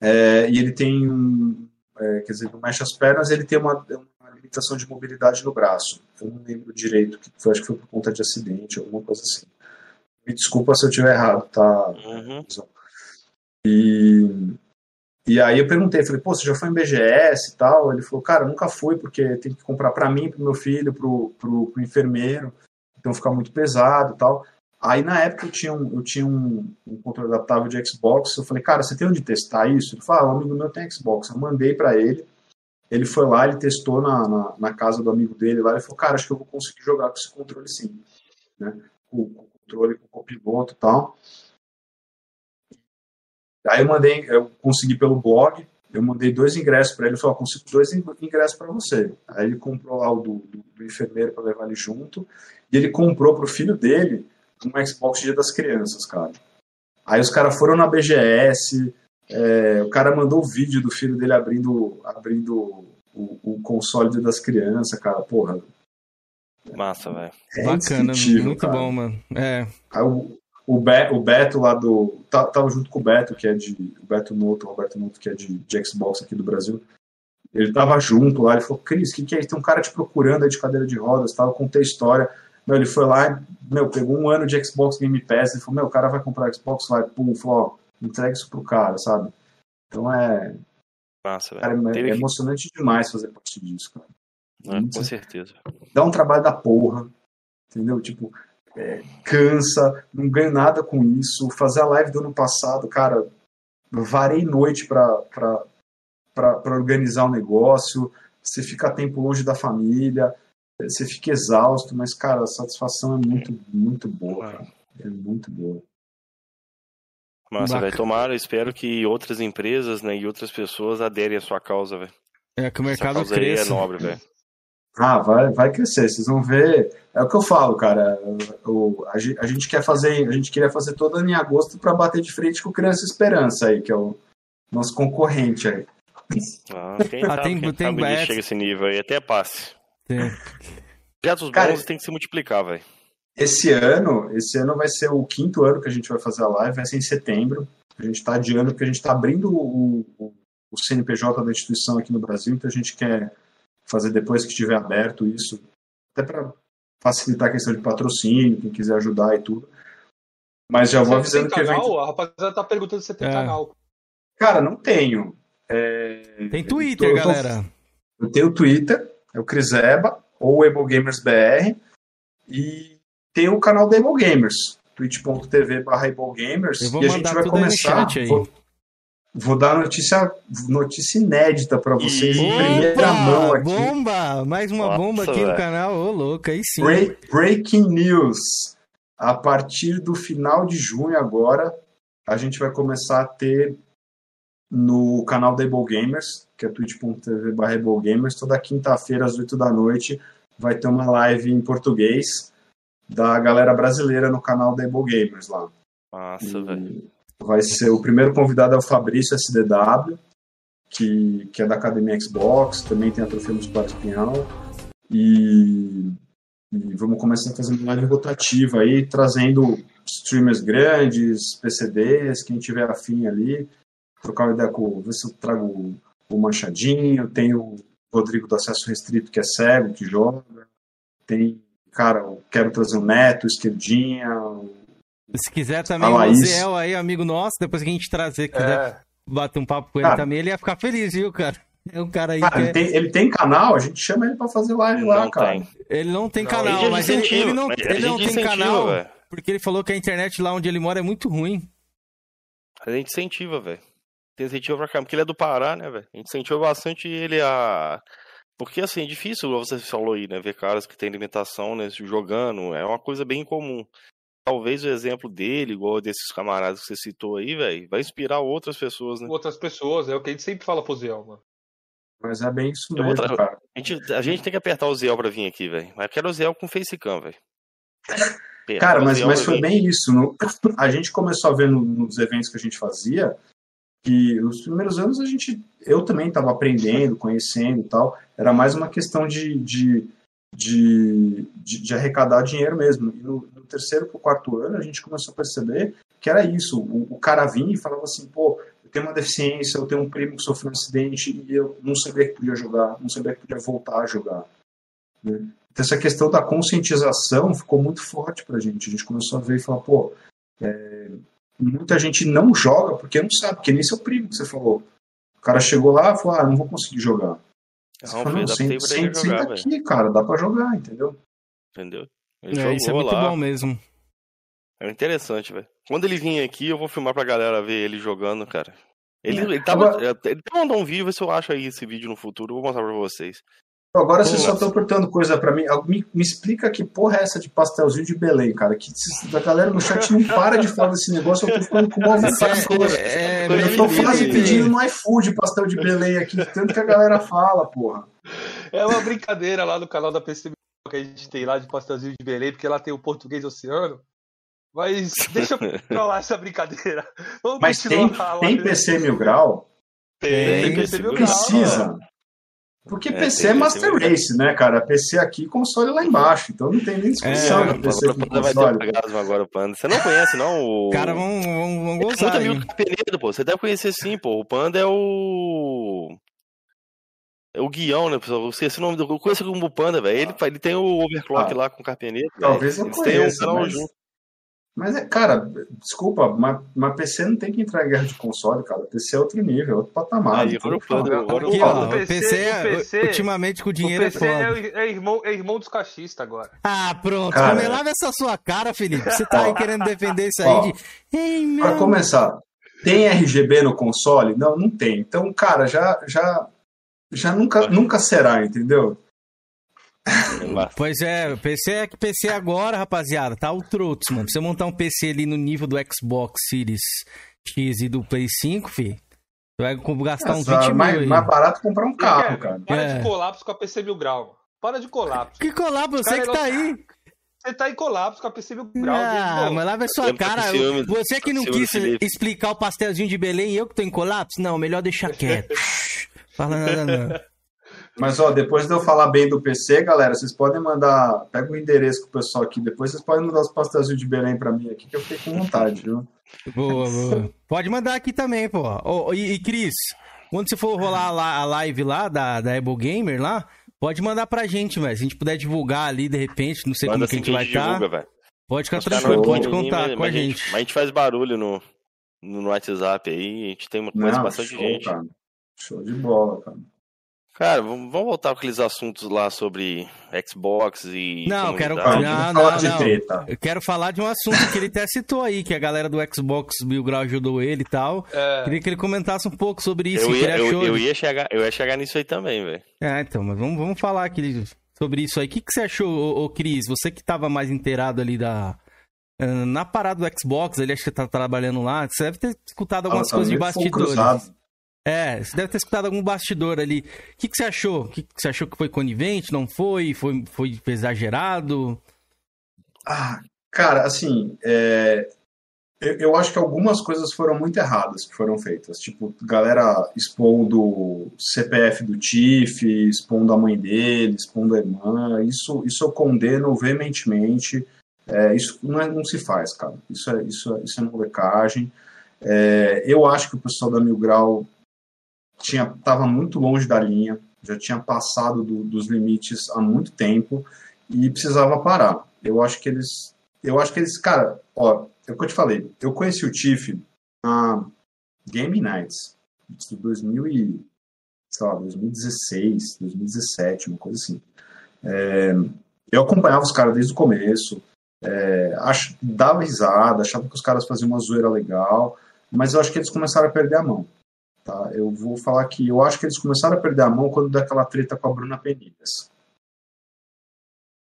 é, e ele tem um. é, quer dizer, não mexe as pernas, ele tem uma, uma limitação de mobilidade no braço. Eu não lembro direito, que foi, acho que foi por conta de acidente, alguma coisa assim. Me desculpa se eu estiver errado, tá? Uhum. E, e aí eu perguntei, falei, pô, você já foi em BGS e tal? Ele falou, cara, nunca fui, porque tem que comprar para mim, pro meu filho, pro, pro, pro enfermeiro, então fica muito pesado e tal. Aí na época eu tinha um, eu tinha um, um controle adaptável de Xbox, eu falei, cara, você tem onde testar isso? Ele falou, ah, um amigo meu tem Xbox. Eu mandei para ele, ele foi lá, ele testou na, na, na casa do amigo dele lá, ele falou, cara, acho que eu vou conseguir jogar com esse controle sim. Né? Com, com o controle, com o copiloto e tal. Aí eu mandei, eu consegui pelo blog, eu mandei dois ingressos para ele, ele falou, "Ó, consigo dois in- ingressos para você. Aí ele comprou lá o do, do, do enfermeiro para levar ele junto, e ele comprou pro filho dele um Xbox Dia das Crianças, cara. Aí os caras foram na BGS, é, o cara mandou o vídeo do filho dele abrindo, abrindo o, o console Dia das Crianças, cara, porra. Massa, velho. É Bacana, muito cara. bom, mano. É. Aí o, o, Be, o Beto lá do. tá- Tava junto com o Beto, que é de. O Beto Noto, o Roberto Noto, que é de, de Xbox aqui do Brasil. Ele tava junto lá, ele falou, Cris, o que, que é isso? Tem um cara te procurando aí de cadeira de rodas, tal, eu contei história. Meu, ele foi lá, meu, pegou um ano de Xbox Game Pass, ele falou, meu, o cara vai comprar Xbox, vai, pum, falou, ó, entrega isso pro cara, sabe? Então é, Massa, cara, é, é que- emocionante demais fazer parte disso, cara. É, com certeza. Dá um trabalho da porra, entendeu? Tipo, é, cansa, não ganho nada com isso. Fazer a live do ano passado, cara, varei noite pra organizar o negócio, você fica tempo longe da família, você fica exausto, mas, cara, a satisfação é muito, muito boa, cara. É muito boa. Massa, velho. Tomara, espero que outras empresas, né, e outras pessoas aderem à sua causa, velho. É que o Essa mercado causa aí cresça. é nobre, velho. Ah, vai, vai crescer, vocês vão ver. É o que eu falo, cara. O, a, a gente quer fazer, a gente queria fazer todo ano em agosto para bater de frente com o Criança Esperança aí, que é o nosso concorrente aí. Ah, quem Ah, sabe, tem- quem tem sabe chega esse nível aí, até passe. Tem. Projetos Cara, bons tem que se multiplicar, velho. Esse ano, esse ano vai ser o quinto ano que a gente vai fazer a live, vai ser em setembro. A gente está adiando porque a gente está abrindo o, o, o CNPJ da instituição aqui no Brasil, então a gente quer fazer depois que estiver aberto isso, até para facilitar a questão de patrocínio, quem quiser ajudar e tudo. Mas já vou Você tem avisando que canal? evento. A rapaziada tá perguntando se você tem É. canal. Cara, não tenho. É, Tem eu Twitter, tô- eu tô- galera. Eu tenho o Twitter, é o Criseba, ou o Able Gamers BR, e tem o canal da Gamers, twitch.tv barra e a gente vai tudo aí no começar. chat aí. Vou, vou dar notícia, notícia inédita para vocês em primeira mão aqui. bomba! Mais uma Nossa, bomba aqui no canal. Ô, louco, aí sim. Break- breaking news. A partir do final de junho agora, a gente vai começar a ter no canal da Able Gamers, que é twitch.tv Gamers, toda quinta-feira às 8 da noite vai ter uma live em português da galera brasileira no canal da Able Gamers lá. Massa, velho. Vai ser o primeiro convidado é o Fabrício SDW, que, que é da Academia Xbox, também tem a Troféu do Esporte Pinhal. E, e vamos começar uma live rotativa aí, trazendo streamers grandes, PCDs, quem tiver afim ali. trocar uma ideia com. ver se eu trago o, o Manchadinho, tem o Rodrigo do Acesso Restrito, que é cego, que joga. Tem, cara, eu quero trazer o Neto, o Esquerdinha. o- Se quiser também o. Ziel aí, amigo nosso, depois que a gente trazer, quiser É. bater um papo com ele Cara. também, ele ia ficar feliz, viu, cara? É um cara aí Cara, ele é- tem, ele tem canal, a gente chama ele pra fazer live lá, Não cara. tem. ele não tem Não, canal, ele mas ele, ele não, mas ele não tem canal velho. porque ele falou que a internet lá onde ele mora é muito ruim. A gente incentiva, velho. Tem incentiva pra cá, porque ele é do Pará, né, velho? A gente incentiva bastante ele a. Porque, assim, é difícil, igual você falou aí, né? Ver caras que têm limitação, né? Jogando. É uma coisa bem comum. Talvez o exemplo dele, igual desses camaradas que você citou aí, velho, vai inspirar outras pessoas, né? Outras pessoas, é o que a gente sempre fala pro Ziel, mano. Mas é bem isso mesmo, tra- cara. A gente, a gente tem que apertar o Ziel pra vir aqui, velho. Mas eu quero o Ziel com facecam, velho. Cara, mas, mas foi bem isso. no- a gente começou a ver no- nos eventos que a gente fazia que os primeiros anos a gente. Eu também estava aprendendo, conhecendo e tal. Era mais uma questão de, de, de, de, de arrecadar dinheiro mesmo. E no, no terceiro para o quarto ano a gente começou a perceber que era isso. O, o cara vinha e falava assim: pô, eu tenho uma deficiência, eu tenho um primo que sofreu um acidente e eu não sabia que podia jogar, não sabia que podia voltar a jogar. né? Então, essa questão da conscientização ficou muito forte pra gente. A gente começou a ver e falar, pô, é, muita gente não joga porque não sabe, porque nem seu primo que você falou. O cara chegou lá e falou, ah, não vou conseguir jogar. Você Não, fala, não, senta, senta, jogar, senta aqui, cara, dá pra jogar, entendeu? Entendeu? Ele É, isso é jogou muito lá. bom mesmo. É interessante, velho. Quando ele vir aqui, eu vou filmar pra galera ver ele jogando, cara. Ele, É. ele tava. Agora- Ele até mandou um vídeo, se eu acho aí esse vídeo no futuro. Eu vou mostrar pra vocês. Agora vocês só estão perguntando coisa pra mim. Me, me explica que porra é essa de pastelzinho de Belém, cara. Que a galera no chat não para de falar desse negócio, eu tô ficando com uma vontade de comer. É, Eu tô quase pedindo no iFood pastel de Belém aqui, tanto que a galera fala, porra. É uma brincadeira lá no canal da PCB que a gente tem lá de pastelzinho de Belém, porque lá tem o português oceano. Mas deixa eu controlar essa brincadeira. Vamos Mas tem, lá. tem PC Mil Grau? Tem, Tem, PC mil Precisa. grau, Porque É, PC é Master. Race, né, cara? PC aqui, console lá embaixo. Então não tem nem discussão É, PC com Panda vai ter console. orgasmo agora, o Panda. Você não conhece, não? O... Cara, vamos, vamos, vamos é gozar. muito amigo hein? do Carpenedo, pô. Você deve conhecer sim, pô. O Panda é o. É o Guião, né, pessoal? Eu esqueci o nome do. Eu conheço como Panda, velho. Ele, ele tem o overclock Ah. lá com o Carpenedo. Talvez velho. eu um conheça, canal mas... junto. Mas é, cara, desculpa, mas, mas PC não tem que entrar em guerra de console, cara. PC é outro nível, é outro patamar. Aí, agora o Panda. Agora Aqui, o ó, O o PC, PC, é- o PC ultimamente com O dinheiro é PC é, foda. o- é irmão, é irmão dos cachistas agora. Ah, pronto. Cara, Come- lava essa sua cara, Felipe. Você tá aí querendo defender isso aí Ó. de. Ei, Pra meu. começar, tem RGB no console? Não, não tem. Então, cara, já, já, já nunca, nunca será, entendeu? Pois é, PC é que PC agora, rapaziada, tá o Trotos, mano. Pra você montar um PC ali no nível do Xbox Series X e do Play 5, fi, você vai gastar uns Nossa, 20 mil mais, aí. mais barato comprar um carro, cara. Para É. de colapso com a PC Mil Grau. mano. Para de colapso. Que colapso, você que tá aí. Você tá em colapso com a PC Mil Grau. Ah, mas lava a sua que cara. ciúme- Você que não ciúme quis Felipe. explicar o pastelzinho de Belém e eu que tô em colapso? Não, melhor deixar quieto. Fala nada não. Mas, ó, depois de eu falar bem do PC, galera, vocês podem mandar. Pega o endereço com o pessoal aqui. Depois vocês podem mandar os pastelzinhos de Belém pra mim aqui, que eu fiquei com vontade, viu? Boa, boa. Pode mandar aqui também, pô. Ô, e, e Cris, quando você for rolar lá, a live lá da, da Ebo Gamer lá, pode mandar pra gente, velho. Se a gente puder divulgar ali, de repente, não sei Manda como que a assim gente vai estar. velho. Pode ficar tranquilo, pode contar mas- com a gente. Mas a gente faz barulho no, no WhatsApp aí. A gente tem uma Não, bastante show, gente. cara. Show de bola, cara. Cara, vamos, vamos voltar com aqueles assuntos lá sobre Xbox e. Não, eu quero. comunidade. Não, falar não, de não. treta. Eu quero falar de um assunto que ele até citou aí, que a galera do Xbox Mil Grau ajudou ele e tal. É, Queria que ele comentasse um pouco sobre isso, Eu ia, ele eu, achou. eu ia chegar, eu ia chegar nisso aí também, velho. É, então, mas vamos, vamos falar aqui sobre isso aí. O que, que você achou, ô, ô, Cris? Você que tava mais inteirado ali da. ah, Na parada do Xbox, ele acha que tá trabalhando lá. Você deve ter escutado algumas coisas de bastidores. É, você deve ter escutado algum bastidor ali. O que, que você achou? O que, que você achou que foi conivente? Não foi? Foi, foi exagerado? Ah, cara, assim, é, eu, eu acho que algumas coisas foram muito erradas que foram feitas. Tipo, galera expondo CPF do Tiff, expondo a mãe dele, expondo a irmã. Isso, isso eu condeno veementemente. É, isso não, é- não se faz, cara. Isso é, isso é, isso é molecagem. É, eu acho que o pessoal da Mil Grau tinha estava muito longe da linha, já tinha passado do, dos limites há muito tempo e precisava parar. Eu acho que eles, eu acho que eles, cara, ó, é o que eu te falei. Eu conheci o Tiff na Game Nights de 2000 e, sei lá, 2016, 2017, uma coisa assim. É, eu acompanhava os caras desde o começo, é, ach, dava risada, achava que os caras faziam uma zoeira legal, mas eu acho que eles começaram a perder a mão. Tá? Eu vou falar que eu acho que eles começaram a perder a mão quando deu aquela treta com a Bruna Penilhas.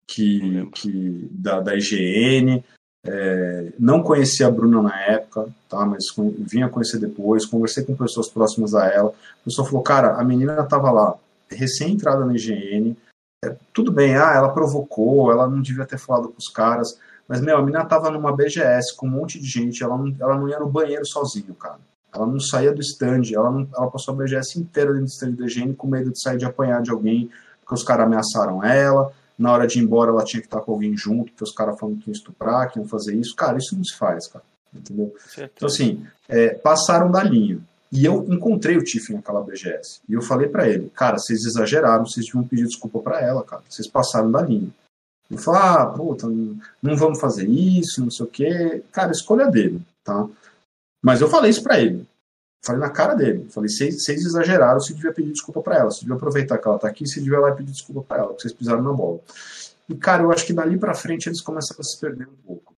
Que, que da, da IGN. É, não conhecia a Bruna na época, tá? mas vinha conhecer depois. Conversei com pessoas próximas a ela. A pessoa falou: Cara, a menina estava lá, recém-entrada na IGN. É, tudo bem, ah, ela provocou, ela não devia ter falado com os caras. Mas, meu, a menina tava numa BGS com um monte de gente, ela não, ela não ia no banheiro sozinho, cara. Ela não saía do stand, ela, não, ela passou a BGS inteira dentro do stand da higiene com medo de sair de apanhar de alguém, porque os caras ameaçaram ela. Na hora de ir embora, ela tinha que estar com alguém junto, porque os caras falando que iam estuprar, que iam fazer isso. Cara, isso não se faz, cara. Entendeu? Então, assim, é, passaram da linha. E eu encontrei o Tiffany naquela BGS. E eu falei para ele, cara, vocês exageraram, vocês deviam pedir desculpa para ela, cara. Vocês passaram da linha. Ele falou, ah, puta, não vamos fazer isso, não sei o quê. Cara, escolha dele, tá? Mas eu falei isso pra ele. Falei na cara dele. Falei, vocês exageraram, você devia pedir desculpa pra ela. Você devia aproveitar que ela tá aqui, você devia lá pedir desculpa pra ela, porque vocês pisaram na bola. E, cara, eu acho que dali pra frente eles começam a se perder um pouco.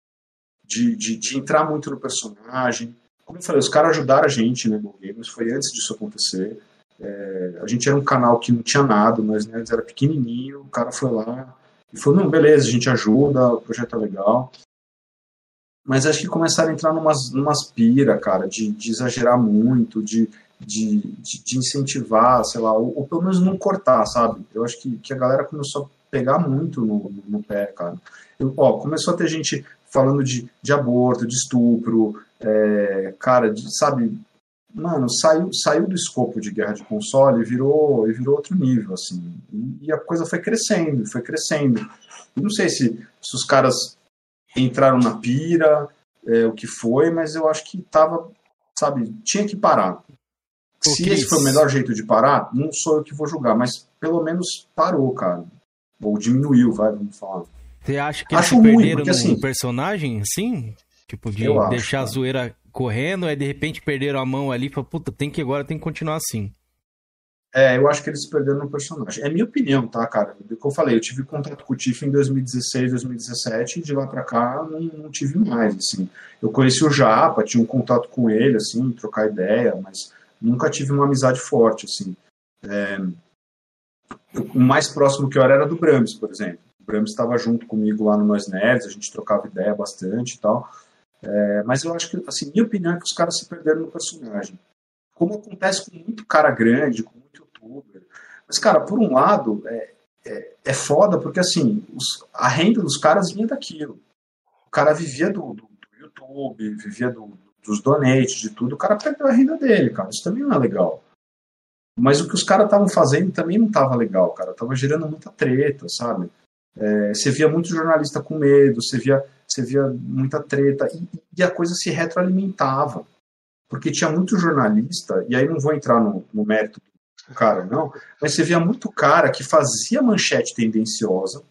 De, de, de entrar muito no personagem. Como eu falei, os caras ajudaram a gente, né, no Games, foi antes disso acontecer. É, a gente era um canal que não tinha nada, nós né, era pequenininho, o cara foi lá, e falou, não, beleza, a gente ajuda, o projeto é legal. Mas acho que começaram a entrar numas, numas pira, cara, de, de exagerar muito, de, de, de, de, incentivar, sei lá, ou, ou, pelo menos não cortar, sabe? Eu acho que, que a galera começou a pegar muito no, no, pé, cara. Eu, ó, começou a ter gente falando de, de aborto, de estupro, é, cara, de, sabe, mano, saiu, saiu do escopo de guerra de console e virou, e virou outro nível, assim. E, e a coisa foi crescendo, foi crescendo. Não sei se, se os caras entraram na pira, é, o que foi, mas eu acho que tava, sabe, tinha que parar. se esse foi o melhor jeito de parar, não sou eu que vou julgar, mas pelo menos parou, cara. Ou diminuiu, vai, vamos falar. Você acha que acho eles se perderam porque, assim, personagem, assim? Tipo, de deixar acho, a zoeira correndo, aí de repente perderam a mão ali e falaram, puta, tem que agora, tem que continuar assim. É, eu acho que eles se perderam no personagem. É minha opinião, tá, cara? Do que eu falei, eu tive contato com o Tiff em 2016, 2017, e de lá pra cá não, não, tive mais, assim. Eu conheci o Japa, tinha um contato com ele, assim, trocar ideia, mas nunca tive uma amizade forte, assim. É... O mais próximo que eu era era do Brahms, por exemplo. O Brahms estava junto comigo lá no Nós Nerds, a gente trocava ideia bastante e tal. É, mas eu acho que, assim, minha opinião é que os caras se perderam no personagem. Como acontece com muito cara grande, com youtuber. Mas, cara, por um lado, é, é, é foda porque, assim, os, a renda dos caras vinha daquilo. O cara vivia do, do, do YouTube, vivia do, dos donates, de tudo. O cara perdeu a renda dele, cara. Isso também não é legal. Mas o que os caras estavam fazendo também não estava legal, cara. Tava gerando muita treta, sabe? É, você via muito jornalista com medo, você via você via muita treta e, e, a coisa se retroalimentava. Porque tinha muito jornalista, e aí não vou entrar no, no mérito cara, não, mas você via muito cara que fazia manchete tendenciosa,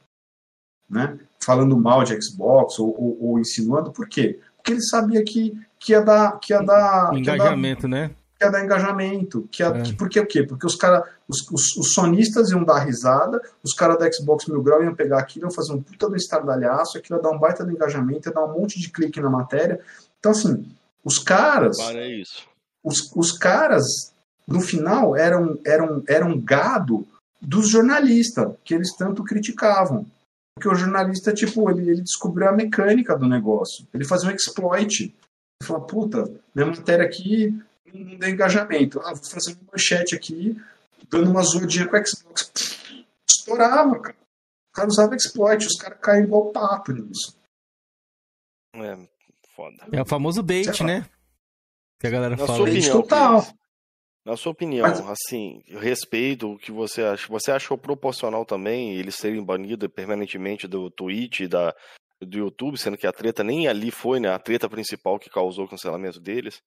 né, falando mal de Xbox ou, ou, ou insinuando, por quê? Porque ele sabia que, que ia dar. Que ia dar Engajamento, que ia dar, né? Que ia dar engajamento. Que ia, é. Porque o quê? Porque os caras os, os, os, sonistas iam dar risada, os caras da Xbox Mil Grau iam pegar aquilo, iam fazer um puta do estardalhaço, aquilo ia dar um baita do engajamento, ia dar um monte de clique na matéria. Então, assim, os caras. Para isso. Os, os caras, no final, eram, eram, eram gado dos jornalistas, que eles tanto criticavam. Porque o jornalista, tipo, ele, ele descobriu a mecânica do negócio. Ele fazia um exploit. Ele falou, puta, minha matéria aqui não deu engajamento. Ah, vou fazer uma manchete aqui dando uma zoadinha com o Xbox. estourava, cara. O cara usava exploit, os caras caem igual pato nisso. É, foda. É o famoso bait, né? Que a galera na fala. Sua opinião, total. Na sua opinião, Mas... assim, respeito o que você acha. Você achou proporcional também eles serem banidos permanentemente do Twitch e da, do YouTube, sendo que a treta nem ali foi, né? A treta principal que causou o cancelamento deles?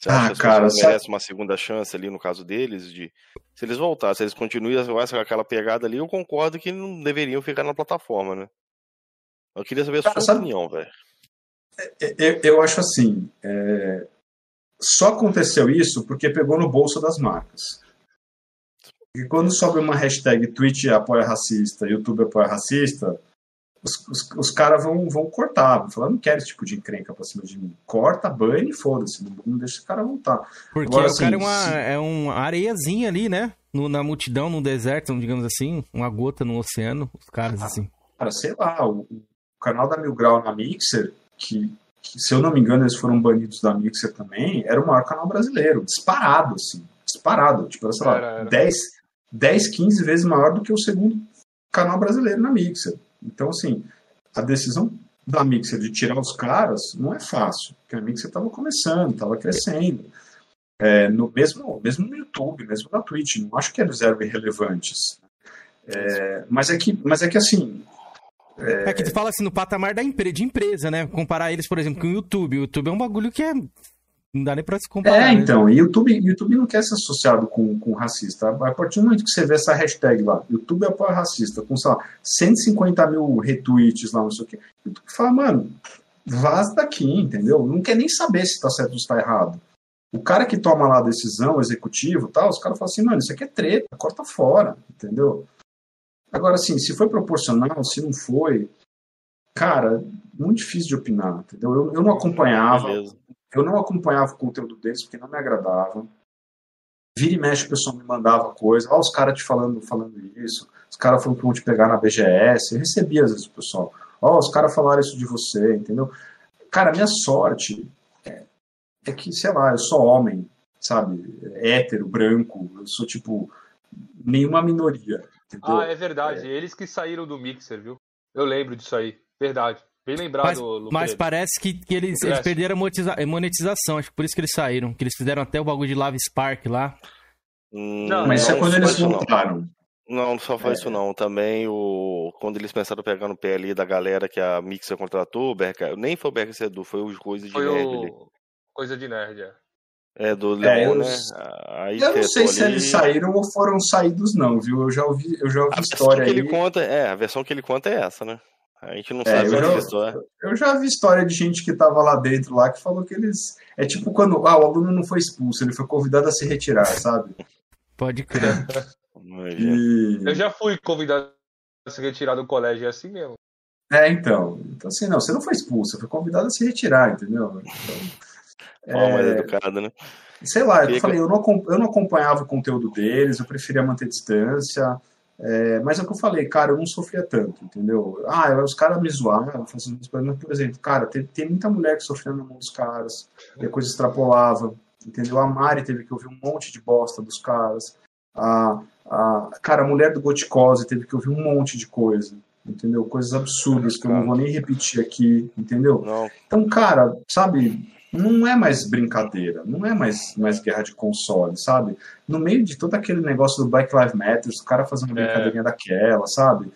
Você acha Ah, que cara, sabe- merecem uma segunda chance ali no caso deles? De... Se eles voltassem, se eles continuassem com aquela pegada ali, eu concordo que não deveriam ficar na plataforma, né? Eu queria saber a sua Cara, sabe- opinião, velho. Eu, eu acho assim, é, só aconteceu isso porque pegou no bolso das marcas. E quando sobe uma hashtag Twitch apoia racista, YouTube apoia racista, os, os, os caras vão, vão cortar, vão falar, não quero esse tipo de encrenca pra cima de mim. Corta, banhe e foda-se, não, não deixa esse cara voltar. Porque Agora, o cara é assim, uma, se- é uma areiazinha ali, né? No- na multidão, no deserto, digamos assim, uma gota no oceano, os caras assim. Cara, sei lá, o, o canal da Mil Grau na Mixer, que, que, se eu não me engano eles foram banidos da Mixer também, era o maior canal brasileiro, disparado, assim, disparado, tipo, era, sei lá, Era, era. 10, 10, 15 vezes maior do que o segundo canal brasileiro na Mixer. Então, assim, a decisão da Mixer de tirar os caras não é fácil, porque a Mixer estava começando, estava crescendo. É, no, mesmo, mesmo no YouTube, mesmo na Twitch, não acho que eles eram irrelevantes. É, mas, é que, mas é que assim, É, que tu fala assim, no patamar da empre de empresa, né? Comparar eles, por exemplo, com o YouTube. O YouTube é um bagulho que é. Não dá nem pra se comparar. É, né? então, e YouTube, YouTube não quer ser associado com, com racista. A partir do momento que você vê essa hashtag lá, YouTube apoia racista, com, sei lá, 150 mil retweets lá, não sei o quê, o YouTube fala, mano, vaza daqui, entendeu? Não quer nem saber se tá certo ou se tá errado. O cara que toma lá a decisão, executivo e tal, os caras falam assim, mano, isso aqui é treta, corta fora, entendeu? Agora, assim, se foi proporcional, se não foi, cara, muito difícil de opinar, entendeu? Eu, eu não acompanhava, Beleza. eu não acompanhava o conteúdo deles porque não me agradava. Vira e mexe, o pessoal me mandava coisa. Ó, os caras te falando, falando isso. Os caras falando que vão te pegar na BGS. Eu recebia às vezes o pessoal. Ó, os caras falaram isso de você, entendeu? Cara, minha sorte é, é que, sei lá, eu sou homem, sabe? Hétero, branco. Eu sou, tipo, nenhuma minoria. Entendeu? Ah, é verdade. Eles que saíram do Mixer, viu? Eu lembro disso aí. Verdade. Bem lembrado, Mas, mas parece que, que eles, eles perderam a monetiza- monetização, acho que por isso que eles saíram. Que eles fizeram até o bagulho de Lava Spark lá. Não, Mas isso é não quando eles isso, não. voltaram. Não, não só foi É. isso não. Também o quando eles começaram a pegar no pé ali da galera que a Mixer contratou, o Berca, nem foi o Berca Sedu, foi os coisas de Foi nerd ali. o... Coisa de nerd, é. É, do É, Leon, eu- né? Aí Eu não sei se ali. eles saíram ou foram saídos, não, viu? Eu já ouvi, eu já ouvi A história que aí. ele conta, é, a versão que ele conta é essa, né? A gente não É, sabe eu já- história. Eu já vi história de gente que tava lá dentro lá que falou que eles. É tipo quando ah, o aluno não foi expulso, ele foi convidado a se retirar, sabe? Pode crer. E... Eu já fui convidado a se retirar do colégio, é assim mesmo. É, então. Então, assim, não, você não foi expulso, você foi convidado a se retirar, entendeu? Então, Mais é, educado, né? sei lá, eu Fica- falei, eu não, eu não acompanhava o conteúdo deles, eu preferia manter distância. é, mas é o que eu falei, cara, eu não sofria tanto, entendeu? Ah, eu- os caras me zoavam, fazendo isso, mas, por exemplo, cara, tem, tem muita mulher que sofria na mão dos caras, e a coisa extrapolava, entendeu? A Mari teve que ouvir um monte de bosta dos caras. A, a, cara, a mulher do Goticose teve que ouvir um monte de coisa, entendeu? Coisas absurdas que eu não vou nem repetir aqui, entendeu? Não, Então, cara, sabe, não é mais brincadeira, não é mais, mais guerra de console, sabe? No meio de todo aquele negócio do Black Lives Matter, o cara fazendo uma É. brincadeirinha daquela, sabe?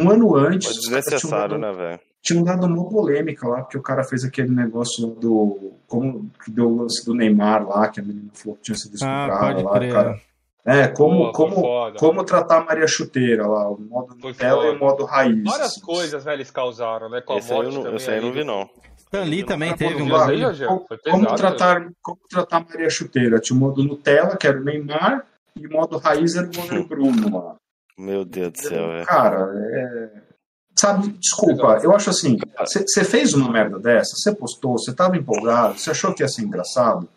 Um ano antes, desnecessário, dado- né, velho? tinham dado uma polêmica lá, porque o cara fez aquele negócio do. Como que deu o lance do Neymar lá, que a menina falou que tinha sido Ah, estuprada pode lá, crer. cara. É, como, Pô, como, como tratar a Maria Chuteira lá, o modo Nutella e o modo raiz. Várias assim. coisas, né, eles causaram, né? Com a Esse aí eu morte não, também. esse aí eu não vi, não. Stan Lee também teve um Rogério? Como, tratar, como tratar a Maria Chuteira? Tinha o modo Nutella, que era o Neymar, e o modo raiz era o goleiro Bruno lá. Meu Deus do céu, velho. Cara, é... sabe, desculpa, eu acho assim, você fez uma merda dessa, você postou, você tava empolgado, você achou que ia ser engraçado,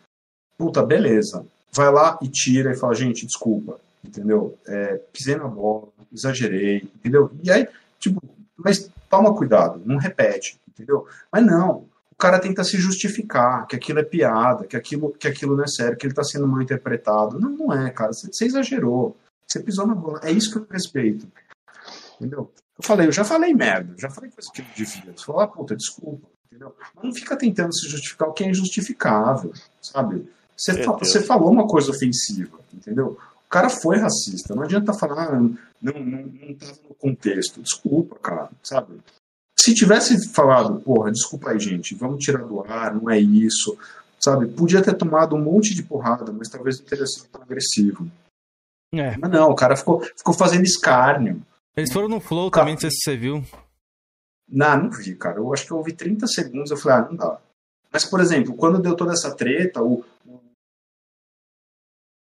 puta, beleza. Vai lá e tira e fala, gente, desculpa, entendeu? É, pisei na bola, exagerei, entendeu? E aí, tipo, mas toma cuidado, não repete, entendeu? Mas não, o cara tenta se justificar, que aquilo é piada, que aquilo, que aquilo não é sério, que ele tá sendo mal interpretado. Não, não é, cara, você você exagerou, você pisou na bola, é isso que eu respeito. Entendeu? Eu falei, eu já falei merda, já falei coisa que não devia. Você falou, ah, puta, desculpa, entendeu? Mas não fica tentando se justificar o que é injustificável, sabe? Você, fa- você falou uma coisa ofensiva, entendeu? O cara foi racista, não adianta falar, ah, não, não, não tava no contexto. Desculpa, cara, sabe? Se tivesse falado, porra, desculpa aí, gente, vamos tirar do ar, não é isso. Sabe? Podia ter tomado um monte de porrada, mas talvez não teria sido tão agressivo. É. Mas não, o cara ficou, ficou fazendo escárnio. Eles foram no Flow também, não sei se você viu. Não, não vi, cara. Eu acho que eu ouvi 30 segundos, eu falei, ah, não dá. Mas, por exemplo, quando deu toda essa treta, o, o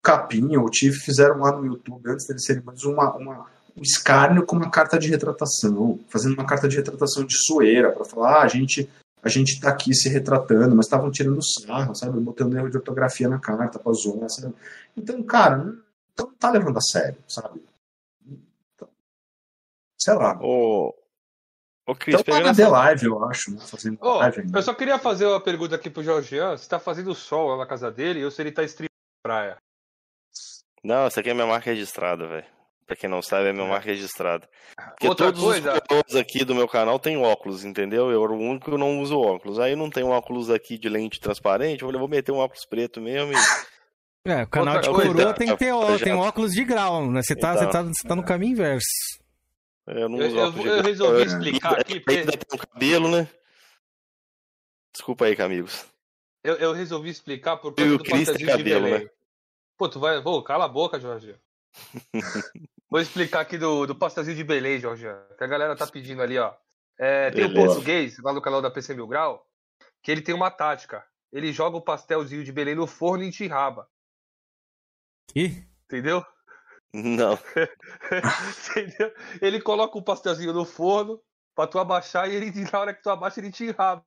Capinha, o Tiff fizeram lá no YouTube, antes deles serem mais uma, uma, um escárnio com uma carta de retratação, fazendo uma carta de retratação de zoeira, para falar, ah, a gente, a gente tá aqui se retratando, mas estavam tirando sarro, sabe? Botando erro de ortografia na carta pra zoar, sabe? Então, cara, não, então não tá levando a sério, sabe? Então, sei lá. Ô, ô Cris, Então tá pegando essa... The Live, eu acho, né? Fazendo Ô, live ainda. eu só queria fazer uma pergunta aqui pro Georgian. Se tá fazendo sol lá na casa dele ou se ele tá streamando na praia? Não, essa aqui é minha marca registrada, velho. Pra quem não sabe, é minha marca registrada. Porque Outra todos coisa- os aqui do meu canal têm óculos, entendeu? Eu era o único que não uso óculos. Aí não tem um óculos aqui de lente transparente, eu falei, vou meter um óculos preto mesmo e... É, o canal Outra de coisa, coroa tem que ter ó, projeto. tem óculos de grau, né? Você tá, Então, você tá, você tá no caminho inverso. Eu não Eu- uso eu- óculos eu grau. resolvi É. explicar aqui, Aí porque- ainda tem o cabelo, né? Desculpa aí, amigos. Eu, eu resolvi explicar por E causa o do Cris tem pastelzinho de cabelo, Belém. né? Pô, tu vai. Vou, cala a boca, Jorge. Vou explicar aqui do, do pastelzinho de Belém, Jorge. Que a galera tá pedindo ali, ó. É, tem um Beleza. português lá no canal da PC Mil Grau que ele tem uma tática. Ele joga o pastelzinho de Belém no forno e enxirraba. Ih, Entendeu? Não. Entendeu? Ele coloca o pastelzinho no forno pra tu abaixar e ele, na hora que tu abaixa, ele te enraba.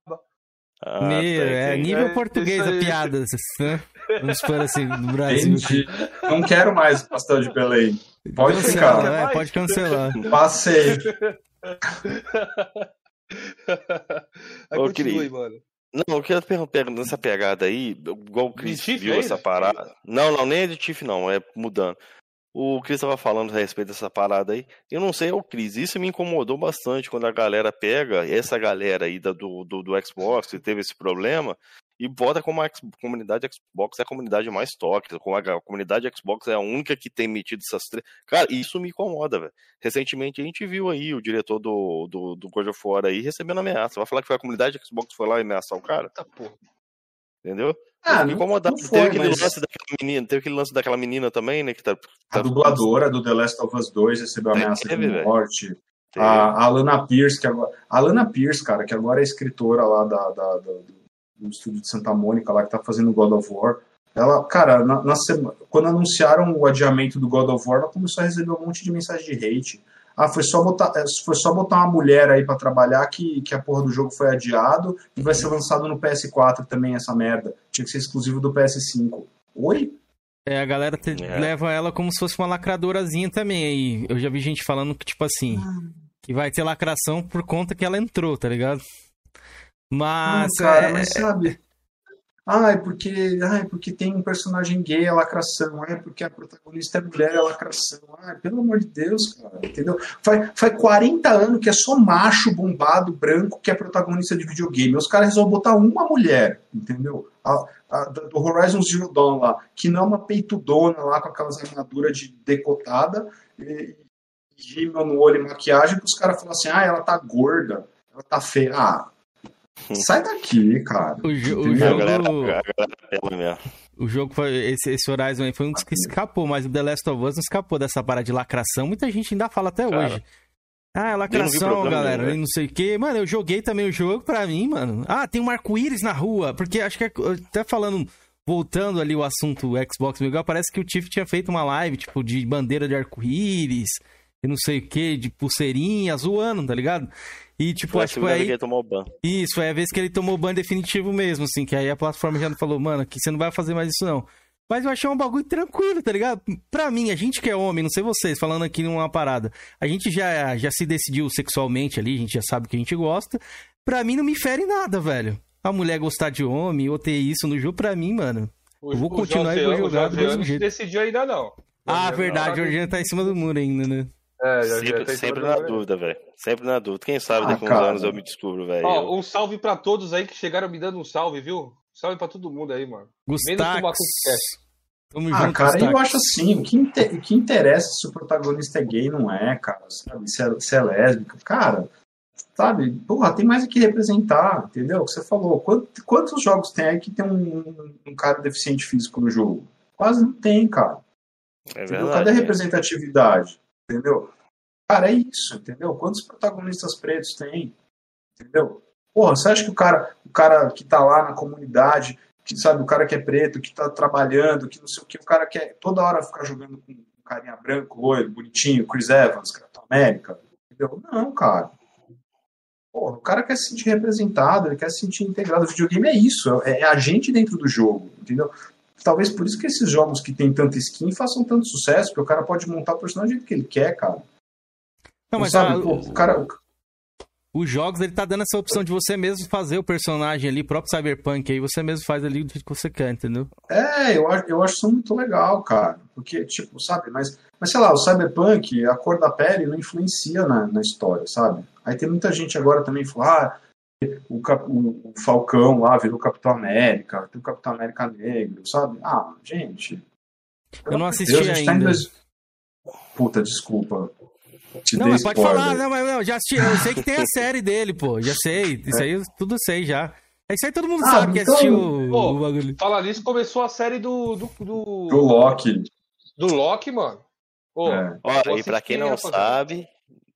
Ah, meu, tá, é nível É, português a piada, né? Vamos supor assim, no Brasil. Entendi. Não quero mais o pastel de Belém. Pode Cancela, ficar. é, pode cancelar. Passei. Aí Ô, continue, mano. Não, eu queria perguntar nessa pegada aí, igual o Chris De Tiff viu ainda? essa parada. Não, não, nem é de Tiff, não, é mudando. O Chris tava falando a respeito dessa parada aí. Eu não sei, o Cris, isso me incomodou bastante quando a galera pega, essa galera aí da- do, do, do Xbox que teve esse problema, e bota como a comunidade Xbox é a comunidade mais tóxica, como a, a comunidade Xbox é a única que tem metido essas três. Cara, isso me incomoda, velho. Recentemente a gente viu aí o diretor do, do, do God of War aí recebendo ameaça. Vai falar que foi a comunidade Xbox que foi lá e ameaçar o cara? Tá, porra. Entendeu? Ah, Eu fiquei não- foi, teve, aquele mas- lance daquela menina, teve aquele lance daquela menina também, né? Que tá, A tá- dubladora do The Last of Us 2 recebeu ameaça Teve, de morte. A, a Alana Pierce, que agora. A Alana Pierce, cara, que agora é escritora lá da, da- da- do, do estúdio de Santa Mônica, lá que tá fazendo God of War. Ela, cara, na, na sema- quando anunciaram o adiamento do God of War, ela começou a receber um monte de mensagem de hate. Ah, foi só botar, é, foi só botar uma mulher aí pra trabalhar que, que a porra do jogo foi adiado e vai ser lançado no PS4 também essa merda. Tinha que ser exclusivo do PS5. Oi? É, a galera te- É. leva ela como se fosse uma lacradorazinha também. Aí eu já vi gente falando que, tipo assim, que vai ter lacração por conta que ela entrou, tá ligado? Mas. Não, cara, é- mas sabe? Ai, porque, ai, porque tem um personagem gay, é lacração. Ai, porque a protagonista é mulher, é lacração. Ai, pelo amor de Deus, cara, entendeu? Faz, faz 40 anos que é só macho bombado, branco, que é protagonista de videogame. Os caras resolvem botar uma mulher, entendeu? A, a- do Horizon Zero Dawn lá, que não é uma peitudona lá com aquelas armaduras de decotada, e, e no olho e maquiagem, que os caras falam assim, ah, ela tá gorda, ela tá feia. Ah, sai daqui, cara. O, jo- o Entendeu? A galera, jogo. a galera mesmo. O jogo foi. Esse, esse Horizon aí foi um dos que escapou, mas o The Last of Us não escapou dessa parada de lacração. Muita gente ainda fala até Cara, hoje. Ah, é lacração, galera, nenhum, e não sei o quê. Mano, eu joguei também o jogo pra mim, mano. Ah, tem um arco-íris na rua. Porque acho que, é- até falando, voltando ali o assunto Xbox Miguel, parece que o Tiff tinha feito uma live, tipo, de bandeira de arco-íris, e não sei o quê, de pulseirinha, zoando, tá ligado? E, tipo, Foi acho que foi segunda vez aí que ele tomou o ban. isso, foi a vez que ele tomou o ban definitivo mesmo, assim, que aí a plataforma já falou, mano, aqui você não vai fazer mais isso não. Mas eu achei um bagulho tranquilo, tá ligado? Pra mim, a gente que é homem, não sei vocês, falando aqui numa parada, a gente já, já se decidiu sexualmente ali, a gente já sabe o que a gente gosta. Pra mim não me fere nada, velho. A mulher gostar de homem ou ter isso no jogo, pra mim, mano. O, Eu vou o continuar e vou jogar o do mesmo não se jeito. decidiu ainda, não. Ah, verdade, não. o Georgiano tá em cima do muro ainda, né? É, Jorgeano Sempre, em cima sempre na dúvida, velho. Sempre na dúvida. Quem sabe Ah, daqui uns cara. anos eu me descubro, velho. Ó, um salve pra todos aí que chegaram me dando um salve, viu? Salve pra todo mundo aí, mano. Gustax. Tamo Ah, junto, cara, eu Gustax. acho assim, o que, inte- o que interessa se o protagonista é gay não é, cara, sabe? Se é, se é lésbica. Cara, sabe? Porra, tem mais o que representar, entendeu? O que você falou. Quantos, quantos jogos tem aí que tem um, um cara deficiente físico no jogo? Quase não tem, cara. É verdade. Cadê a é. representatividade? Entendeu? Cara, é isso, entendeu? Quantos protagonistas pretos tem? Entendeu? Porra, você acha que o cara, o cara que tá lá na comunidade, que sabe, o cara que é preto, que tá trabalhando, que não sei o que, o cara quer toda hora ficar jogando com um carinha branco, loiro, bonitinho, Chris Evans, Capitão América, entendeu? Não, cara. Porra, o cara quer se sentir representado, ele quer se sentir integrado. O videogame é isso, é, é a gente dentro do jogo, entendeu? Talvez por isso que esses jogos que tem tanta skin façam tanto sucesso, porque o cara pode montar o personagem do jeito que ele quer, cara. Não, mas sabe, a- pô, o cara, o- Os jogos, ele tá dando essa opção de você mesmo fazer o personagem ali, próprio Cyberpunk, aí você mesmo faz ali do jeito que você quer, entendeu? É, eu acho, eu acho isso muito legal, cara. Porque, tipo, sabe, mas, mas sei lá, o Cyberpunk, a cor da pele não influencia na, na história, sabe? Aí tem muita gente agora também falando, ah, o, Cap- o- Falcão lá virou Capitão América, tem o Capitão América Negro, sabe? Ah, gente. Eu não assisti Deus, tá ainda. dois- Puta, desculpa. Te Não, dei mas pode spoiler. falar, não, mas não, já assisti, eu sei que tem a série dele, pô, já sei, isso aí eu tudo sei já. É isso aí todo mundo Ah, sabe que então- assistiu o, Pô, o bagulho. Falar nisso, começou a série do. Do, do, Do Loki. do Loki, mano. Pô, É. E pra quem não sabe,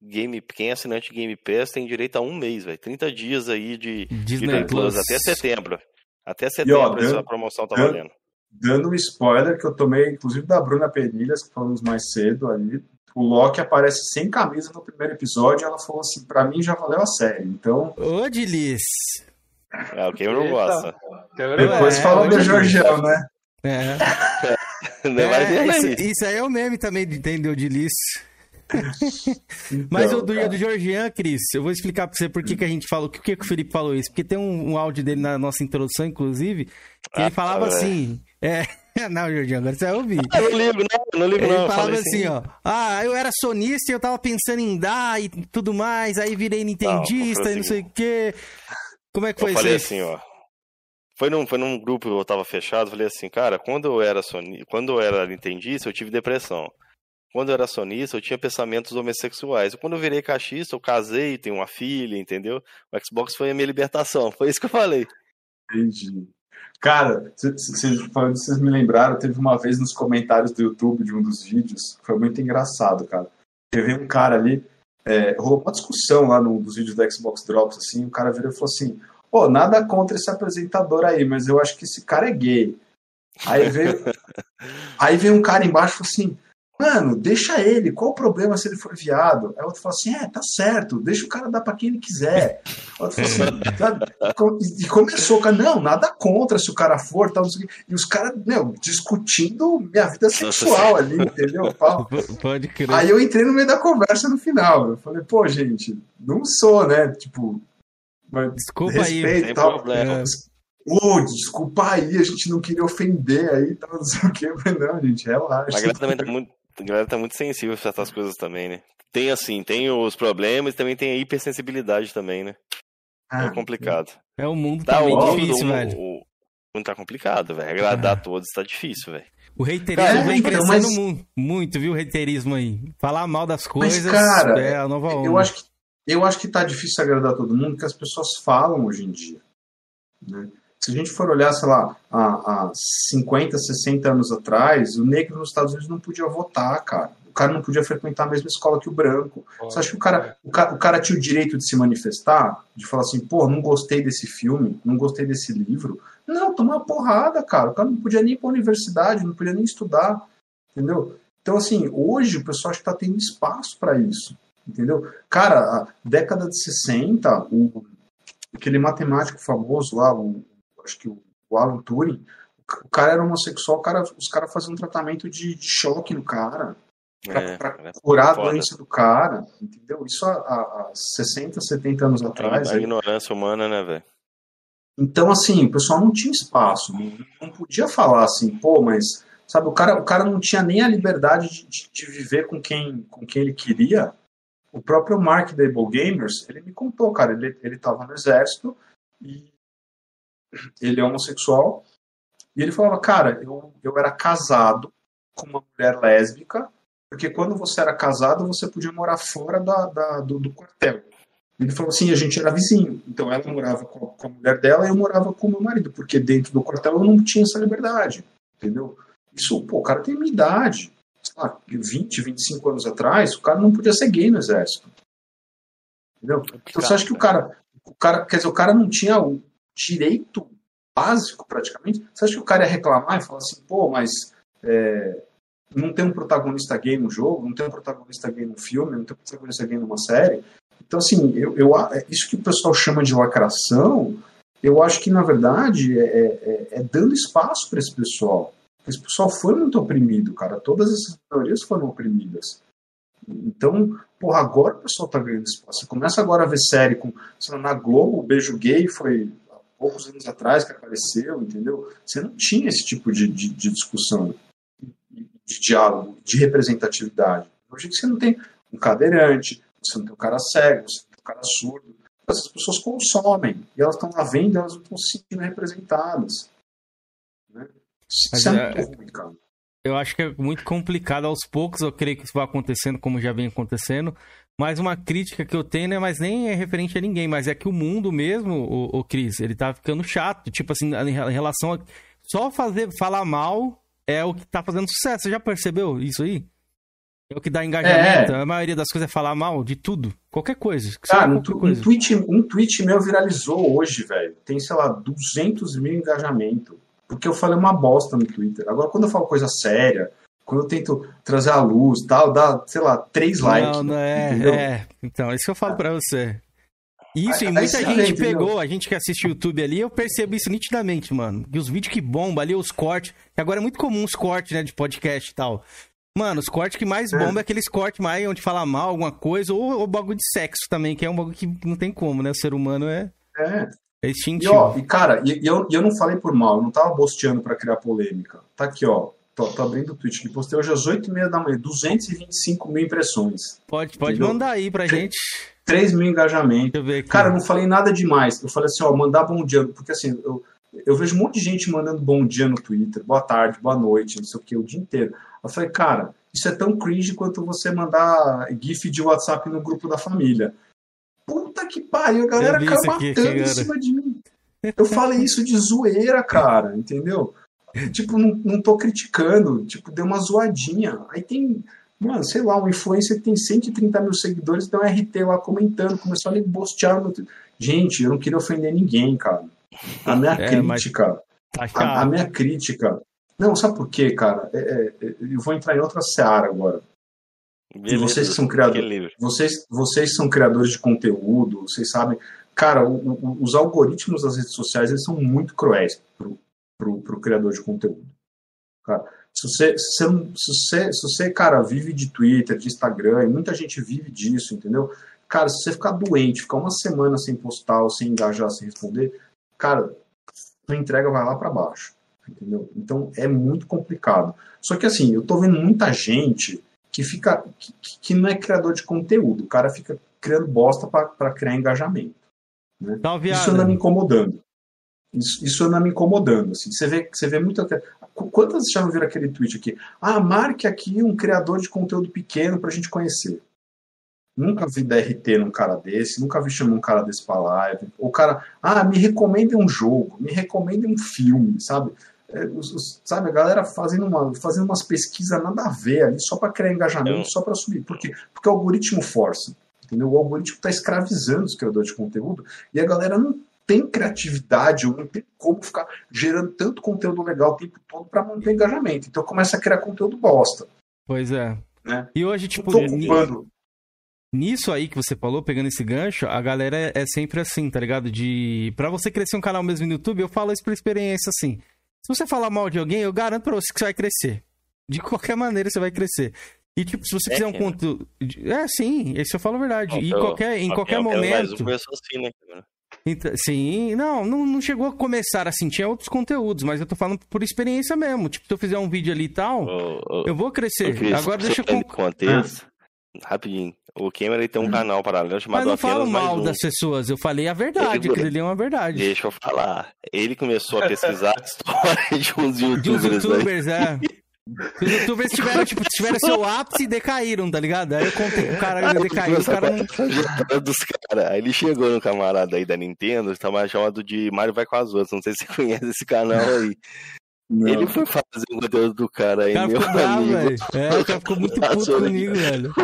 Game, quem é assinante Game Pass tem direito a um mês, velho. 30 dias aí de Disney Disney Plus Plus. até setembro. Até E, ó, setembro essa dando- promoção tá dando- valendo. Dando um spoiler que eu tomei, inclusive da Bruna Penilhas, que falamos mais cedo aí. O Loki aparece sem camisa no primeiro episódio. Ela falou assim: pra mim já valeu a série. Então, Ô, Dilis. É, o quem não Eita. gosta. depois É, fala hoje do é Georgião, né? É. Não É, isso, isso aí é o meme também, entendeu, Dilis? Mas o do, cara. do Georgian, Cris, eu vou explicar pra você por que, que a gente falou, por que, que o Felipe falou isso. Porque tem um, um áudio dele na nossa introdução, inclusive, que ele Ah, falava velho. assim. É, não, Georgian, agora você vai ouvir. Eu não ligo, não, não ligo, Ele não. eu falava falei assim, ó. Ah, eu era sonista e eu tava pensando em dar e tudo mais, aí virei nintendista foi e não o sei o quê. Como é que foi Eu isso? falei aí? assim, ó. Foi num, foi num grupo que eu tava fechado, falei assim, cara, quando eu era soni... quando eu era nintendista, eu tive depressão. Quando eu era sonista, eu tinha pensamentos homossexuais. E quando eu virei caixista, eu casei, tenho uma filha, entendeu? O Xbox foi a minha libertação. Foi isso que eu falei. Entendi. Cara, vocês falando vocês me lembraram, teve uma vez nos comentários do YouTube de um dos vídeos, foi muito engraçado, cara. Teve um cara ali, é, rolou uma discussão lá num dos vídeos do Xbox Drops, assim, o cara virou e falou assim, pô, nada contra esse apresentador aí, mas eu acho que esse cara é gay. Aí veio, aí veio um cara embaixo e falou assim, mano, deixa ele, qual o problema se ele for viado? Aí outro falou assim, é, tá certo, deixa o cara dar pra quem ele quiser. Outro falou assim, sabe? E começou, cara, não, nada contra se o cara for, tal, não sei o quê. E os caras, meu, discutindo minha vida sexual ali, entendeu? Fala- Pode crer. Aí eu entrei no meio da conversa no final. Eu falei, pô, gente, não sou, né? Tipo, mas Desculpa aí. respeito e tal. problema. Ô, desculpa aí, a gente não queria ofender aí, tal, não sei o. Eu falei, não, gente, relaxa. A galera também tá muito, a galera tá muito sensível a certas coisas também, né? Tem assim, tem os problemas e também tem a hipersensibilidade também, né? Ah, É complicado. É o mundo Tá, tá o meio mundo, difícil, o- velho. o- o mundo tá complicado, velho. Agradar a todos tá difícil, velho. O reiterismo Cara, vem então, crescendo mas- mu- muito, viu, o reiterismo aí. Falar mal das coisas cara, é a nova onda. Eu acho, que, eu acho que tá difícil agradar todo mundo, porque as pessoas falam hoje em dia. Né? Se a gente for olhar, sei lá, há, há 50, 60 anos atrás, o negro nos Estados Unidos não podia votar, cara. O cara não podia frequentar a mesma escola que o branco. Você acha que o cara, o cara, o cara tinha o direito de se manifestar? De falar assim, pô, não gostei desse filme, não gostei desse livro? Não, tomar uma porrada, cara. O cara não podia nem ir pra universidade, não podia nem estudar, entendeu? Então, assim, hoje o pessoal acho que tá tendo espaço para isso, entendeu? Cara, a década de 60, o, aquele matemático famoso lá, o, acho que o, o Alan Turing, o cara era homossexual, cara, os caras faziam um tratamento de, de choque no cara pra, É, pra curar a foda. doença do cara, entendeu? Isso há, há, há 60, 70 anos atrás. A, a ignorância humana, né, velho? Então, assim, o pessoal não tinha espaço, não, não podia falar assim, pô, mas, sabe, o cara, o cara não tinha nem a liberdade de, de- de viver com quem, com quem ele queria. O próprio Mark da Able Gamers, ele me contou, cara, ele, ele tava no exército e ele é homossexual, e ele falava, cara, eu, eu era casado com uma mulher lésbica, porque quando você era casado, você podia morar fora da, da- do, do quartel. Ele falou assim, a gente era vizinho. Então ela morava com a, com a mulher dela e eu morava com o meu marido, porque dentro do quartel eu não tinha essa liberdade, entendeu? Isso, pô, o cara tem minha idade. Sei lá, 20, 25 anos atrás, o cara não podia ser gay no exército. Entendeu? Então você acha que o cara, o cara, quer dizer, o cara não tinha o direito básico praticamente? Você acha que o cara ia reclamar e falar assim, pô, mas é, não tem um protagonista gay no jogo, não tem um protagonista gay no filme, não tem um protagonista gay numa série? Então, assim, eu, eu, isso que o pessoal chama de lacração, eu acho que, na verdade, é, é, é dando espaço para esse pessoal. Esse pessoal foi muito oprimido, cara. Todas essas minorias foram oprimidas. Então, porra, agora o pessoal tá ganhando espaço. Você começa agora a ver série com. Lá, na Globo, o Beijo Gay foi poucos anos atrás que apareceu, entendeu? Você não tinha esse tipo de, de, de discussão, de diálogo, de representatividade. Hoje você não tem um cadeirante, você não tem um cara cego, você não tem um cara surdo. Essas pessoas consomem e elas estão lá vendo, elas não estão se sentindo representadas. Né? Isso é, é muito ruim, cara. Eu acho que é muito complicado aos poucos, eu creio que isso vai acontecendo como já vem acontecendo. Mas uma crítica que eu tenho, né, mas nem é referente a ninguém, mas é que o mundo mesmo, o, o Cris, ele tá ficando chato. Tipo assim, em relação a. Só fazer, falar mal é o que tá fazendo sucesso. Você já percebeu isso aí? É o que dá engajamento. É. A maioria das coisas é falar mal de tudo. Qualquer coisa. Cara, um, coisa. Um, tweet, um tweet meu viralizou hoje, velho. Tem, sei lá, 200 mil engajamento porque eu falei uma bosta no Twitter. Agora, quando eu falo coisa séria, quando eu tento trazer a luz tal, dá, sei lá, três não, likes. Não, é, entendeu? é. Então, isso que eu falo pra você. Isso, e muita gente pegou, a gente que assiste YouTube ali, eu percebo isso nitidamente, mano. Que os vídeos que bombam ali, os cortes, que agora é muito comum os cortes, né, de podcast e tal. Mano, os cortes que mais é. bombam é aqueles cortes mais onde fala mal alguma coisa, ou o bagulho de sexo também, que é um bagulho que não tem como, né? O ser humano é. É. É instintivo. E, ó, e cara, e, e eu, e eu não falei por mal, eu não tava bosteando para criar polêmica. Tá aqui, ó. Tô, tô abrindo o tweet que postei hoje às 8h30 da manhã. 225 mil impressões. Pode, pode mandar aí pra gente. 3 mil engajamentos. Cara, eu não falei nada demais. Eu falei assim, ó, mandar bom dia. Porque assim, eu, eu vejo um monte de gente mandando bom dia no Twitter, boa tarde, boa noite, não sei o que, o dia inteiro. Eu falei, cara, isso é tão cringe quanto você mandar GIF de WhatsApp no grupo da família. Puta que pariu, a galera caiu matando em cima de mim. Eu falei isso de zoeira, cara, entendeu? Tipo, não, não tô criticando, tipo, deu uma zoadinha. Aí tem, mano, sei lá, um influencer que tem 130 mil seguidores, tem um RT lá comentando, começou a me bostear no Gente, eu não queria ofender ninguém, cara. A minha é, crítica, tá a, a, minha crítica. Não, sabe por quê, cara? É, é, é eu vou entrar em outra seara agora. Beleza, vocês que são criadores, vocês, vocês são criadores de conteúdo, vocês sabem, cara, o, o, os algoritmos das redes sociais eles são muito cruéis pro, pro, pro criador de conteúdo. Cara, se você, se você, se você, se você, cara, vive de Twitter, de Instagram, e muita gente vive disso, entendeu? Cara, se você ficar doente, ficar uma semana sem postar, sem engajar, sem responder, cara, a entrega vai lá para baixo, entendeu? Então é muito complicado. Só que assim, eu tô vendo muita gente que fica que, que não é criador de conteúdo, o cara fica criando bosta para criar engajamento. Né? Isso anda me incomodando. Isso, isso anda me incomodando. Assim. Você, vê, você vê muito. Quantas já não viram aquele tweet aqui? Ah, marque aqui um criador de conteúdo pequeno para a gente conhecer. Nunca vi DRT num cara desse, nunca vi chamar um cara desse pra live. O cara, ah, me recomende um jogo, me recomende um filme, sabe? É, os, os, sabe, a galera fazendo, uma, fazendo umas pesquisas nada a ver ali, só para criar engajamento, Eu... só para subir. Por quê? Porque o algoritmo força. Entendeu? O algoritmo está escravizando os criadores de conteúdo e a galera não tem criatividade ou não tem como ficar gerando tanto conteúdo legal o tempo todo para manter engajamento. Então começa a criar conteúdo bosta. Pois é. Né? E hoje, tipo, nisso aí que você falou, pegando esse gancho, a galera é sempre assim, tá ligado? De. Pra você crescer um canal mesmo no YouTube, eu falo isso por experiência assim. Se você falar mal de alguém, eu garanto pra você que você vai crescer. De qualquer maneira você vai crescer. E, tipo, se você é, fizer um conteúdo. É, sim, esse eu falo a verdade. E qualquer, em qualquer momento. Começou assim, né, Então, sim, não, não, não chegou a começar assim, tinha outros conteúdos, mas eu tô falando por experiência mesmo. Tipo, se eu fizer um vídeo ali e tal, eu vou crescer. Cris, Agora deixa eu. Contexto, ah. Rapidinho. O Cameron tem um hum. canal paralelo chamado Mas não falo mal um. das pessoas, eu falei a verdade, ele, aquilo é uma verdade. Deixa eu falar. Ele começou a pesquisar a história de uns youtubers. De uns youtubers, é. Os youtubers tiveram, tipo, tiveram seu ápice e decaíram, tá ligado? Aí eu contei o cara decaiu, o cara não. dos cara. Aí ele chegou no camarada aí da Nintendo, tava chamado de Mario Vai com as outras. Não sei se você conhece esse canal aí. Não. Ele foi fazer o conteúdo do cara aí, O cara meu ficou bravo, amigo. velho. É, o cara ficou muito puto Passou comigo, velho.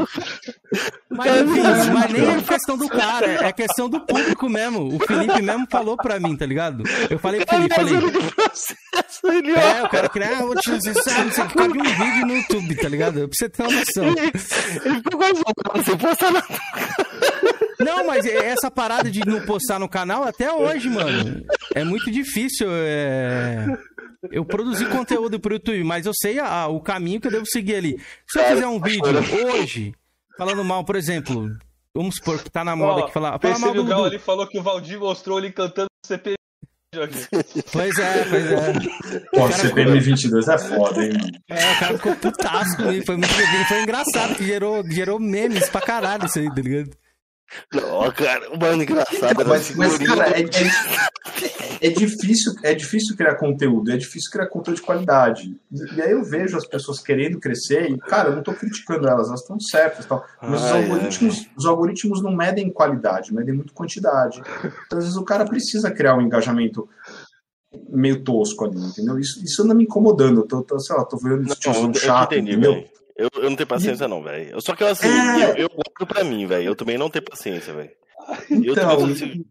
Mas enfim, mas nem é questão do cara, é questão do público mesmo. O Felipe mesmo falou pra mim, tá ligado? Eu falei pro Felipe, falei. É, o cara queria, ah, vou te acessar, não sei o que, um vídeo no YouTube, tá ligado? Pra você ter uma noção. Ele ficou quase louco sem postar nada. Não, mas essa parada de não postar no canal até hoje, mano. É muito difícil. é, Eu produzi conteúdo pro YouTube, mas eu sei ah, o caminho que eu devo seguir ali. Se eu fizer um vídeo hoje, falando mal, por exemplo, vamos supor que tá na moda Ó, aqui falar, falar mal do o Gal ali falou que o Valdir mostrou ele cantando CP. aqui. Pois é, pois é. Pô, CPM 22 é foda, hein, mano. É, o cara ficou putaço comigo. Foi muito foi engraçado, que gerou, gerou memes pra caralho isso aí, tá ligado? Não, cara, mano, engraçado. Mas, mas, cara, é, é- é difícil, é difícil criar conteúdo, é difícil criar conteúdo de qualidade. E, e aí eu vejo as pessoas querendo crescer e, cara, eu não tô criticando elas, elas estão certas tal. Mas os, Ai, algoritmos, os algoritmos não medem qualidade, medem muito quantidade. Então, às vezes, o cara precisa criar um engajamento meio tosco ali, entendeu? Isso, isso anda me incomodando. Eu tô, tô, sei lá, tô vendo eu, eu te chato, entendi, entendeu? Eu, eu não tenho paciência, não, velho. Só que eu, assim, É. eu, eu guardo pra mim, velho. Eu também não tenho paciência, velho. Eu Então, consigo.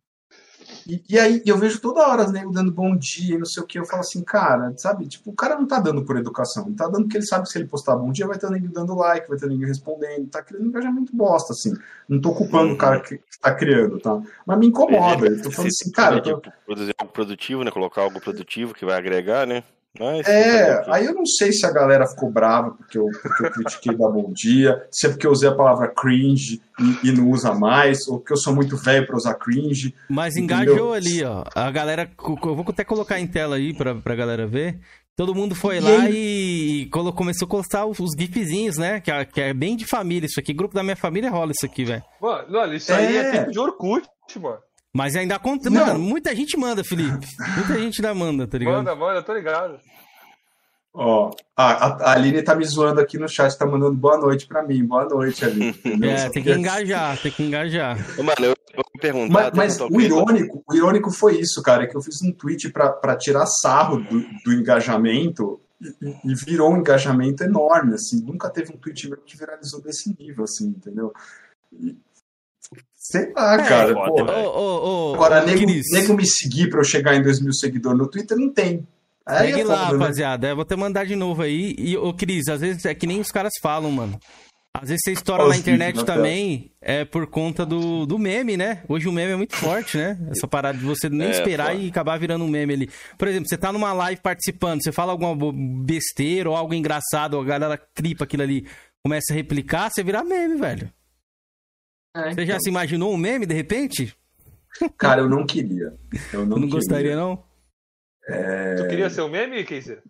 E, e aí eu vejo toda hora os negros dando bom dia e não sei o que. Eu falo assim, cara, sabe? Tipo, o cara não tá dando por educação. Ele tá dando porque ele sabe que se ele postar bom dia, vai ter ninguém dando like, vai ter ninguém respondendo. Tá criando um engajamento bosta, assim. Não tô culpando o cara que tá criando, tá? Mas me incomoda. Eu tô falando assim, cara, tô- produzir algo produtivo, né? Colocar algo produtivo que vai agregar, né? Mas, É, aí eu não sei se a galera ficou brava porque eu, porque eu critiquei dar bom dia, se é porque eu usei a palavra cringe e, e não usa mais, ou porque eu sou muito velho pra usar cringe. Mas entendeu? engajou ali, ó. A galera. Eu vou até colocar em tela aí pra, pra galera ver. Todo mundo foi E lá aí- e colo- começou a postar os, os gifzinhos, né? Que é, que é bem de família isso aqui. Grupo da minha família rola isso aqui, velho. Mano, olha, isso aí é É. tempo de Orkut, mano. Mas ainda conta. Mano, muita gente manda, Felipe. Muita gente ainda manda, tá ligado? Manda, manda, tô ligado. Ó, a, a, Aline tá me zoando aqui no chat, tá mandando boa noite pra mim. Boa noite, Aline. É, tem que engajar, tem que engajar. Mano, eu, vou me perguntar. Mas, mas o irônico, o irônico foi isso, cara, que eu fiz um tweet pra, pra tirar sarro do, do engajamento e, e- e virou um engajamento enorme, assim. Nunca teve um tweet meu que viralizou desse nível, assim, entendeu? E- sei lá, É, cara, foda, pô. velho. Ô, ô, ô, Agora, nego, nego me seguir pra eu chegar em 2 mil seguidores no Twitter, não tem. Aí Segue é lá, foda, né? rapaziada. Eu vou até mandar de novo aí. E, ô, Cris, às vezes é que nem os caras falam, mano. Às vezes você estoura na internet na também é por conta do, do meme, né? Hoje o meme é muito forte, né? Essa parada de você nem É, esperar foda. e acabar virando um meme ali. Por exemplo, você tá numa live participando, você fala alguma besteira ou algo engraçado, a galera clipa aquilo ali, começa a replicar, você vira meme, velho. É, Você já então. se imaginou um meme de repente? Cara, eu não queria. Eu não, Não, queria. gostaria, não? É. Tu queria ser um meme, Keiser?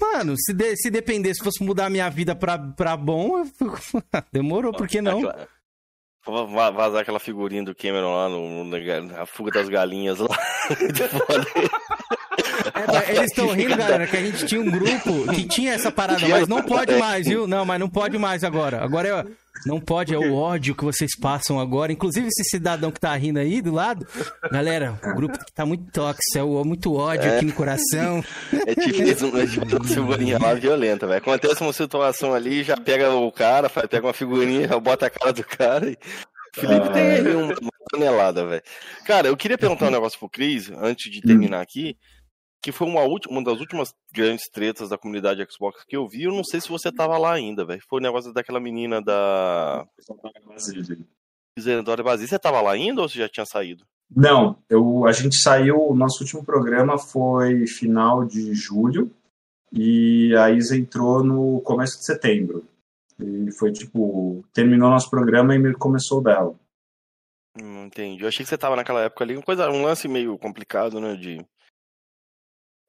Mano, se, de- se dependesse, fosse mudar a minha vida pra, pra bom, eu fico... demorou, por que não? Aquela- vazar aquela figurinha do Cameron lá no, no- na fuga das galinhas lá. É, eles estão rindo, galera, que a gente tinha um grupo que tinha essa parada, mas não pode mais, viu? Não, mas não pode mais agora. Agora é, não pode, é o ódio que vocês passam agora. Inclusive esse cidadão que tá rindo aí do lado. Galera, o grupo que tá muito tóxico, é o- muito ódio aqui no coração. É tipo é tipo uma figurinha lá violenta, velho. Acontece uma situação ali, já pega o cara, pega uma figurinha, bota a cara do cara e. Felipe Ah. tem uma, uma tonelada, velho. Cara, eu queria perguntar um negócio pro Cris, antes de terminar aqui, que foi uma, última, uma das últimas grandes tretas da comunidade Xbox que eu vi. Eu não sei se você tava lá ainda, velho. Foi o negócio daquela menina da. Isadora Basílio. Você tava lá ainda ou você já tinha saído? Não, eu, a gente saiu, o nosso último programa foi final de julho e a Isa entrou no começo de setembro. E foi tipo, terminou nosso programa e começou o dela. Hum, entendi. Eu achei que você tava naquela época ali, uma coisa, um lance meio complicado, né? De.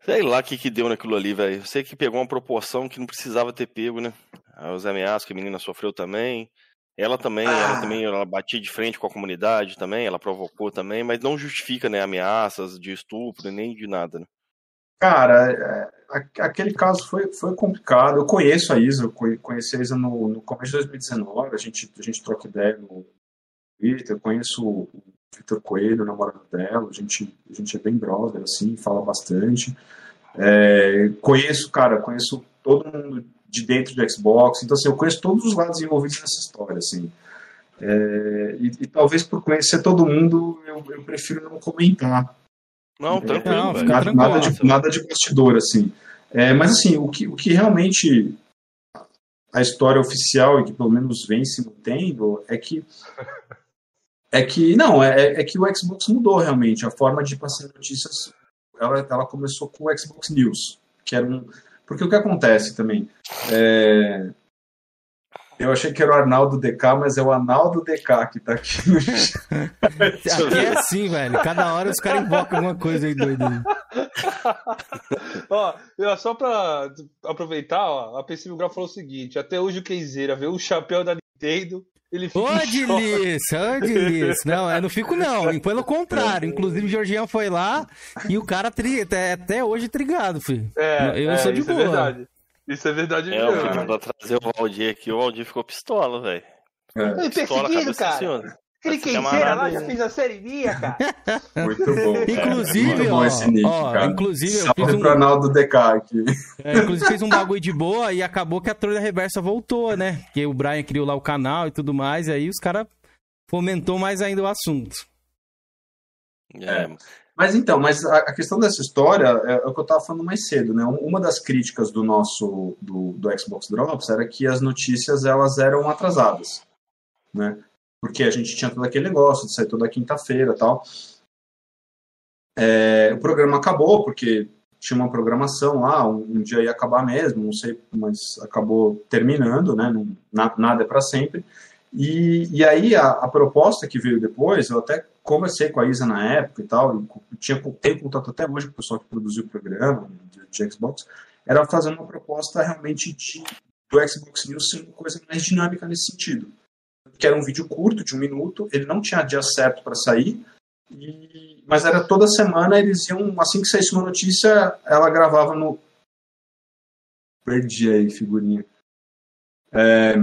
Sei lá o que, que deu naquilo ali, velho. Eu sei que pegou uma proporção que não precisava ter pego, né? Os ameaças que a menina sofreu também. Ela também, ela também, ela batia de frente com a comunidade também, ela provocou também, mas não justifica, né, ameaças de estupro, nem de nada, né? Cara, é, a- aquele caso foi, foi complicado. Eu conheço a Isa, eu conhe- conheci a Isa no, no começo de 2019, a gente, a gente troca ideia no Twitter, eu conheço o Vitor Coelho, o namorado dela, a gente, a gente é bem brother, assim, fala bastante. É, conheço, cara, conheço todo mundo de dentro do Xbox, então assim, eu conheço todos os lados envolvidos nessa história, assim. É, e, e talvez por conhecer todo mundo, eu, eu prefiro não comentar. Não, É, tranquilo, Não, velho. fica nada, tranquilo. nada de, nada de bastidor, assim. É, mas assim, o que, o que realmente a história oficial e que pelo menos vem se mantendo é que é que não é, é que o Xbox mudou realmente a forma de passar notícias ela, ela começou com o Xbox News que era um porque o que acontece também é, eu achei que era o Arnaldo DK mas é o Arnaldo DK que tá aqui no Aqui é assim, velho. Cada hora os caras invocam alguma coisa aí doido. ó, eu- só pra aproveitar, ó, a PC Mil Grau falou o seguinte: até hoje o Kenzeira vê o chapéu da Nintendo, ele fica. Ô, delícia, ô, delícia. Não, eu não fico não. Pelo contrário. Inclusive o Georgian foi lá e o cara tri, até, hoje trigado, filho. É, eu é, sou de isso boa. é verdade. Isso é verdade É, o mesmo. que mandou trazer o Valdir aqui, o Valdir ficou pistola, velho. Ele Pistola, perseguido, assim, cara. Camarada lá aí. já fez a série minha, cara. muito bom cara. Inclusive, muito bom ó, esse nick, ó, cara. inclusive eu Salve fiz um- DK aqui É, inclusive fez um bagulho de boa e acabou que a trolha reversa voltou, né? Porque o Brian criou lá o canal e tudo mais, e aí os caras fomentou mais ainda o assunto. É, Mas então, mas a, a questão dessa história é, é o que eu estava falando mais cedo, né? Uma das críticas do nosso do, do Xbox Drops era que as notícias elas eram atrasadas, né? Porque a gente tinha todo aquele negócio de sair toda quinta-feira, tal. É, o programa acabou porque tinha uma programação lá, um, um dia ia acabar mesmo, não sei, mas acabou terminando, né? Não, na- nada é para sempre. E, e aí a, a proposta que veio depois, eu até conversei com a Isa na época e tal, e tinha, tenho contato até hoje com o pessoal que produziu o programa de, de Xbox, era fazer uma proposta realmente de, do Xbox News ser uma coisa mais dinâmica nesse sentido. Que era um vídeo curto, de um minuto, ele não tinha dia certo para sair, e- mas era toda semana eles iam, assim que saísse uma notícia, ela gravava no. Perdi aí, figurinha. É,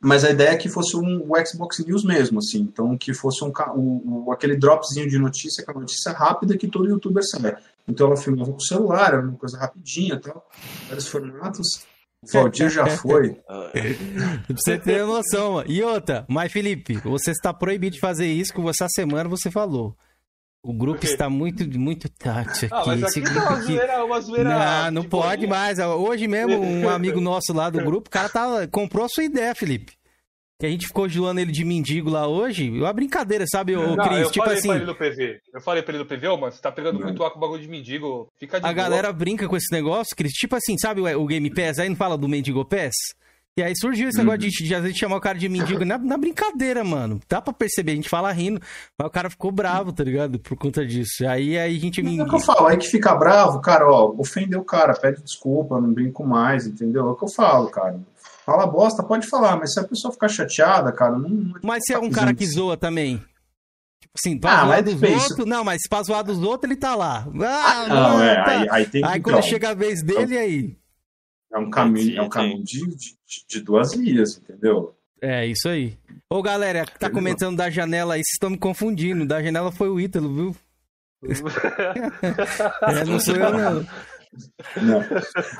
mas a ideia é que fosse um o Xbox News mesmo, assim, então que fosse um aquele dropzinho de notícia, aquela notícia rápida que todo youtuber sabe. Então ela filmava com o celular, era uma coisa rapidinha, tal, vários formatos. O Valdir já foi. pra você ter noção, mano. E outra, mas Felipe, você está proibido de fazer isso, que essa semana você falou. O grupo está muito, muito tátil Ah, aqui. mas esse aqui grupo tá uma aqui. zoeira, uma zoeira. Não, não de pode boinha. mais. Hoje mesmo, um amigo nosso lá do grupo, o cara tá, comprou a sua ideia, Felipe. Que a gente ficou zoando ele de mendigo lá hoje. Uma brincadeira, sabe, ô Não, Cris? eu Tipo falei assim, pra ele no PV. Eu falei pra ele no PV, ô, mano, você tá pegando muito ar com o bagulho de mendigo. Fica de a boa. galera brinca com esse negócio, Cris. Tipo assim, sabe o, o Game Pass? Aí não fala do Mendigo Pass? E aí surgiu esse negócio de, de às vezes chamar o cara de mendigo na, na brincadeira, mano. Dá pra perceber, a gente fala rindo, mas o cara ficou bravo, tá ligado? Por conta disso. Aí, aí a gente. É o que eu falo, aí que fica bravo, cara, ó, ofendeu o cara, pede desculpa, não brinco mais, entendeu? É o que eu falo, cara. Fala bosta, pode falar, mas se a pessoa ficar chateada, cara, não. não Mas se é um cara que zoa também. Tipo assim, pra Ah, zoar mas dos outros. Não, mas pra zoar dos outros, ele tá lá. Ah, não, é, tá. aí- aí tem que- Aí quando então, chega a vez dele, aí. É um caminho, é um caminho de, de, de duas vias, entendeu? É, isso aí. Ô, galera, que tá comentando da janela aí, vocês estão me confundindo. Da janela foi o Ítalo, viu? é, não sou eu, não. Não.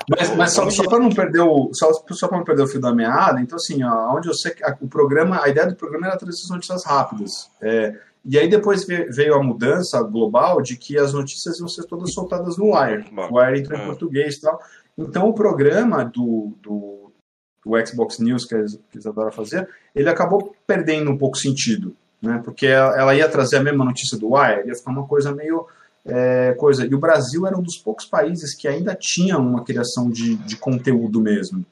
Mas, mas só, só para não perder o só, só para não perder o fio da meada, então assim, ó, onde eu sei que a- o programa, a ideia do programa era trazer as notícias rápidas. É, e aí depois ve- veio a mudança global de que as notícias iam ser todas soltadas no Wire. O Wire entrou em português e tal. Então o programa do, do, do Xbox News que Is- que a Isadora fazia, ele acabou perdendo um pouco sentido, né? Porque ela ela ia trazer a mesma notícia do Wire, ia ficar uma coisa meio é, coisa. E o Brasil era um dos poucos países que ainda tinha uma criação de, de conteúdo mesmo.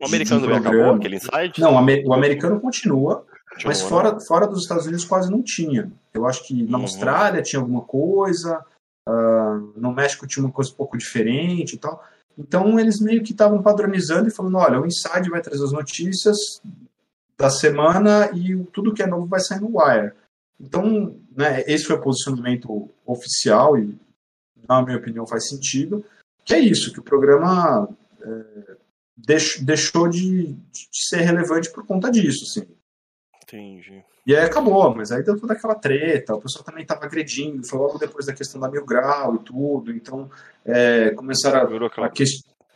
O americano também acabou, aquele insight? Não, o ame- o americano continua, mas né? fora, fora dos Estados Unidos quase não tinha. Eu acho que na Uhum. Austrália tinha alguma coisa, ah, no México tinha uma coisa um pouco diferente e tal. Então eles meio que estavam padronizando e falando: olha, o Inside vai trazer as notícias da semana e tudo que é novo vai sair no Wire. Então, né, esse foi o posicionamento oficial e na minha opinião, faz sentido. Que é isso, que o programa é, deix, deixou de, de, ser relevante por conta disso, assim. Entendi. E aí acabou, mas aí deu toda aquela treta, o pessoal também estava agredindo, foi logo depois da questão da Mil Grau e tudo, então é, começaram a, a, que,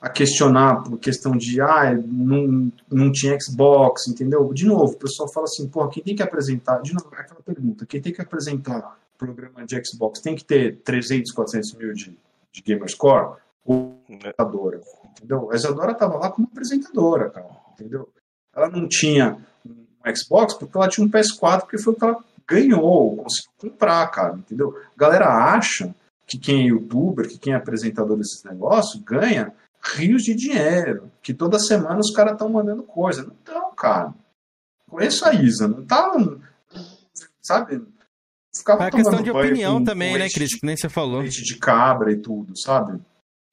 a, questionar por questão de, ah, não, não tinha Xbox, entendeu? De novo, o pessoal fala assim, pô, quem tem que apresentar, de novo, aquela pergunta, quem tem que apresentar programa de Xbox tem que ter 300, 400 mil de, de Gamerscore? Ou apresentadora, entendeu? A Isadora estava lá como apresentadora, cara, entendeu? Ela não tinha Xbox porque ela tinha um PS4, porque foi o que ela ganhou, conseguiu comprar, cara, entendeu? A galera acha que quem é youtuber, que quem é apresentador desses negócios, ganha rios de dinheiro, que toda semana os caras estão mandando coisa. Não estão, cara. Conheço a Isa, não tá. Sabe? Ficava é questão de opinião também, com né, Cris? Que nem você falou. Leite de cabra e tudo, sabe?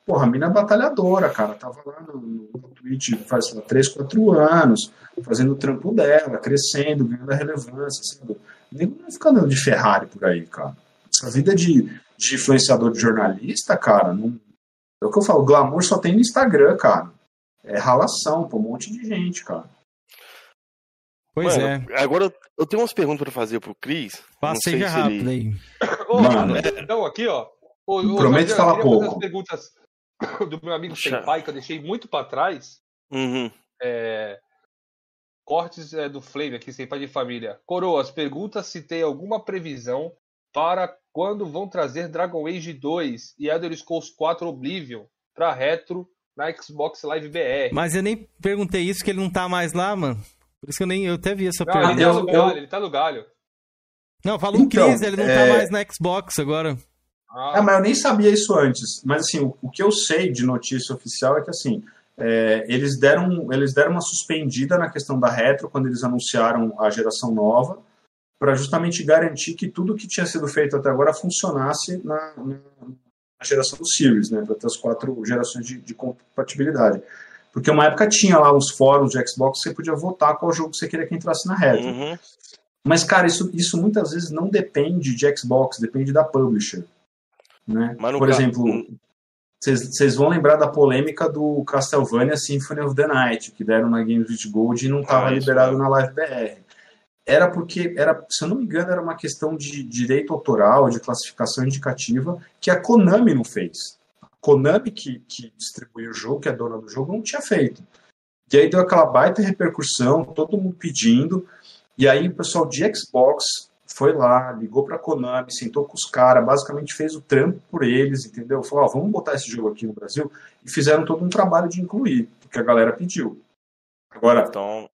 Porra, a mina é batalhadora, cara. Tava lá no, no Twitch faz 3, 4 anos, fazendo o trampo dela, crescendo, ganhando a relevância, sabe? Nem não fica andando de Ferrari por aí, cara. Essa vida de, de influenciador de jornalista, cara, não... é o que eu falo, glamour só tem no Instagram, cara. É ralação pra um monte de gente, cara. Pois Mano, é. Agora eu tenho umas perguntas para fazer pro Cris. Passeja se rápido ele... aí. Ô, Mano, então aqui, ó. Ô, Prometo falar pouco. perguntas do meu amigo Senpai, que eu deixei muito para trás. Uhum. É... Cortes é, do Flame aqui, Senpai de Família. Coroas, pergunta se tem alguma previsão para quando vão trazer Dragon Age 2 e Elder Scrolls 4 Oblivion para retro na Xbox Live BR. Mas eu nem perguntei isso, que ele não tá mais lá, mano. Por isso que eu nem eu até vi essa não, pergunta. Ele tá, no galho, ele tá no galho. Não, falou então, o Chris, ele não tá é... tá mais na Xbox agora. Ah. É, mas eu nem sabia isso antes. Mas assim, o, o, que eu sei de notícia oficial é que assim, é, eles, deram, eles deram uma suspendida na questão da retro quando eles anunciaram a geração nova, para justamente garantir que tudo que tinha sido feito até agora funcionasse na, na, na geração do Series, né, para ter as quatro gerações de, de, compatibilidade. Porque uma época tinha lá uns fóruns de Xbox que você podia votar qual jogo você queria que entrasse na retro. Uhum. Mas, cara, isso, isso muitas vezes não depende de Xbox, depende da publisher. Né? Por exemplo, vocês vão lembrar da polêmica do Castlevania Symphony of the Night, que deram na Games with Gold e não estava ah, liberado é. na Live BR. Era porque, era, se eu não me engano, era uma questão de direito autoral, de classificação indicativa, que a Konami não fez. Konami, que, que distribuiu o jogo, que é dona do jogo, não tinha feito. E aí deu aquela baita repercussão, todo mundo pedindo, e aí o pessoal de Xbox foi lá, ligou para Konami, sentou com os caras, basicamente fez o trampo por eles, entendeu? Falou, ó, vamos botar esse jogo aqui no Brasil e fizeram todo um trabalho de incluir, porque a galera pediu. Agora, então...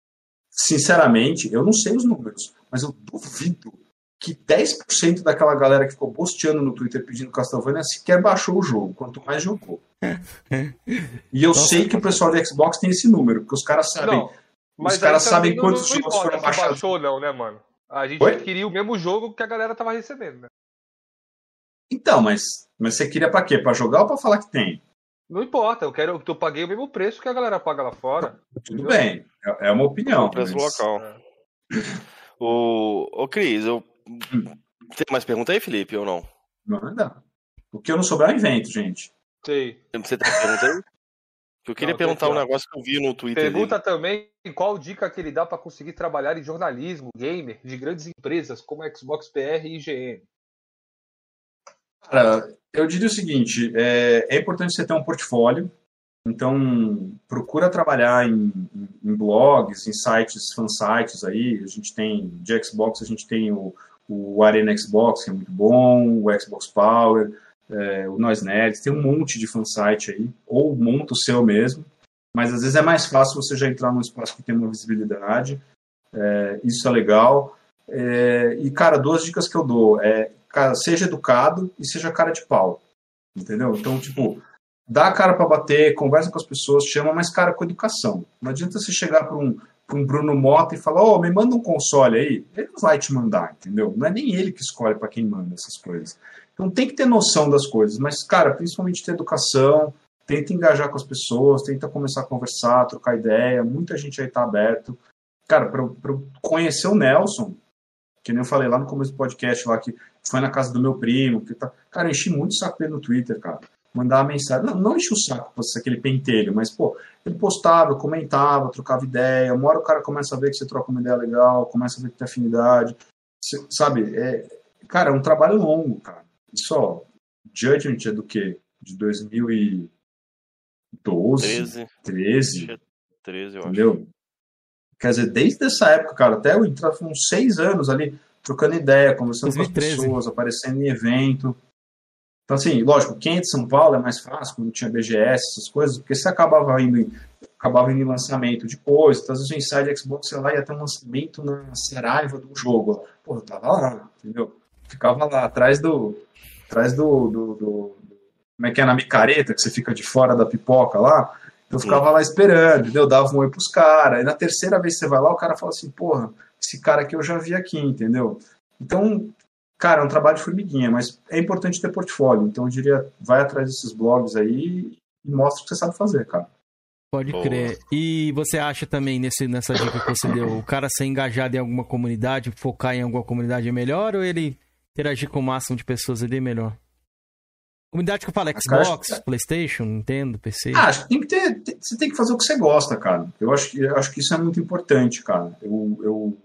sinceramente, eu não sei os números, mas eu duvido que 10% daquela galera que ficou posteando no Twitter pedindo Castlevania sequer baixou o jogo, quanto mais jogou. e eu Nossa, sei que o pessoal de Xbox tem esse número, porque os caras sabem. Não, os caras sabem quantos jogos foram baixados. Baixou, não, né, mano? A gente Oi? queria o mesmo jogo que a galera tava recebendo, né? Então, mas, mas você queria pra quê? Pra jogar ou pra falar que tem? Não importa, eu quero que eu paguei o mesmo preço que a galera paga lá fora. Tudo entendeu? bem, é, é uma opinião. É o preço mas... local. É. O, ô, Cris, eu... Tem mais pergunta aí, Felipe, ou não? Manda. O que eu não souber é um invento, gente. Sei. Você tem pergunta aí? Eu queria não, perguntar um negócio que eu vi no Twitter. Pergunta dele. também qual dica que ele dá para conseguir trabalhar em jornalismo, gamer, de grandes empresas como Xbox PR e IGN. Cara, eu diria o seguinte: é, é importante você ter um portfólio. Então, procura trabalhar em, em, blogs, em sites, fansites aí. A gente tem, de Xbox, a gente tem o, o Arena Xbox, que é muito bom, o Xbox Power é, o Nós Nerds, tem um monte de fansite aí, ou monta o seu mesmo, mas às vezes é mais fácil você já entrar num espaço que tem uma visibilidade, é, isso é legal. É, e, cara, duas dicas que eu dou é, cara, seja educado e seja cara de pau, entendeu? Então, tipo, dá a cara para bater, conversa com as pessoas, chama, mas, cara, com educação. Não adianta você chegar para um, um Bruno Mota e falar, ô, oh, me manda um console aí. Ele não vai te mandar, entendeu? Não é nem ele que escolhe para quem manda essas coisas. Então tem que ter noção das coisas, mas, cara, principalmente ter educação, tenta engajar com as pessoas, tenta começar a conversar, trocar ideia, muita gente aí tá aberto. Cara, para conhecer o Nelson, que nem eu falei lá no começo do podcast lá, que foi na casa do meu primo. Que tá... Cara, eu enchi muito saco dele no Twitter, cara. Mandava mensagem. Não, não enchi o saco pra ser aquele pentelho, mas, pô, ele postava, comentava, trocava ideia. Uma hora o cara começa a ver que você troca uma ideia legal, começa a ver que tem afinidade. Cê- sabe? É, cara, é um trabalho longo, cara. Isso, ó, Judgment é do quê? De 2012, 13. 13, 13, eu acho. entendeu? Quer dizer, desde essa época, cara, até eu entrar, foram uns seis anos ali, trocando ideia, conversando com 2013. as pessoas, aparecendo em evento. Então, assim, lógico, quem é de São Paulo é mais fácil, quando tinha BGS, essas coisas, porque você acabava indo em, acabava indo em lançamento de coisa, então, às vezes o Inside Xbox, sei lá, ia ter um lançamento na Seraiva do jogo. Pô, eu tava lá, entendeu? Ficava lá, atrás do. Atrás do. do, do- como é que é na micareta, que você fica de fora da pipoca lá. Eu ficava lá esperando, entendeu? Dava um oi pros caras. Aí na terceira vez que você vai lá, o cara fala assim, porra, esse cara aqui eu já vi aqui, entendeu? Então, cara, é um trabalho de formiguinha, mas é importante ter portfólio. Então eu diria, vai atrás desses blogs aí e mostra o que você sabe fazer, cara. Pode Boa. crer. E você acha também, nesse, nessa dica que você deu, o cara ser engajado em alguma comunidade, focar em alguma comunidade é melhor ou ele interagir com o máximo de pessoas ali é melhor? Comunidade que eu falo, Xbox, acho Playstation, Nintendo, PC. Ah, acho que tem que ter. tem- Você tem que fazer o que você gosta, cara. Eu acho que, eu acho que isso é muito importante, cara. Eu, eu,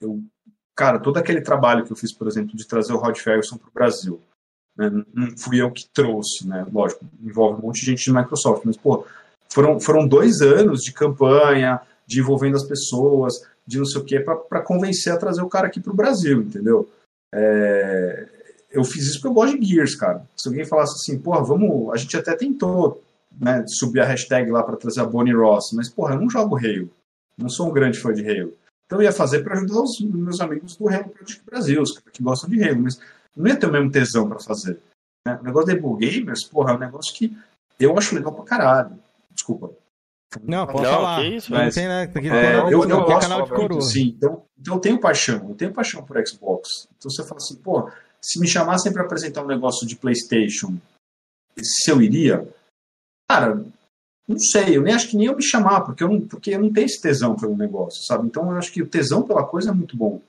eu, cara, todo aquele trabalho que eu fiz, por exemplo, de trazer o Rod Ferguson para o Brasil, né, não fui eu que trouxe, né? Lógico, envolve um monte de gente de Microsoft, mas, pô, foram, foram dois anos de campanha, de envolvendo as pessoas, de não sei o quê, para convencer a trazer o cara aqui para o Brasil, entendeu? É, eu fiz isso porque eu gosto de Gears, cara. Se alguém falasse assim, porra, vamos. A gente até tentou né, subir a hashtag lá para trazer a Bonnie Ross, mas, porra, eu não jogo Halo. Não sou um grande fã de Halo. Então eu ia fazer para ajudar os meus amigos do Halo Project Brasil, os caras que gostam de Halo, mas não ia ter o mesmo tesão para fazer. né? O negócio da Able Gamers, porra, é um negócio que eu acho legal pra caralho. Desculpa. Não, pode Não, falar. que isso, não mas- tem, né? Aqui, É, eu, eu é gosto canal de coroa. sim. Então, então eu tenho paixão, eu tenho paixão por Xbox. Então você fala assim, pô, se me chamassem para apresentar um negócio de PlayStation, se eu iria, cara, não sei, eu nem acho que nem eu me chamar, porque eu não, porque eu não tenho esse tesão pelo negócio, sabe? Então eu acho que o tesão pela coisa é muito bom.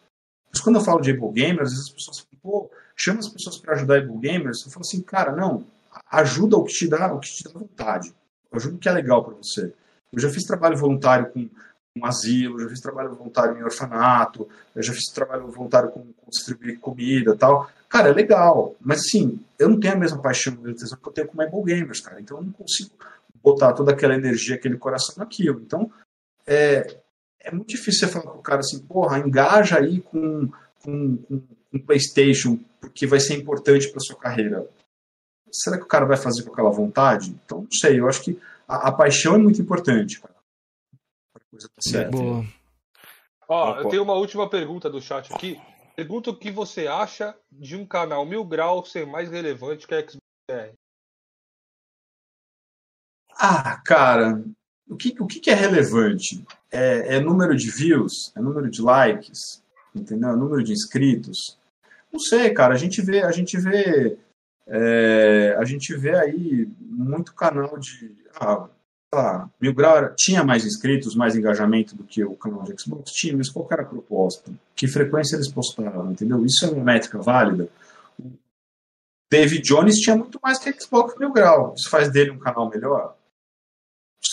Mas quando eu falo de Able Gamers, às vezes as pessoas falam, pô, chama as pessoas para ajudar Able Gamers, eu falo assim, cara, não, ajuda o que te dá, o que te dá vontade. Ajuda o que é legal para você. Eu já fiz trabalho voluntário com um asilo, já fiz trabalho voluntário em orfanato, eu já fiz trabalho voluntário com, com distribuir comida tal. Cara, é legal, mas assim, eu não tenho a mesma paixão e tesão que eu tenho com Able Gamers, cara. Então eu não consigo botar toda aquela energia, aquele coração naquilo. Então, é, é muito difícil você falar pro cara assim, porra, engaja aí com, com, com, com PlayStation, porque vai ser importante para sua carreira. Será que o cara vai fazer com aquela vontade? Então, não sei, eu acho que a, a paixão é muito importante, cara. Pra coisa tá certa. Boa. Ó, eu tenho uma última pergunta do chat aqui. Pergunta o que você acha de um canal Mil Grau ser mais relevante que a XBR. Ah, cara, o que, o que é relevante? É, é número de views? É número de likes? Entendeu? É número de inscritos? Não sei, cara. A gente vê, a gente vê, é, a gente vê aí muito canal de, ah, lá, Mil Grau tinha mais inscritos, mais engajamento do que o canal de Xbox tinha, mas qual era a proposta? Que frequência eles postavam, entendeu? Isso é uma métrica válida. David Jones tinha muito mais que Xbox Mil Grau. Isso faz dele um canal melhor?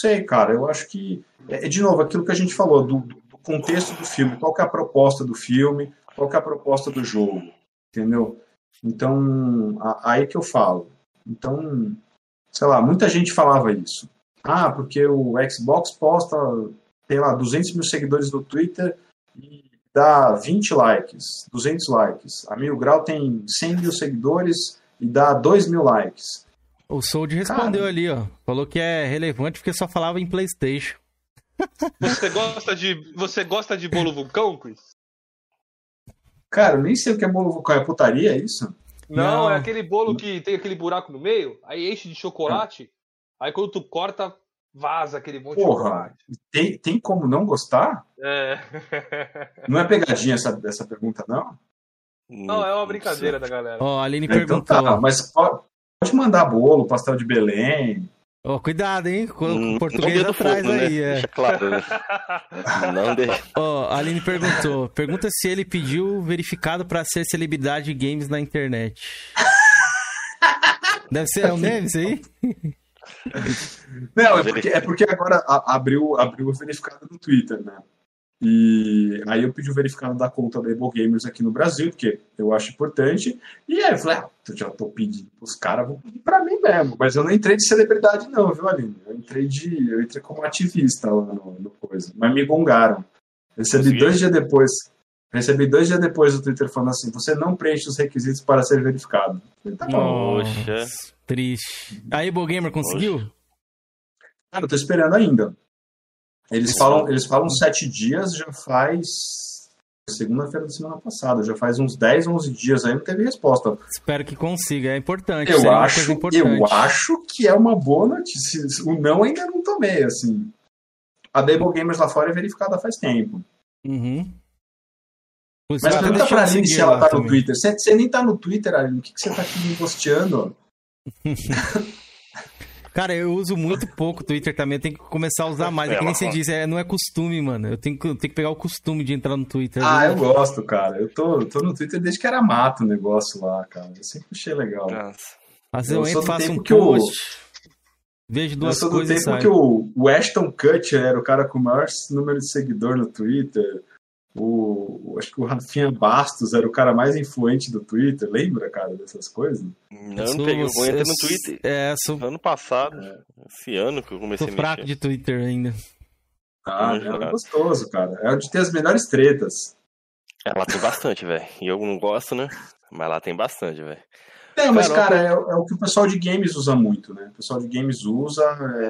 Sei, cara. Eu acho que é, é, de novo aquilo que a gente falou do, do- contexto do filme. Qual é a proposta do filme? Qual é a proposta do jogo? Entendeu? Então, a- aí que eu falo. Então, sei lá, muita gente falava isso. Ah, porque o Xbox posta, sei lá, 200 mil seguidores no Twitter e dá 20 likes, 200 likes. A Mil Grau tem 100 mil seguidores e dá 2 mil likes. O Sold respondeu Cara. ali, ó. Falou que é relevante porque só falava em Playstation. Você gosta de, você gosta de bolo vulcão, Chris? Cara, eu nem sei o que é bolo vulcão. É putaria, é isso? Não, Não. é aquele bolo que tem aquele buraco no meio, aí enche de chocolate, aí quando tu corta, vaza aquele monte de Porra, chocolate. tem, tem como não gostar? É. Não é pegadinha essa, essa pergunta, não? Não, é uma brincadeira da galera. Ó, a Aline É, então perguntou. tá, mas pode mandar bolo, pastel de Belém. Ó, cuidado, hein? Com Hum, o português atrás fogo, né? aí. É. Deixa claro, né? Não deixa. Ó, a Aline perguntou. Pergunta se ele pediu verificado pra ser celebridade de games na internet. Deve ser um meme isso aí? Não, é porque, é porque agora abriu, abriu o verificado no Twitter, né? E aí eu pedi o verificado da conta da Able Gamers aqui no Brasil, porque eu acho importante. E aí eu falei, ah, eu já tô pedindo pros caras, vou pedir pra mim mesmo. Mas eu não entrei de celebridade, não, viu, Aline? Eu entrei de. Eu entrei como ativista lá no, no coisa. Mas me gongaram. Recebi Conseguiu? dois dias depois. Recebi dois dias depois do Twitter falando assim: você não preenche os requisitos para ser verificado. Falei, tá bom. Poxa. Triste. A Able Gamer conseguiu? Cara, eu tô esperando ainda. Eles falam, eles falam sete dias, já faz. Segunda-feira da semana passada, já faz uns 10, 11 dias aí, não teve resposta. Espero que consiga, é importante. Eu é acho, importante. eu acho que é uma boa notícia. O não ainda não tomei, assim. A Dable Gamers lá fora é verificada faz tempo. Uhum. Mas tá pergunta pra Aline se ela tá no também. Twitter. Você, você nem tá no Twitter, Aline. O que, que você tá aqui me posteando? Cara, eu uso muito pouco o Twitter também, eu tenho que começar a usar mais. É que nem você disse, é, não é costume, mano. Eu tenho que, eu tenho que pegar o costume de entrar no Twitter. Ah, eu gosto, cara. Eu tô, tô no Twitter desde que era mato o negócio lá, cara. Eu sempre achei legal. Mas eu eu, entro, faço tempo um post, vejo Eu duas sou do tempo que o, o Ashton Kutcher era o cara com o maior número de seguidor no Twitter. O, acho que o Rafinha Bastos era o cara mais influente do Twitter. Lembra, cara, dessas coisas? Não, sou- não peguei. Eu eu- entrei no Twitter. É, sou, Ano passado. Esse ano que eu comecei sou a fraco mexer. de Twitter ainda. Ah, é gostoso, cara. É onde tem as melhores tretas. Ela tem bastante, velho. E eu não gosto, né? Mas lá tem bastante, velho. É, mas, cara, é, é o que o pessoal de games usa muito, né? O pessoal de games usa,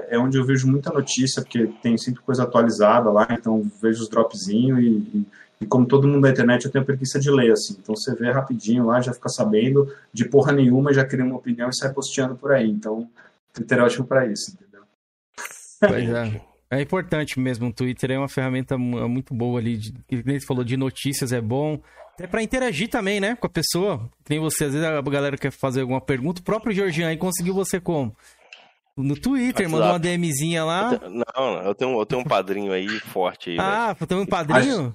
é, é onde eu vejo muita notícia, porque tem sempre coisa atualizada lá, então vejo os dropzinhos e, e, e como todo mundo da internet, eu tenho preguiça de ler, assim. Então você vê rapidinho lá, já fica sabendo de porra nenhuma, já cria uma opinião e sai posteando por aí. Então, Twitter é ótimo pra isso, entendeu? Pois é. É importante mesmo, o Twitter é uma ferramenta mu- muito boa ali, de, que nem você falou, de notícias é bom. Até pra interagir também, né, com a pessoa. Tem você, às vezes a galera quer fazer alguma pergunta, o próprio Georgian aí conseguiu você como? No Twitter, mandou uma. DMzinha lá. Eu te- Não, eu tenho, eu tenho um padrinho aí forte aí, velho. Ah, tem um padrinho?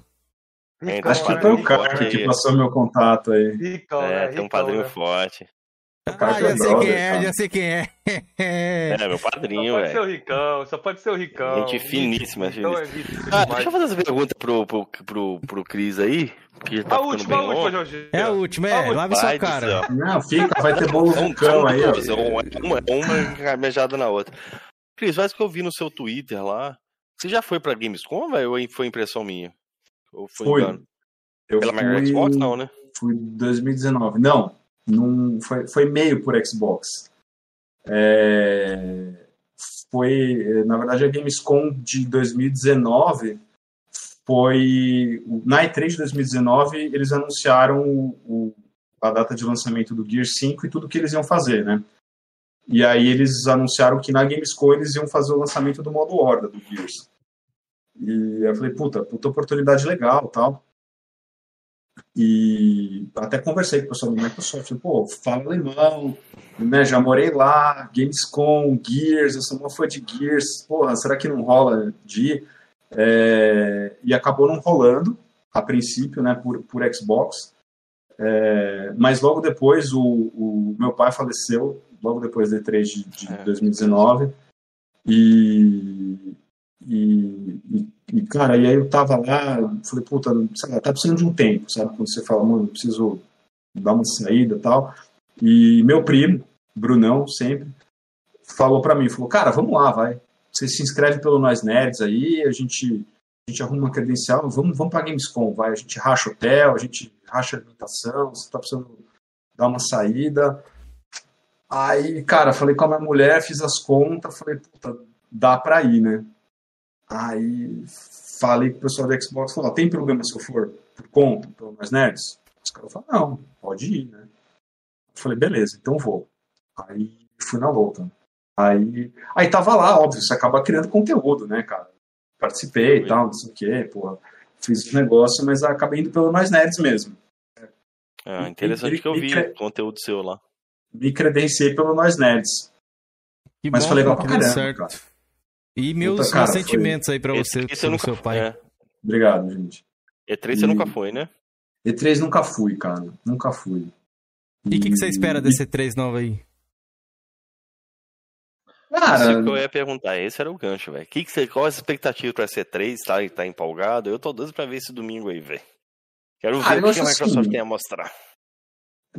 É, Acho que tem um foi o cara forte que passou meu contato aí. É, né? tem um padrinho né? forte. Ah, já sei quem é, já sei quem é. É, meu Só padrinho, pode ser o velho. Ricão, só pode ser o Ricão. Gente finíssima, Ricão é Ah, deixa eu fazer essa pergunta pro, pro, pro, pro Cris aí. Que tá A última, a última. Jorge. É a última, é. Lave sua do cara. Não, fica, vai ter bolo São vulcão aí, ó. duas, é uma, uma, engamejada na outra. Cris, faz que eu vi no seu Twitter lá. Você já foi pra Gamescom, velho? Ou foi impressão minha? Ou foi Fui. engano? Eu Pela fui- Xbox, não, né? Fui em 2019. Não, não foi, foi meio por Xbox. É, foi, na verdade, a Gamescom de 2019 foi. Na E3 de 2019, eles anunciaram o- o- a data de lançamento do Gear 5 e tudo que eles iam fazer, né? E aí eles anunciaram que na Gamescom eles iam fazer o lançamento do modo Horda do Gears. E eu falei, puta, puta oportunidade legal tal. E até conversei com o pessoal do Microsoft, falei, pô, fala alemão, né? Já morei lá, Gamescom, Gears, eu sou uma fã de Gears, porra, será que não rola de? É, e acabou não rolando, a princípio, né, por, por Xbox. É, mas logo depois o, o meu pai faleceu, logo depois da E3 de, de 2019. E, e, e, e, cara, e aí eu tava lá, falei, puta, sei lá, tá precisando de um tempo, sabe? Quando você fala, mano, preciso dar uma saída e tal. E meu primo, Brunão, sempre, falou pra mim, falou, cara, vamos lá, vai. Você se inscreve pelo Nós Nerds aí, a gente, a gente arruma uma credencial, vamos, vamos pra Gamescom, vai. A gente racha hotel, a gente racha alimentação, você tá precisando dar uma saída. Aí, cara, falei com a minha mulher, fiz as contas, falei, puta, dá pra ir, né? Aí falei com o pessoal do Xbox, falou, tem problema se eu for por conta, pelo Mais Nerds? Os caras falaram, não, pode ir, né? Eu falei, beleza, então vou. Aí fui na louca. Aí, aí tava lá, óbvio, você acaba criando conteúdo, né, cara? Participei e tal, não sei o quê, porra. Fiz os negócios, mas acabei indo pelo Mais Nerds mesmo. Ah, interessante E- que eu vi e- o conteúdo seu lá. Me credenciei pelo Nós Nerds. Que Mas bom, foi legal que pra caramba, certo. cara. E meus, Puta, cara, meus foi- sentimentos aí pra você, Esse sobre o nunca seu pai. É. Obrigado, gente. E3 você E- nunca foi, né? E3 nunca fui, cara. Nunca fui. E o que, que você espera desse E3 novo aí? Cara, Isso que eu ia perguntar, esse era o gancho, velho. Que que você, qual a expectativa pra C3? Tá, tá empolgado? Eu tô doido pra ver esse domingo aí, velho. Quero ver Ah, o que acho a Microsoft assim- tem a mostrar.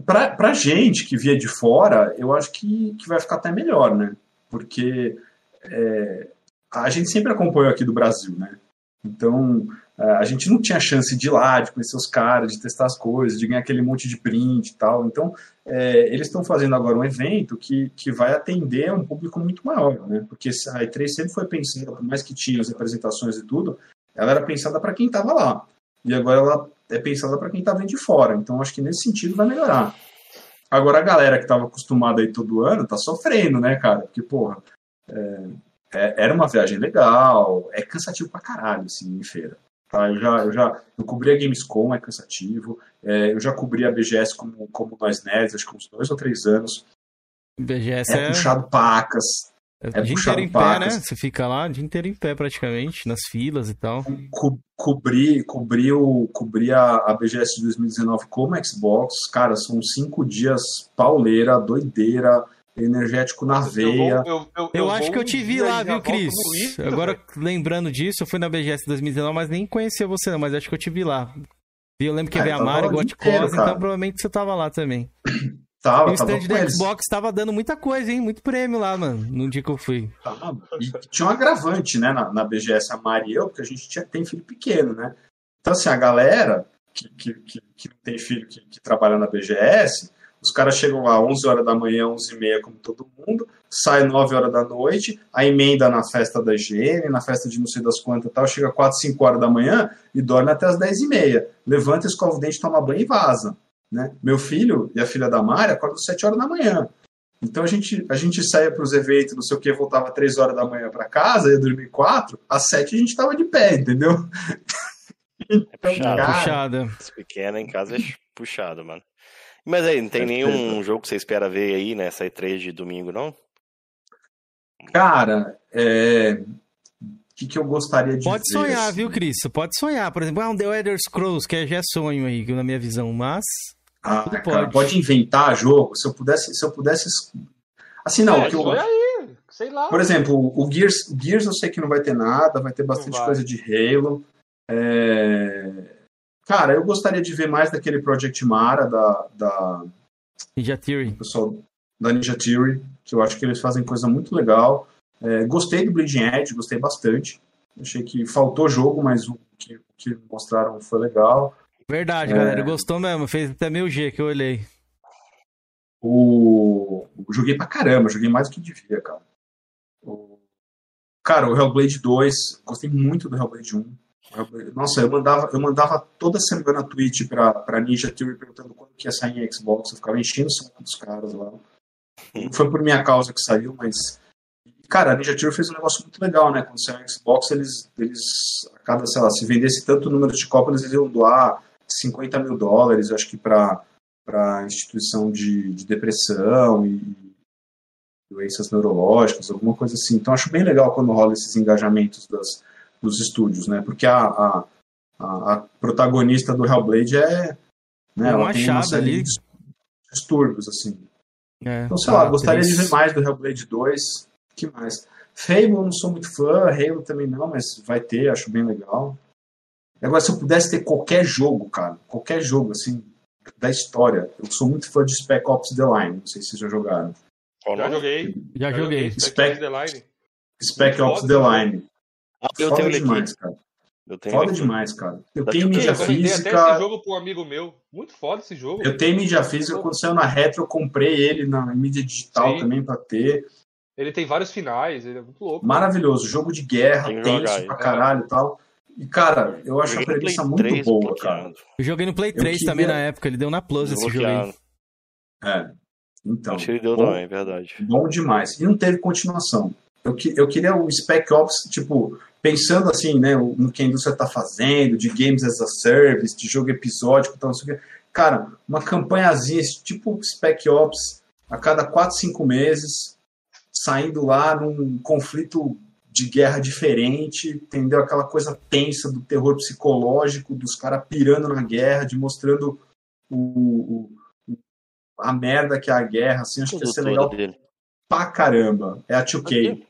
pra, pra gente que via de fora, eu acho que, que vai ficar até melhor, né? Porque é, a gente sempre acompanhou aqui do Brasil, né? Então, é, a gente não tinha chance de ir lá, de conhecer os caras, de testar as coisas, de ganhar aquele monte de print e tal. Então, é, eles estão fazendo agora um evento que, que vai atender um público muito maior, né? Porque a E3 sempre foi pensada, por mais que tinha as apresentações e tudo, ela era pensada para quem estava lá. E agora ela é pensada para quem está vendo de fora. Então, acho que nesse sentido vai melhorar. Agora, a galera que estava acostumada aí todo ano tá sofrendo, né, cara? Porque, porra, é, é- era uma viagem legal, é cansativo pra caralho, assim, em feira. Tá? Eu já, eu já eu cobri a Gamescom, é cansativo. É, eu já cobri a BGS como, como nós nerds, acho que uns dois ou três anos. BGS É, é, puxado pacas. é é dia puxado inteiro em pé, né? pacas. Você fica lá o dia inteiro em pé praticamente, nas filas e tal. Co cobri, cobri, o, cobri a, a BGS de 2019 como Xbox. Cara, são cinco dias pauleira, doideira, energético na veia. Eu, acho que eu te vi lá, viu, Cris? Agora, lembrando disso, eu fui na BGS 2019, mas nem conhecia você, não, mas acho que eu te vi lá. E eu lembro que É, veio a Mari, lá o dia Got inteiro, Close, então provavelmente você tava lá também. Tava, e o stand eles. Xbox tava dando muita coisa, hein? Muito prêmio lá, mano, no dia que eu fui. Tava. E tinha um agravante, né, na, na BGS, a Mari e eu, porque a gente tinha, tem filho pequeno, né? Então, assim, a galera que, que, que, que não tem filho que, que trabalha na BGS, os caras chegam lá 11 horas da manhã, 11 e meia, como todo mundo, sai 9 horas da noite, a emenda na festa da higiene, na festa de não sei das quantas e tal, chega 4, 5 horas da manhã e dorme até as 10 e meia. Levanta, escova o dente, toma banho e vaza. Né? Meu filho e a filha da Mari acordam às 7 horas da manhã. Então a gente, a gente saía para os eventos, não sei o que, voltava 3 horas da manhã para casa, ia dormir 4, às 7 a gente tava de pé, entendeu? É puxado. cara, Puxada. Esse pequeno em casa é puxado, mano. Mas aí, não tem nenhum jogo que você espera ver aí nessa E3 de domingo, não? Cara, é... o que, que eu gostaria de Pode ver? sonhar, assim? viu, Cris? Pode sonhar. Por exemplo, ah, um The Elder Scrolls, que já é sonho aí, na minha visão, mas. Ah, tudo cara, pode. pode inventar jogo. Se eu pudesse, se eu pudesse, assim não. É, que eu- aí, sei lá. por exemplo, o Gears, o Gears eu sei que não vai ter nada, vai ter bastante vai. coisa de Halo. É, Cara, eu gostaria de ver mais daquele Project Mara da, da Ninja Theory. pessoal da Ninja Theory, que eu acho que eles fazem coisa muito legal. É, gostei do Bleeding Edge, gostei bastante. Achei que faltou jogo, mas o que, que mostraram foi legal. Verdade, É. galera. Gostou mesmo. Fez até meio G que eu olhei. O... Joguei pra caramba, joguei mais do que devia, cara. O- Cara, o Hellblade 2, gostei muito do Hellblade 1. Nossa, eu mandava, eu mandava toda semana tweet pra, pra Ninja Theory perguntando quando que ia sair em Xbox. Eu ficava enchendo o saco dos caras lá. Não foi por minha causa que saiu, mas. Cara, a Ninja Theory fez um negócio muito legal, né? Quando saiu o Xbox, eles, eles, a cada, sei lá, se vendesse tanto número de cópias, eles iam doar 50 mil dólares, acho que pra, para instituição de, de depressão e doenças neurológicas, alguma coisa assim. Então acho bem legal quando rola esses engajamentos das, dos estúdios, né? Porque a, a, a, a protagonista do Hellblade é, né, É um ela tem uma série ali. de distúrbios assim. É, Então, sei tá, lá, gostaria de ver mais do Hellblade 2. que mais? Fable eu não sou muito fã, Halo também não, mas vai ter, acho bem legal. Agora, se eu pudesse ter qualquer jogo, cara, qualquer jogo, assim, da história, eu sou muito fã de Spec Ops The Line, não sei se vocês já jogaram. Já joguei. Já joguei. Spec- The Line. Spec Ops The Line. Ah, eu Foda tenho ele demais, aqui. cara. Eu tenho Foda aqui. demais, cara. Eu Tá tenho tipo mídia quê? Eu até esse física. jogo pro amigo meu. Muito foda esse jogo. Eu tenho mídia física. Quando saiu na retro, eu comprei ele na mídia digital Sim. também pra ter. Ele tem vários finais, ele é muito louco. Maravilhoso. Jogo de guerra, Tem jogar tenso aí. pra caralho e tal. E, cara, eu acho a Joguei no premissa muito 3, boa, cara. Eu joguei no Play Eu 3 também queria- na época, ele deu na Plus esse jogo aí. É. Então. Acho que ele deu bom, também, é verdade. bom demais. E não teve continuação. Eu, que- eu queria o Spec Ops, tipo, pensando assim, né, no que a indústria tá fazendo, de games as a service, de jogo episódico tal, não sei o quê. Cara, uma campanhazinha, tipo Spec Ops, a cada 4, 5 meses, saindo lá num conflito de guerra diferente, entendeu? Aquela coisa tensa do terror psicológico, dos caras pirando na guerra, de mostrando o, o- a merda que é a guerra, assim, acho que ia ser legal dele. pra caramba. É a 2K.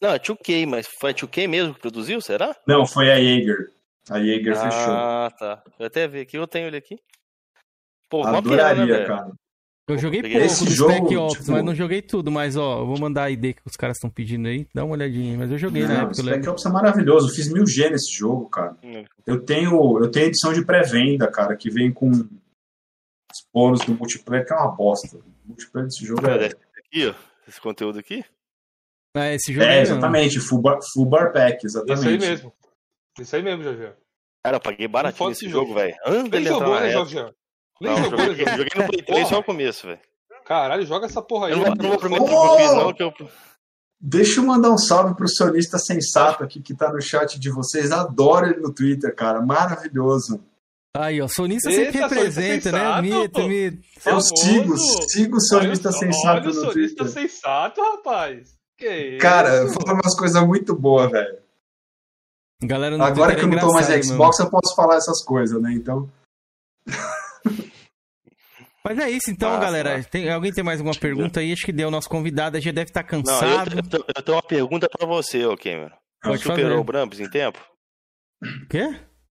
Não, é 2K, mas foi a 2K mesmo que produziu, será? Não, foi a Jaeger. A Jaeger fechou. Ah, tá. Eu até vi aqui, eu tenho ele aqui. Pô, Adoraria, né, velho? cara. Eu joguei Peguei pouco esse do jogo, Spec Ops, tipo- mas não joguei tudo. Mas, ó, eu vou mandar a ID que os caras estão pedindo aí. Dá uma olhadinha. Mas eu joguei na Não, época. Spec lembro. Ops é maravilhoso. Eu fiz mil G nesse jogo, cara. Hum. Eu tenho, eu tenho edição de pré-venda, cara, que vem com os bônus do multiplayer, que é uma bosta. O multiplayer desse jogo É aqui, ó. Esse conteúdo aqui? Ah, esse jogo É, não. exatamente, full bar, full bar pack, Isso aí exatamente. mesmo. Isso aí mesmo, Jorge. Cara, eu paguei baratinho esse jogo, jogo. velho. Nem jogou, né. Jorge? Nem Não, jogou, joguei, né, Jorge? joguei no Play 3 só no começo, velho. Caralho, joga essa porra aí. Eu não vou, prometer que eu fiz, não, que eu. Deixa eu mandar um salve pro sonista sensato aqui que tá no chat de vocês. Adoro ele no Twitter, cara. Maravilhoso. Aí, ó, sonista Eita, sempre representa, sonista né? sensato, Mito, mito. Eu sigo, sigo o sonista Olha sensato Olha no sonista Twitter. sensato, rapaz. Que Cara, isso? falando umas coisas muito boas, velho. Galera no Agora que eu não tô mais Xbox, eu posso falar essas coisas, né? Então. Mas é isso então, Massa, galera. Tem, alguém tem mais alguma pergunta aí? Acho que deu. Nosso convidado já deve estar Não, eu, cansado. eu, tô- eu tenho uma pergunta pra você, ô Cameron. Pode Superou fazer. o Brambis em tempo? Quê?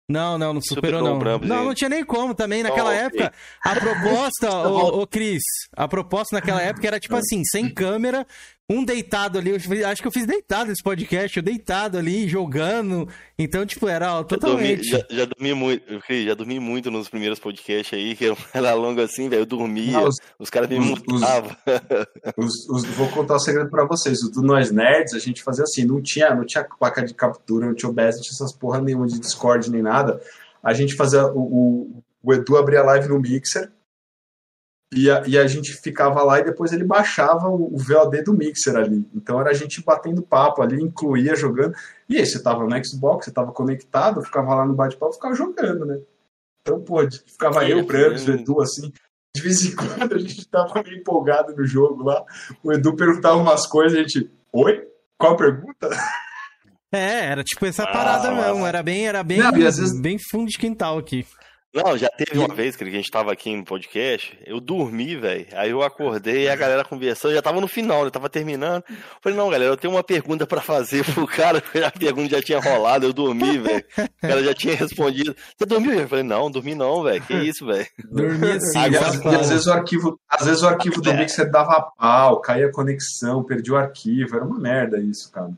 Não, não, não superou, Superou não. Brambis, não, hein? não tinha nem como também. Naquela Oh, época, a proposta, ô, ô Cris, a proposta naquela época era tipo assim, sem câmera, um deitado ali. Eu acho que eu fiz deitado esse podcast, eu deitado ali, jogando. Então, tipo, era ó, Já dormi, totalmente. já, já dormi muito, já dormi muito nos primeiros podcasts aí, que era longo assim, velho. Eu dormia, Não, os, os- caras me mutavam. Os- os- vou contar um segredo pra vocês. O do Nós Nerds, a gente fazia assim, não tinha, não tinha placa de captura, não tinha OBS, não tinha essas porra nenhuma de Discord nem nada. A gente fazia. O, o, o Edu abria a live no Mixer e a, e a gente ficava lá e depois ele baixava o, o VOD do Mixer ali. Então era a gente batendo papo ali, incluía jogando. E aí, você tava no Xbox, você tava conectado, ficava lá no bate-papo, ficava jogando, né? Então, pô, ficava eu, o Brams, o Edu, assim. De vez em quando a gente tava meio empolgado no jogo lá. O Edu perguntava umas coisas e a gente. Oi? Qual a pergunta? É, era tipo essa Ah, parada massa. mesmo. Era bem, era bem, Não, às vezes- bem fundo de quintal aqui. Não, já teve uma vez que a gente tava aqui no podcast, eu dormi, velho. Aí eu acordei e a galera conversando, já tava no final, né? Tava terminando. Falei, não, galera, eu tenho uma pergunta pra fazer pro cara, a pergunta já tinha rolado, eu dormi, velho. O cara já tinha respondido. Você dormiu? Eu falei, não, dormi não, velho. Que isso, velho. Dormi assim, E, às, e vezes o arquivo, às vezes o arquivo do É. Mixer dava pau, caía a conexão, perdia o arquivo. Era uma merda isso, cara.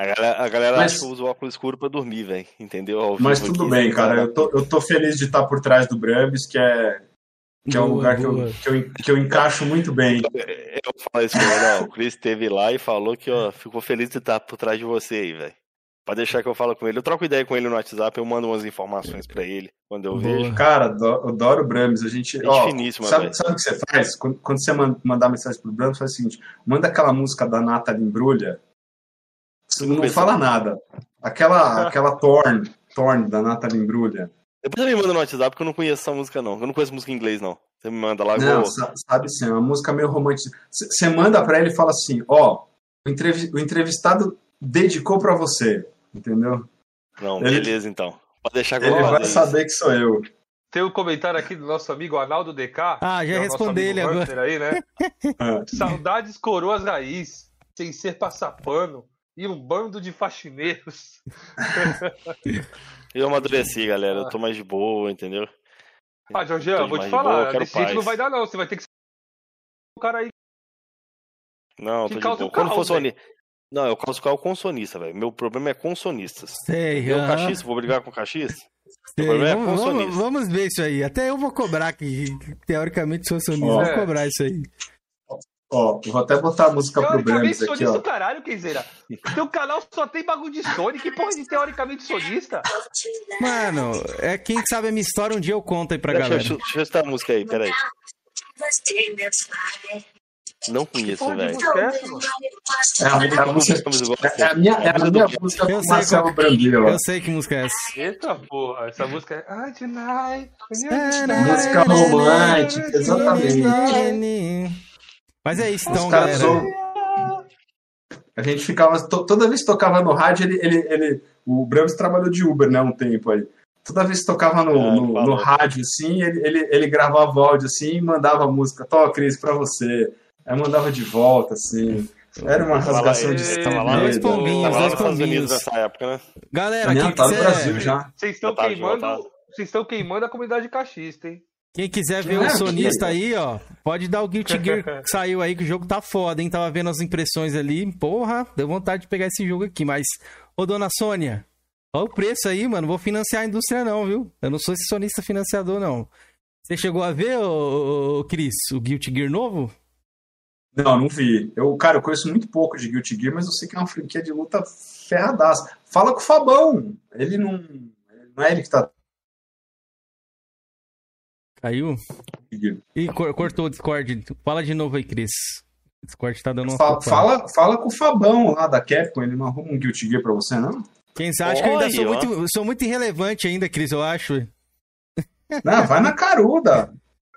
A galera, a galera Mas- acha que eu uso óculos escuro pra dormir, velho. Entendeu? Ao Mas tudo aqui, bem, cara. nada. Eu tô, eu tô feliz de estar por trás do Brambis, que é, que é um Boa, lugar que eu, que, eu, que eu encaixo muito bem. Eu falo isso com ele, ó. O Chris esteve lá e falou que, ó, ficou feliz de estar por trás de você aí, velho. Pra deixar que eu falo com ele. Eu troco ideia com ele no WhatsApp, eu mando umas informações pra ele quando eu Boa. vejo. Cara, ado- adoro o Brambis. A gente. Gente Ó, finíssima, sabe, sabe o que você faz? Quando, quando você man- mandar mensagem pro Brambis, faz o seguinte: manda aquela música da Nathalie Embrulha. Você não Começou. fala nada. Aquela, aquela Torn, Torn da Nathalie Embrulha. Depois você me manda no WhatsApp, porque eu não conheço essa música, não. Eu não conheço música em inglês, não. Você me manda lá, eu Não, vou... sa- sabe sim, é uma música meio romântica. Você manda pra ele e fala assim: ó, o, entrevi- o entrevistado dedicou pra você, entendeu? Não, Ele- beleza, então. Pode deixar Ele vai saber que sou eu. Tem um comentário aqui do nosso amigo Arnaldo DK. Ah, já é respondi ele agora. Aí, né? Ah, Saudades coroas raiz, sem ser passapano e um bando de faxineiros. Eu amadureci, galera. Eu tô mais de boa, entendeu? Ah, Jorge, Tô vou te boa, falar, eu quero desse jeito não vai dar não, você vai ter que ser o cara aí. Não, Que tô de boa. Quando caos, for soni... Não, eu posso ficar o consonista, velho. Meu problema é consonistas. Sei, Eu, cachista, vou brigar com cachista? Sei, Meu problema é vamos, vamos- consonista. vamos ver isso aí. Até eu vou cobrar, que teoricamente sou sonista, Ó. vou É. cobrar isso aí. Ó, vou até botar a música pro Teoricamente Brambis aqui, sonista ó. caralho, Kenzeira. Teu canal só tem bagulho de Sony, que porra de teoricamente sonista? Mano, é quem sabe a minha história, um dia eu conto aí pra Deixa, galera. deixa, deixa eu citar a música aí, peraí. Não conheço, velho. é? É a, é música, é a minha, é a minha música Eu com sei Marcelo qual- Brambila. Eu sei que música é essa. Eita porra, essa música é. Ah, tonight. Música romântica, exatamente. Mas é isso então, galera. A gente ficava. to- toda vez que tocava no rádio, ele, ele, ele- o Brahms trabalhou de Uber, né? Um tempo aí. Toda vez que tocava no, É, no, no rádio, assim, ele, ele, ele gravava o áudio assim e mandava a música, Tó, Cris, pra você. Aí mandava de volta, assim. Era uma rasgação de ele tava lá, Dois pombinhos, dois pombinhos. nessa época, né? Galera, Não, quem tá no quiser, Brasil já. Vocês estão tá, queimando. tá. Vocês estão queimando a comunidade cachista, hein? Quem quiser ver É, o sonista aí, ó, pode dar o Guilty Gear que saiu aí, que o jogo tá foda, hein? Tava vendo as impressões ali. Porra, deu vontade de pegar esse jogo aqui, mas. Ô, dona Sônia, olha o preço aí, mano. Vou financiar a indústria, não, viu? Eu não sou esse sonista financiador, não. Você chegou a ver, ô, ô, ô, Cris, o Guilty Gear novo? Não, não vi. Eu, cara, eu conheço muito pouco de Guilty Gear, mas eu sei que é uma franquia de luta ferradaça. Fala com o Fabão. Ele não. Não é ele que tá. Caiu? Ih, cor- cortou o Discord. Fala de novo aí, Cris. O Discord tá dando uma. Fala, fala, fala com o Fabão lá da Capcom. Ele não arruma um Guilty Gear pra você, não? Quem sabe? Acho que eu ainda sou muito, sou muito irrelevante ainda, Cris, eu acho. Não, vai na caruda.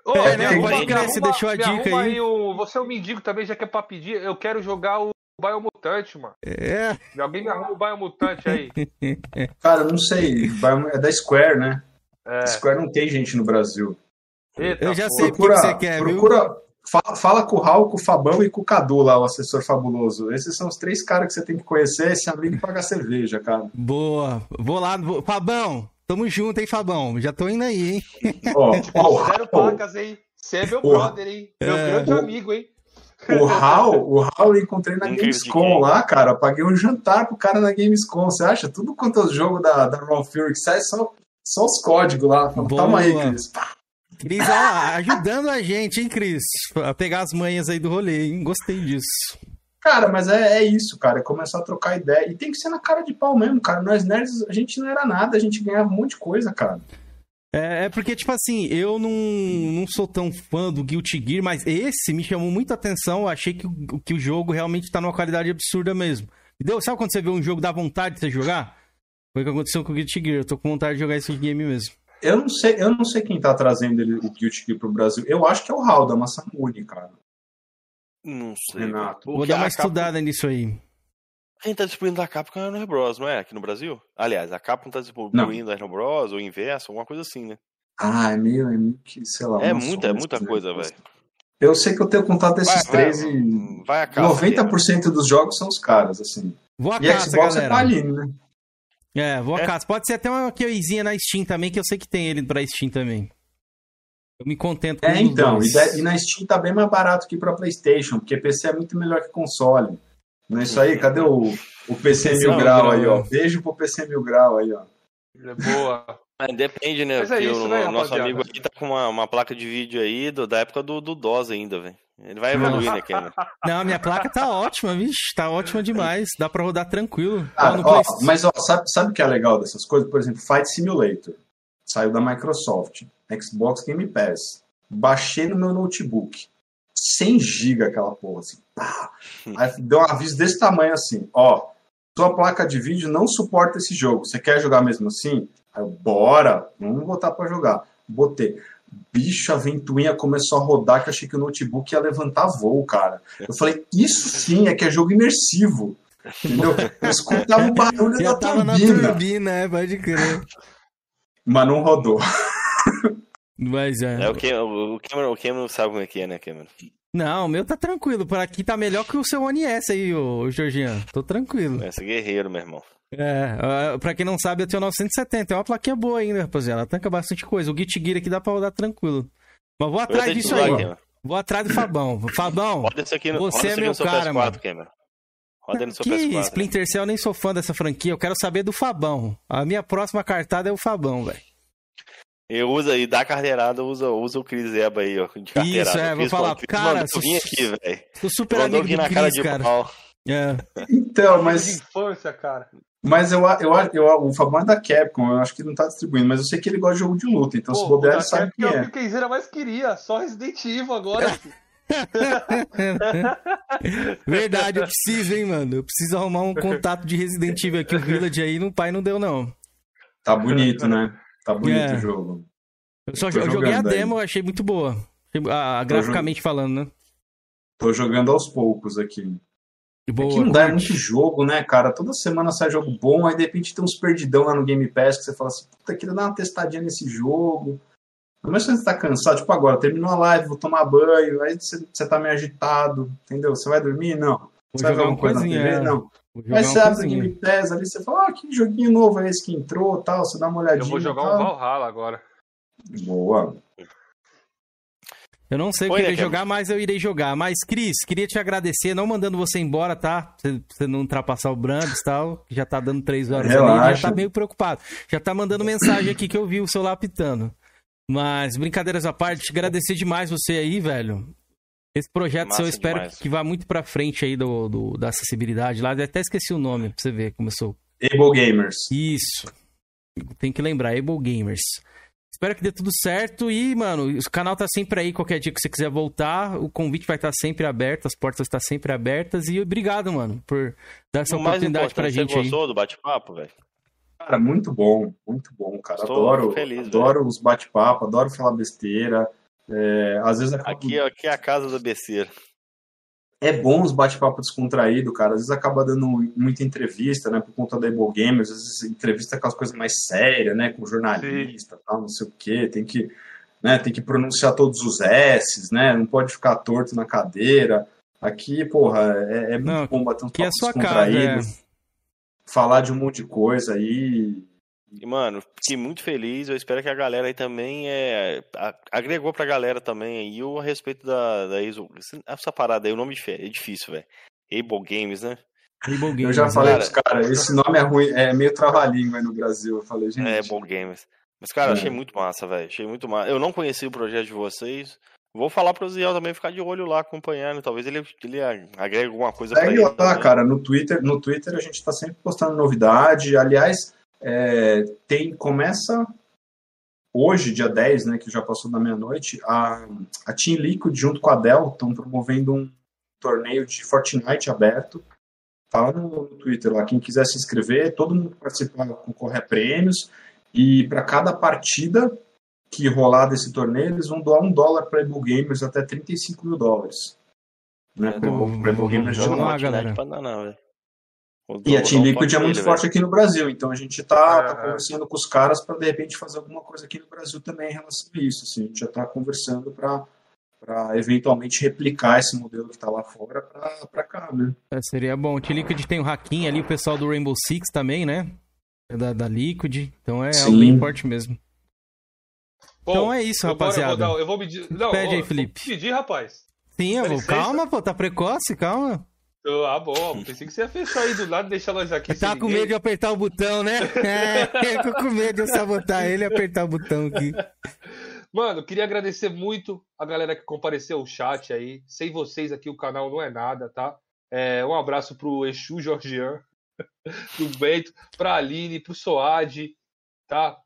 Ô, É, né, pode crer, você deixou a dica arruma aí. o- Você é um mendigo também, já que é pra pedir. Eu quero jogar o Biomutante, mano. É. Alguém me arruma o Biomutante aí. Cara, eu não sei. É da Square, né? É. Square não tem gente no Brasil. Eita, Eu já sei o que Procura, você quer, viu? procura, Fala, fala com o Raul, com o Fabão e com o Cadu lá, o assessor fabuloso. Esses são os três caras que você tem que conhecer. Esse amigo paga cerveja, cara. Boa. Vou lá. Vou... Fabão, tamo junto, hein, Fabão? Já tô indo aí, hein? Ó, ó, o Zero Raul- placas, hein? Você é meu brother, hein? Meu É. grande O- amigo, hein? O Raul, o Raul eu encontrei na Gamescom lá, cara. Paguei um jantar pro cara na Gamescom. Você acha? Tudo quanto é o jogo da, da Raw Fury que sai, só, só os códigos lá. Boa. Toma aí, Cris. Cris, ó, ajudando a gente, hein, Cris? A pegar as manhas aí do rolê, hein? Gostei disso. Cara, mas é, é isso, cara. É começar a trocar ideia. E tem que ser na cara de pau mesmo, cara. Nós nerds, a gente não era nada, a gente ganhava um monte de coisa, cara. É, é porque, tipo assim, eu não, não sou tão fã do Guilty Gear, mas esse me chamou muita atenção. Eu achei que, o- que o jogo realmente tá numa qualidade absurda mesmo. Entendeu? Sabe quando você vê um jogo dá vontade de você jogar? Foi o que aconteceu com o Guilty Gear. Eu tô com vontade de jogar esse game mesmo. Eu não sei, eu não sei quem tá trazendo ele, o Guilty Gear pro Brasil. Eu acho que é o Raul da Massamune, cara. Não sei. Renato. Vou dar uma a Capcom- estudada nisso aí. Quem tá distribuindo a Capcom é a Warner Bros, não é? Aqui no Brasil? Aliás, a Capcom tá distribuindo a Warner Bros, ou o inverso, alguma coisa assim, né? Ah, é meio, é meio que, sei lá. É uma muita, é muita coisa, velho. Eu sei que eu tenho contato desses Vai, vai, três e Vai a casa. 90% dos jogos são os caras, assim. Vou a E casa, Xbox é galera. pra Aline, né? É, vou É? Pode ser até uma keyzinha na Steam também, que eu sei que tem ele pra Steam também. Eu me contento com É, então. E, e na Steam tá bem mais barato que pra PlayStation, porque PC é muito melhor que console. Não é isso aí? Cadê o, o PC PC Mil Grau Grau, aí, ó? Beijo pro PC Mil Grau aí, ó. É boa. Mas depende, né? Mas é isso, o né, nosso rapaziada? amigo aqui tá com uma, uma placa de vídeo aí do- da época do, do DOS ainda, velho. Ele vai evoluir, né, Cameron? Não, a minha placa tá ótima, vixe. Tá ótima demais. Dá pra rodar tranquilo. Cara, no ó, mas ó, sabe, sabe o que é legal dessas coisas? Por exemplo, Fight Simulator. Saiu da Microsoft. Xbox Game Pass. Baixei no meu notebook. 100 GB aquela porra, assim. Pá. Aí deu um aviso desse tamanho assim, ó. Sua placa de vídeo não suporta esse jogo. Você quer jogar mesmo assim? Aí eu, bora, vamos botar pra jogar. Botei. Bicho, a ventoinha começou a rodar que eu achei que o notebook ia levantar voo, cara. Eu falei, isso sim é que é jogo imersivo. Entendeu? Eu escutava o barulho Já da tava na turbina. turbina, é, pode crer. Mas não rodou. Mas é. É o Cameron, o Cameron, o Cameron sabe como é que é, né, Cameron? Não, o meu tá tranquilo. Por aqui tá melhor que o seu One S aí, ô Georgiano. Tô tranquilo. Esse é guerreiro, meu irmão. É, ah, pra quem não sabe, eu tenho 970. É uma plaquinha boa ainda, rapaziada. Ela tanca bastante coisa. O Git Gear aqui dá pra rodar tranquilo. Mas vou atrás disso lá, aí. Cameron. Vou atrás do Fabão. Fabão, no, Você é meu no seu cara, PS4, mano. Roda no seu que PS4. Splinter Cell, eu nem sou fã dessa franquia. Eu quero saber do Fabão. A minha próxima cartada é o Fabão, velho. Eu uso aí, dá carteirada, usa, usa o Cris Eba aí, ó, de carteirada. Isso, é, vou falar, falou, Cris cara, mandou sou- vir aqui, velho. Sou super amigo do na cara Cris, de cara. pau. É. Então, mas, infância, cara. Mas eu, eu, eu, o Fabão é da Capcom, eu acho que não tá distribuindo, mas eu sei que ele gosta de jogo de luta, então se Pô, bobear, o ele sabe quem é o que quem Zera mais queria. Só Resident Evil agora. Verdade, eu preciso, hein, mano. Eu preciso arrumar um contato de Resident Evil aqui. O Village aí, no pai não deu, não. Tá bonito, né? Tá bonito É. o jogo. Eu só eu joguei a aí. demo, eu achei muito boa. Ah, graficamente falando, né? Tô jogando aos poucos aqui. Boa, Aqui não dá, é curte. muito jogo, né, cara? Toda semana sai jogo bom, aí de repente tem uns perdidão lá no Game Pass que você fala assim, puta, queria dar uma testadinha nesse jogo. Mas quando você tá cansado, tipo agora, terminou a live, vou tomar banho, aí você, você tá meio agitado, entendeu? Você vai dormir? Não. Você vai ver alguma uma coisa na TV? é. Não. Vou Aí você abre o. Game Pass ali, você fala, ah, que joguinho novo é esse que entrou tal, você dá uma olhadinha. Eu vou jogar e um tal. Valhalla agora. Boa. Eu não sei o que né, irei Cameron? jogar, mas eu irei jogar. Mas, Cris, queria te agradecer, não mandando você embora, tá? Pra Você, você não ultrapassar o Brandes e tal, que já tá dando três horas ali, Relaxa. já tá meio preocupado. Já tá mandando mensagem aqui que eu vi o celular apitando. Mas, brincadeiras à parte, agradecer demais você aí, velho. Esse projeto Massa seu, eu espero demais. que vá muito pra frente aí do, do- da acessibilidade lá. Eu até esqueci o nome, pra você ver como eu sou. Able Gamers. Isso. Tem que lembrar, Able Gamers. Espero que dê tudo certo e, mano, o canal tá sempre aí. Qualquer dia que você quiser voltar, o convite vai estar sempre aberto, as portas estão sempre abertas. E obrigado, mano, por dar essa o oportunidade pra gente você aí. gostou do bate-papo, velho? Cara, muito bom, muito bom, cara. Estou adoro feliz, adoro os bate-papo, adoro falar besteira. É, às vezes acaba- Aqui, aqui é a casa da besteira. É bom os bate-papo descontraído, cara. Às vezes acaba dando muita entrevista, né? Por conta da Able Gamers, às vezes entrevista com as coisas mais sérias, né? Com jornalista, tal, não sei o quê. Tem que, né, tem que pronunciar todos os S's, né? Não pode ficar torto na cadeira. Aqui, porra, é, é muito Não, bom bater um Que é a papo sua casa, descontraído, é. falar de um monte de coisa aí. E, mano, fiquei muito feliz. Eu espero que a galera aí também é, a- agregou pra galera também aí o a respeito da, da ISO. Essa parada aí, o nome é difícil, velho. Able Games, né? Able Eu Gamers, já falei né? pros caras, esse nome é ruim, é meio trava-língua aí no Brasil. Eu falei, gente. É, Able Games. Mas, cara, É. achei muito massa, velho. Achei muito massa. Eu não conheci o projeto de vocês. Vou falar pro Ziel também ficar de olho lá, acompanhando. Talvez ele, ele agrega alguma coisa pra Segue ele. lá, também. cara, no Twitter. No Twitter a gente está sempre postando novidade. Aliás, é, tem começa hoje, dia 10, né, que já passou da meia-noite, a, a Team Liquid junto com a Dell estão promovendo um torneio de Fortnite aberto. Tá lá no, no Twitter lá, quem quiser se inscrever, todo mundo participar concorre a prêmios e para cada partida que rolar desse torneio, eles vão doar um dólar para Able Gamers até 35 mil dólares. Né, pra Able- pra Able Gamers de Vamos lá, lá. galera. Pra danar, velho. Vou E a Team Liquid é muito forte velho. aqui no Brasil, então a gente tá, tá Ah. conversando com os caras para de repente fazer alguma coisa aqui no Brasil também em relação a isso. Assim, a gente já tá conversando para para eventualmente replicar esse modelo que tá lá fora para cá, né? É, seria bom. O T-Liquid tem o Hakim ali, o pessoal do Rainbow Six também, né? É da, da Liquid. Então é algo Sim. bem forte mesmo. Bom, Então é isso, rapaziada. Eu vou, dar- eu vou pedir. Não, Pede aí, Felipe. vou pedir, rapaz. Sim, eu vou. Calma, pô, tá precoce, calma. Ah, bom. Pensei que você ia fechar aí do lado e deixar nós aqui. Tá com ninguém. medo de apertar o botão, né? É, tô com medo de eu sabotar ele e apertar o botão aqui. Mano, queria agradecer muito a galera que compareceu ao chat aí. Sem vocês aqui o canal não é nada, tá? É, um abraço pro Exu Georgian, pro Bento, pra Aline, pro Soad, tá?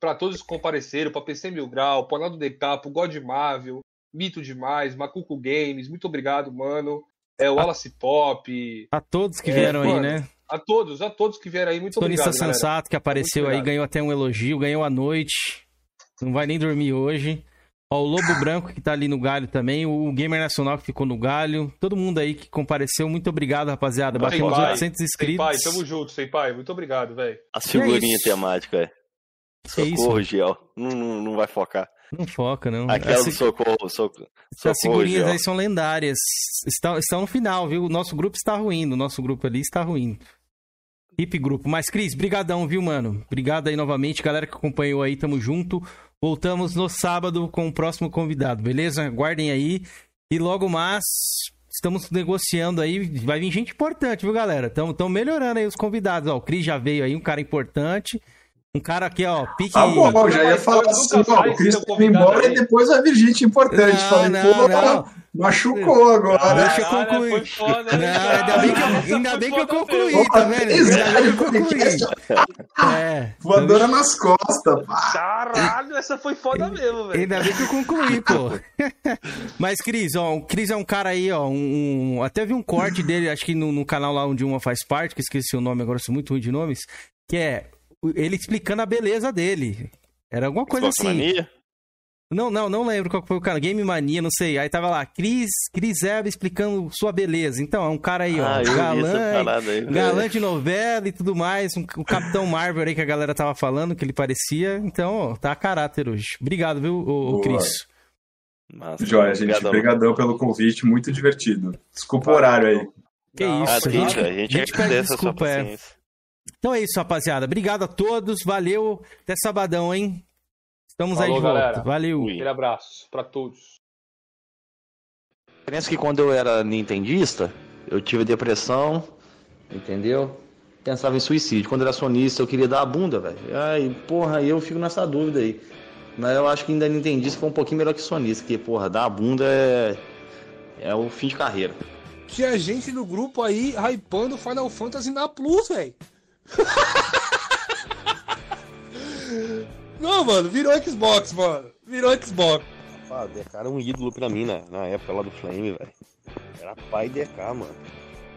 Pra todos que compareceram, pra PC Mil Grau, pro Arnaldo DK, pro God Marvel, Mito Demais, Macuco Games, muito obrigado, mano. É, o Wallace Pop. A todos que É, vieram aí, mano, né? A todos, a todos que vieram aí, muito Sonista obrigado. galera. Sensato que apareceu Muito aí, obrigado. ganhou até um elogio, ganhou a noite. Não vai nem dormir hoje. Ó, o Lobo Branco que tá ali no galho também, o Gamer Nacional que ficou no galho, todo mundo aí que compareceu, muito obrigado, rapaziada. Batemos Senpai, 800 inscritos. Senpai, tamo junto, Senpai. Muito obrigado, velho. As figurinhas É isso. temáticas, é. Que isso? Socorro, Giel. Não, não, não vai focar. Não foca, não. Aquela Essa- do socorro, socorro. Socorro, figurinhas aí são lendárias. Estão, estão no final, viu? O nosso grupo está ruindo. O nosso grupo ali está ruindo. Hip grupo. Mas, Cris, brigadão, viu, mano? Obrigado aí novamente. Galera que acompanhou aí, tamo junto. Voltamos no sábado com o próximo convidado, beleza? Aguardem aí. E logo mais, estamos negociando aí. Vai vir gente importante, viu, galera? Estão melhorando aí os convidados. Ó, o Cris já veio aí, um cara importante. Um cara aqui, ó, pique... Ah, bom, já ia falar assim, ó, o Cris seu tá convidado embora aí. e depois vai vir gente importante. Não, Falei, não, pô, não. machucou agora. Deixa eu concluir. foi foda, hein, Não, ainda bem que eu, ainda foi bem que eu concluí, tá vendo? Ainda bem que eu concluí. É. Voadora nas costas. pá. Caralho, essa foi foda mesmo, velho. Ainda bem que eu concluí, pô. Mas, Cris, ó, o Cris é um cara aí, ó, um, até vi um corte dele, acho que no, no canal lá onde uma faz parte, que esqueci o nome agora, sou muito ruim de nomes, que é ele explicando a beleza dele. Era alguma coisa Xbox assim. Mania? Não, não, não lembro qual que foi o cara. Game Mania, não sei. Aí tava lá, Cris, Cris Eva explicando sua beleza. Então, é um cara aí, ó. Ah, essa galã, aí, galã de novela e tudo mais. Um, o Capitão Marvel aí que a galera tava falando, que ele parecia. Então, ó, tá a caráter hoje. Obrigado, viu, ô Boa. Cris? Joia, gente. Obrigadão pelo convite, muito divertido. Desculpa o horário aí. Que Ah, isso, tem, a gente, pede agradece a sua desculpa, é. Então é isso, rapaziada. Obrigado a todos. Valeu. Até sabadão, hein? Estamos aí Falou, de volta. galera. Valeu. Aquele abraço pra todos. é que quando eu era nintendista, eu tive depressão, entendeu? Pensava em suicídio. Quando eu era sonista, eu queria dar a bunda, velho. Ai, porra, eu fico nessa dúvida aí. Mas eu acho que ainda nintendista foi um pouquinho melhor que sonista, porque, porra, dar a bunda é. É o fim de carreira. Tinha gente no grupo aí hypando Final Fantasy na Plus, velho. Não, mano, virou Xbox, mano. Virou Xbox. Ah, DK era um ídolo pra mim na, na época lá do Flame, velho. Era pai DK, mano.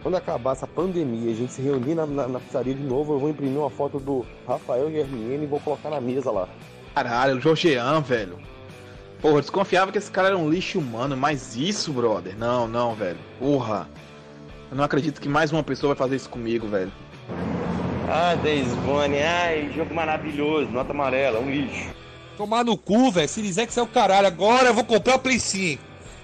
Quando acabar essa pandemia, a gente se reunir na, na, na pizzaria de novo, eu vou imprimir uma foto do Rafael Guerriene e vou colocar na mesa lá. Caralho, o Jorgean, velho. Porra, eu desconfiava que esse cara era um lixo humano, mas isso, brother. Não, não, velho. Porra. Eu não acredito que mais uma pessoa vai fazer isso comigo, velho. Ah, Days Gone, ai, jogo maravilhoso, nota amarela, um lixo. Tomar no cu, velho. Series X é o caralho. Agora eu vou comprar o Play 5.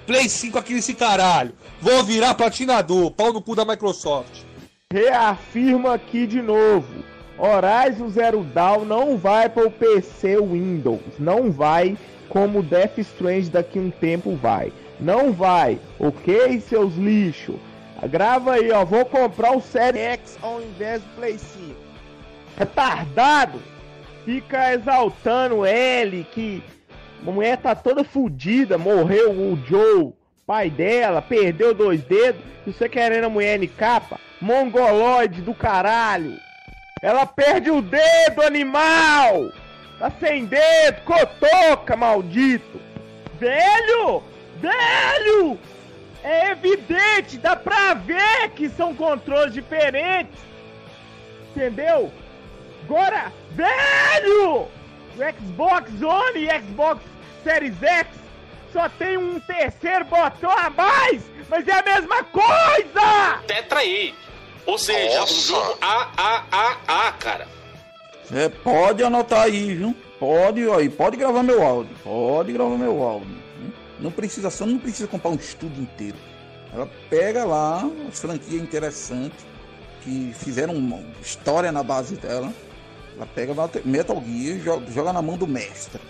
Play 5 aqui nesse caralho. Vou virar platinador. Pau no cu da Microsoft. Reafirma aqui de novo. Horizon Zero Dawn não vai para o PC Windows. Não vai como Death Strange daqui um tempo vai. Não vai, ok, seus lixos? Grava aí, ó. Vou comprar o Série X ao invés do Play 5. Retardado! Fica exaltando ele que a mulher tá toda fodida, morreu o Joe, pai dela, perdeu dois dedos, você querendo a mulher em capa? Mongoloide do caralho! Ela perde o dedo, animal! Tá sem dedo, cotoca, maldito! Velho! Velho! É evidente, dá pra ver que são controles diferentes! Entendeu? Agora, velho! O Xbox One e Xbox Series X só tem um terceiro botão a mais, mas é a mesma coisa! Tetra aí. Ou seja, um jogo AAAA, cara. É, pode anotar aí, viu? Pode, aí, pode gravar meu áudio. Pode gravar meu áudio. Não precisa, só não precisa comprar um estudo inteiro. Ela pega lá as franquias interessantes que fizeram história na base dela. Ela pega Metal Gear, joga na mão do mestre.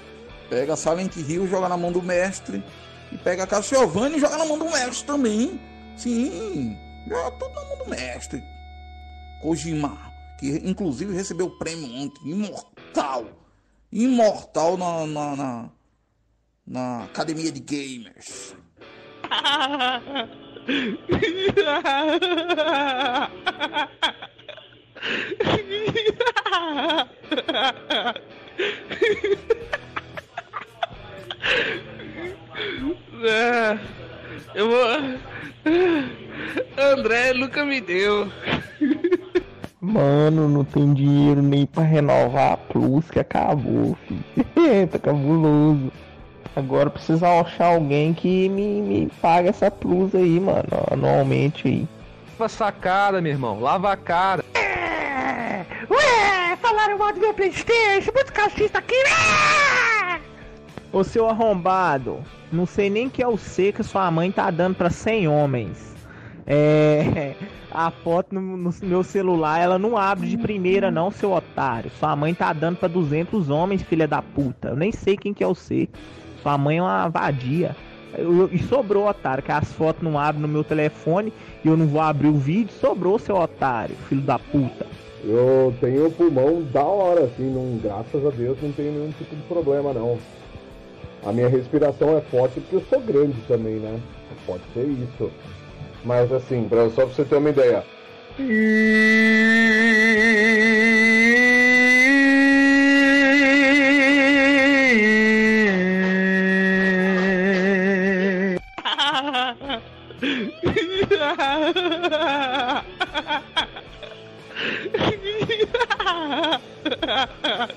Pega Silent Hill, joga na mão do mestre. E pega Castlevania e joga na mão do mestre também. Sim, joga tudo na mão do mestre. Kojima, que inclusive recebeu o prêmio ontem, imortal. Imortal na, na, na, na Academia de Gamers. É, eu vou. André nunca me deu. Mano, não tem dinheiro nem pra renovar a Plus que acabou, filho. tá cabuloso. Agora precisa achar alguém que me, me paga essa Plus aí, mano, anualmente aí. Lava sacada, meu irmão. Lava a cara. Ué, falaram mal do meu Playstation, muito calcista aqui. né? Ô seu arrombado, não sei nem que é o C que sua mãe tá dando pra 100 homens. É. A foto no, no meu celular, ela não abre de primeira, não, seu otário. Sua mãe tá dando pra 200 homens, filha da puta. Eu nem sei quem que é o C. Sua mãe é uma vadia. Eu- e sobrou, otário, que as fotos não abrem no meu telefone e eu não vou abrir o vídeo. Sobrou, seu otário, filho da puta. Eu tenho pulmão da hora, assim, não, graças a Deus não tenho nenhum tipo de problema não. A minha respiração é forte porque eu sou grande também, né? Pode ser isso. Mas assim, pra, só pra você ter uma ideia. Ha Ha ha ha!